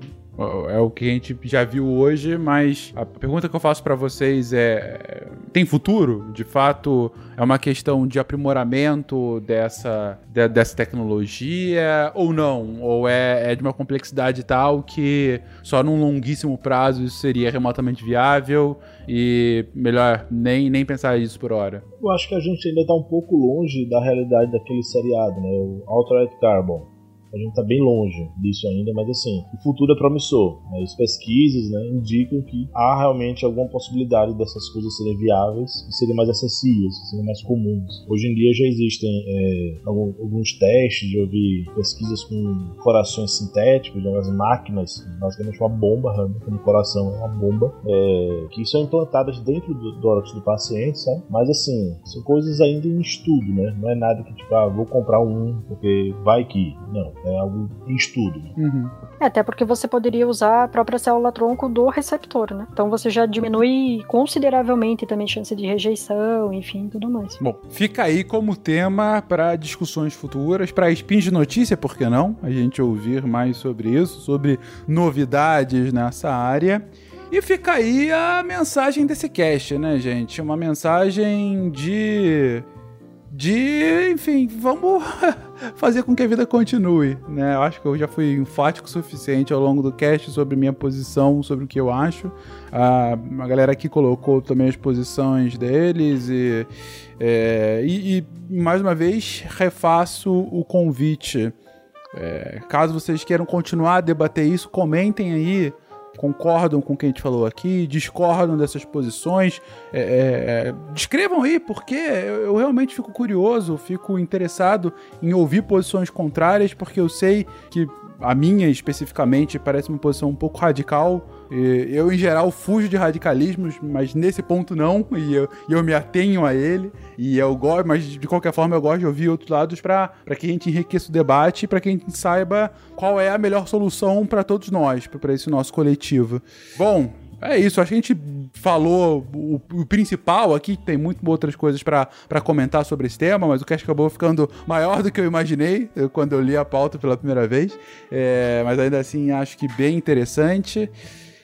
é o que a gente já viu hoje, mas a pergunta que eu faço pra vocês é: tem futuro? De fato, é uma questão de aprimoramento dessa, de- dessa tecnologia ou não? Ou é, é de uma complexidade tal que só num longuíssimo prazo isso seria remotamente viável e melhor nem, nem pensar isso por hora? Eu acho que a gente ainda tá um pouco longe da realidade daquele seriado, né? O Altered Carbon. A gente tá bem longe disso ainda, mas assim, o futuro é promissor. Né? As pesquisas né, indicam que há realmente alguma possibilidade dessas coisas serem viáveis e serem mais acessíveis, serem mais comuns. Hoje em dia já existem é, alguns testes, já vi pesquisas com corações sintéticos, né, as máquinas, basicamente uma bomba, realmente, no coração é uma bomba, é, que são implantadas dentro do tórax do paciente, sabe? Mas assim, são coisas ainda em estudo, né? Não é nada que tipo, ah, vou comprar um porque vai que. Não. É algo em estudo. né? Uhum. É, até porque você poderia usar a própria célula-tronco do receptor, né? Então você já diminui consideravelmente também chance de rejeição, enfim, tudo mais. Bom, fica aí como tema para discussões futuras, para spins de notícia, por que não? A gente ouvir mais sobre isso, sobre novidades nessa área. E fica aí a mensagem desse cast, né, gente? Uma mensagem de. De, enfim, vamos fazer com que a vida continue, né? Eu acho que eu já fui enfático o suficiente ao longo do cast sobre minha posição, sobre o que eu acho. A, a galera aqui colocou também as posições deles e, é, e, e, mais uma vez refaço o convite. É, caso vocês queiram continuar a debater isso, comentem aí concordam com o que a gente falou aqui, discordam dessas posições, é, é, descrevam aí, porque eu realmente fico curioso, fico interessado em ouvir posições contrárias, porque eu sei que a minha especificamente parece uma posição um pouco radical. E Eu, em geral, fujo de radicalismos, mas nesse ponto não, e eu, eu me atenho a ele. E eu gosto, mas de qualquer forma eu gosto de ouvir outros lados para que a gente enriqueça o debate para que a gente saiba qual é a melhor solução para todos nós, para esse nosso coletivo. Bom, é isso, acho que a gente falou o, o principal aqui, tem muito outras coisas para comentar sobre esse tema, mas o cast acabou ficando maior do que eu imaginei eu- quando eu li a pauta pela primeira vez. É, mas ainda assim acho que bem interessante.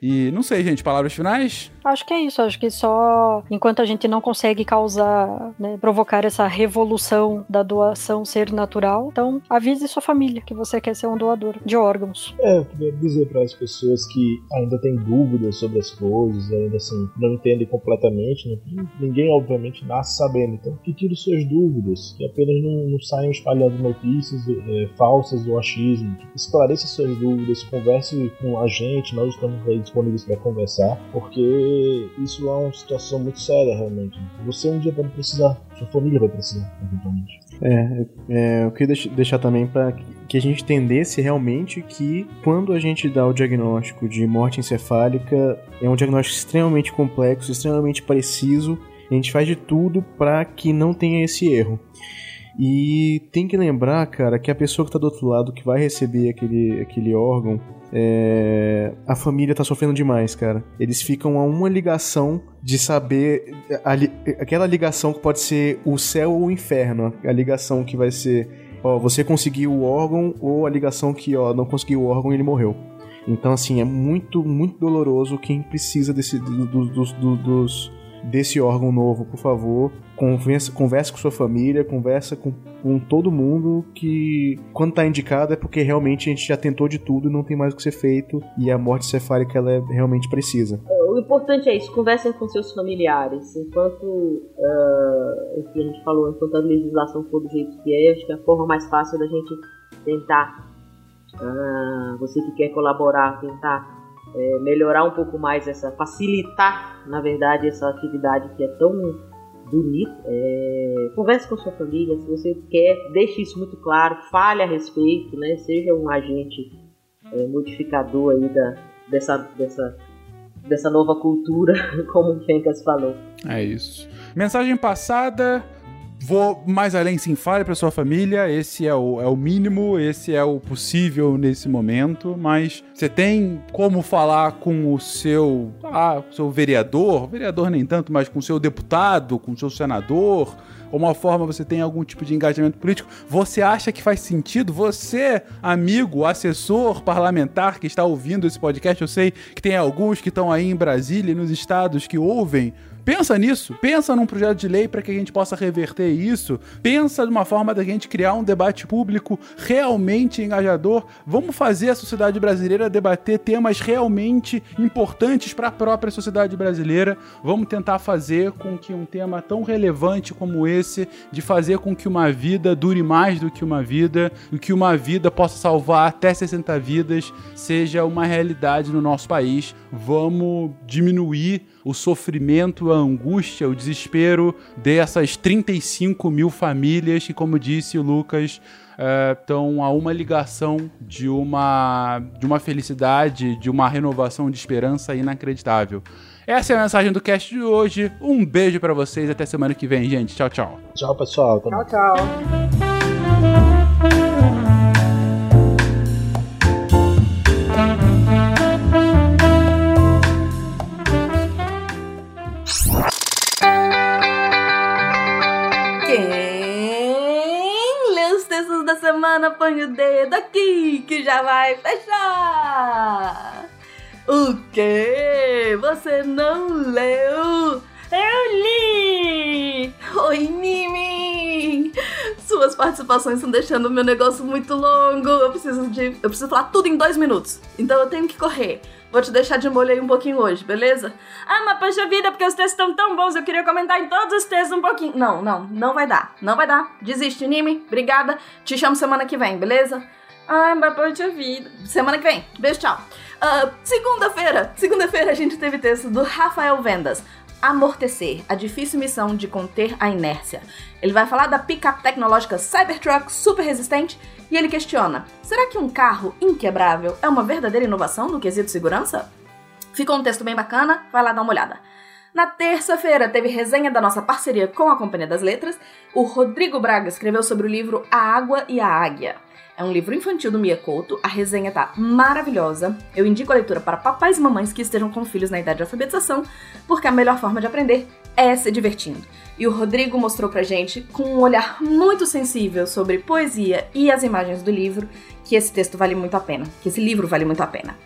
E não sei, gente, palavras finais? Acho que é isso, acho que só enquanto a gente não consegue causar, né, provocar essa revolução da doação ser natural, então avise sua família que você quer ser um doador de órgãos. É, eu queria dizer para as pessoas que ainda têm dúvidas sobre as coisas, ainda assim, não entendem completamente, né? ninguém obviamente nasce sabendo, então que tire suas dúvidas, que apenas não, não saiam espalhando notícias é, falsas do achismo, esclareça suas dúvidas, converse com a gente, nós estamos aí disponíveis para conversar, porque isso é uma situação muito séria realmente. Você um dia pode precisar, sua família vai precisar, eventualmente. É, é, eu queria deix- deixar também para que a gente entendesse realmente que quando a gente dá o diagnóstico de morte encefálica, é um diagnóstico extremamente complexo, extremamente preciso. A gente faz de tudo para que não tenha esse erro. E tem que lembrar, cara, que a pessoa que tá do outro lado, que vai receber aquele, aquele órgão, é, a família tá sofrendo demais, cara. Eles ficam a uma ligação de saber. li- aquela ligação que pode ser o céu ou o inferno. A ligação que vai ser. Ó, você conseguiu o órgão, ou a ligação que, ó, não conseguiu o órgão e ele morreu. Então, assim, é muito, muito doloroso quem precisa desse, do- do- do- dos, desse órgão novo, por favor. Converse, converse com sua família, conversa com, com todo mundo que quando tá indicado é porque realmente a gente já tentou de tudo e não tem mais o que ser feito e a morte cefálica ela é realmente precisa. O importante é isso, conversem com seus familiares. Enquanto ah, o que a gente falou, enquanto a legislação for do jeito que é, acho que a forma mais fácil da gente tentar, ah, você que quer colaborar, tentar eh, melhorar um pouco mais essa, facilitar, na verdade, essa atividade que é tão bonita. É, converse com sua família, se você quer, deixe isso muito claro, fale a respeito, né? Seja um agente eh, modificador aí da, dessa, dessa dessa nova cultura, como o Fencas falou. É isso. Mensagem passada. Vou mais além, sim, fale para sua família. Esse é o, é o mínimo, esse é o possível nesse momento. Mas você tem como falar com o seu, ah, seu vereador, vereador nem tanto, mas com o seu deputado, com o seu senador, ou uma forma você tem algum tipo de engajamento político. Você acha que faz sentido? Você, amigo, assessor parlamentar que está ouvindo esse podcast, eu sei que tem alguns que estão aí em Brasília e nos estados que ouvem. Pensa nisso, pensa num projeto de lei para que a gente possa reverter isso, pensa numa forma da gente criar um debate público realmente engajador. Vamos fazer a sociedade brasileira debater temas realmente importantes para a própria sociedade brasileira. Vamos tentar fazer com que um tema tão relevante como esse, de fazer com que uma vida dure mais do que uma vida, do que uma vida possa salvar até 60 vidas, seja uma realidade no nosso país. Vamos diminuir o sofrimento, a angústia, o desespero dessas 35 mil famílias que, como disse o Lucas, estão a uma ligação de uma, de uma felicidade, de uma renovação de esperança inacreditável. Essa é a mensagem do cast de hoje. Um beijo pra vocês. Até semana que vem, gente. Tchau, tchau. Tchau, pessoal. Tchau, tchau. Põe o dedo aqui que já vai fechar. O quê? Você não leu? Eu li! Oi! Suas participações estão deixando o meu negócio muito longo. Eu preciso de. Eu preciso falar tudo em dois minutos. Então eu tenho que correr. Vou te deixar de molho aí um pouquinho hoje, beleza? Ah, mas poxa vida, porque os textos estão tão bons, eu queria comentar em todos os textos um pouquinho. Não, não, não vai dar. Não vai dar. Desiste, Nimi. Obrigada. Te chamo semana que vem, beleza? Ai, mas poxa vida. Semana que vem. Beijo, tchau. Ah, segunda-feira. Segunda-feira a gente teve texto do Rafael Vendas. Amortecer, a difícil missão de conter a inércia. Ele vai falar da picape tecnológica Cybertruck super resistente e ele questiona: será que um carro inquebrável é uma verdadeira inovação no quesito segurança? Ficou um texto bem bacana, vai lá dar uma olhada. Na terça-feira teve resenha da nossa parceria com a Companhia das Letras. O Rodrigo Braga escreveu sobre o livro A Água e a Águia. É um livro infantil do Mia Couto, a resenha tá maravilhosa. Eu indico a leitura para papais e mamães que estejam com filhos na idade de alfabetização, porque a melhor forma de aprender é se divertindo. E o Rodrigo mostrou pra gente, com um olhar muito sensível sobre poesia e as imagens do livro, que esse texto vale muito a pena, que esse livro vale muito a pena.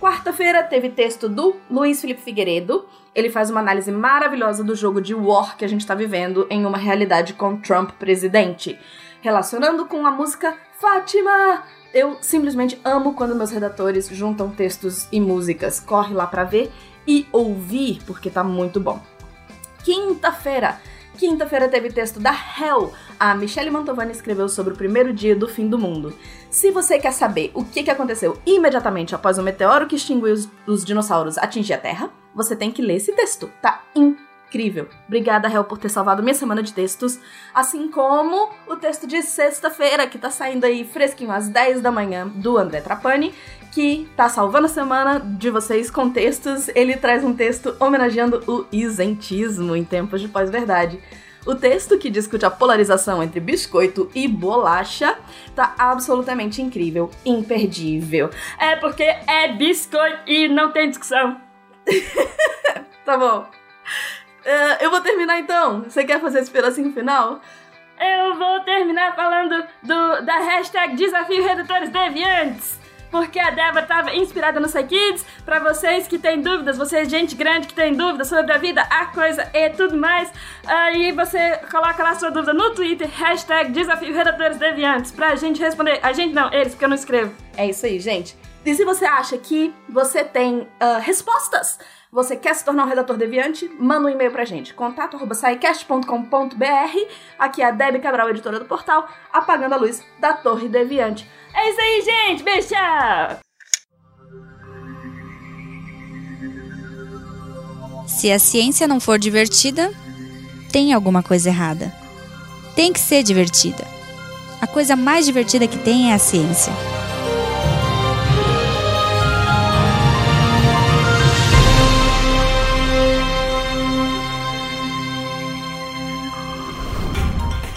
Quarta-feira teve texto do Luiz Felipe Figueiredo. Ele faz uma análise maravilhosa do jogo de war que a gente está vivendo em uma realidade com Trump presidente, relacionando com a música Fátima. Eu simplesmente amo quando meus redatores juntam textos e músicas. Corre lá pra ver e ouvir, porque tá muito bom. Quinta-feira. Quinta-feira teve texto da Hell. A Michelle Mantovani escreveu sobre o primeiro dia do fim do mundo. Se você quer saber o que, aconteceu imediatamente após o meteoro que extinguiu os, os dinossauros atingir a Terra, você tem que ler esse texto. Tá incrível. Obrigada, Hel, por ter salvado minha semana de textos. Assim como o texto de sexta-feira, que tá saindo aí fresquinho às 10 da manhã, do André Trapani, que tá salvando a semana de vocês com textos. Ele traz um texto homenageando o isentismo em tempos de pós-verdade. O texto, que discute a polarização entre biscoito e bolacha, tá absolutamente incrível, imperdível. É porque é biscoito e não tem discussão. tá bom. É, eu vou terminar então. Você quer fazer esse pedacinho final? Eu vou terminar falando do, da hashtag Desafio Redutores Deviantes. Porque a Débora estava inspirada no Kids. Pra vocês que têm dúvidas, vocês, gente grande que tem dúvidas sobre a vida, a coisa e tudo mais, aí você coloca lá sua dúvida no Twitter, hashtag Desafio Redatores Deviantes, pra gente responder. A gente não, eles, porque eu não escrevo. É isso aí, gente. E se você acha que você tem ah, respostas, você quer se tornar um redator deviante, manda um e-mail pra gente, contato.saicast.com.br. Aqui é a Debbie Cabral, editora do portal, apagando a luz da Torre Deviante. É isso aí, gente! Beijo! Se a ciência não for divertida, tem alguma coisa errada. Tem que ser divertida. A coisa mais divertida que tem é a ciência.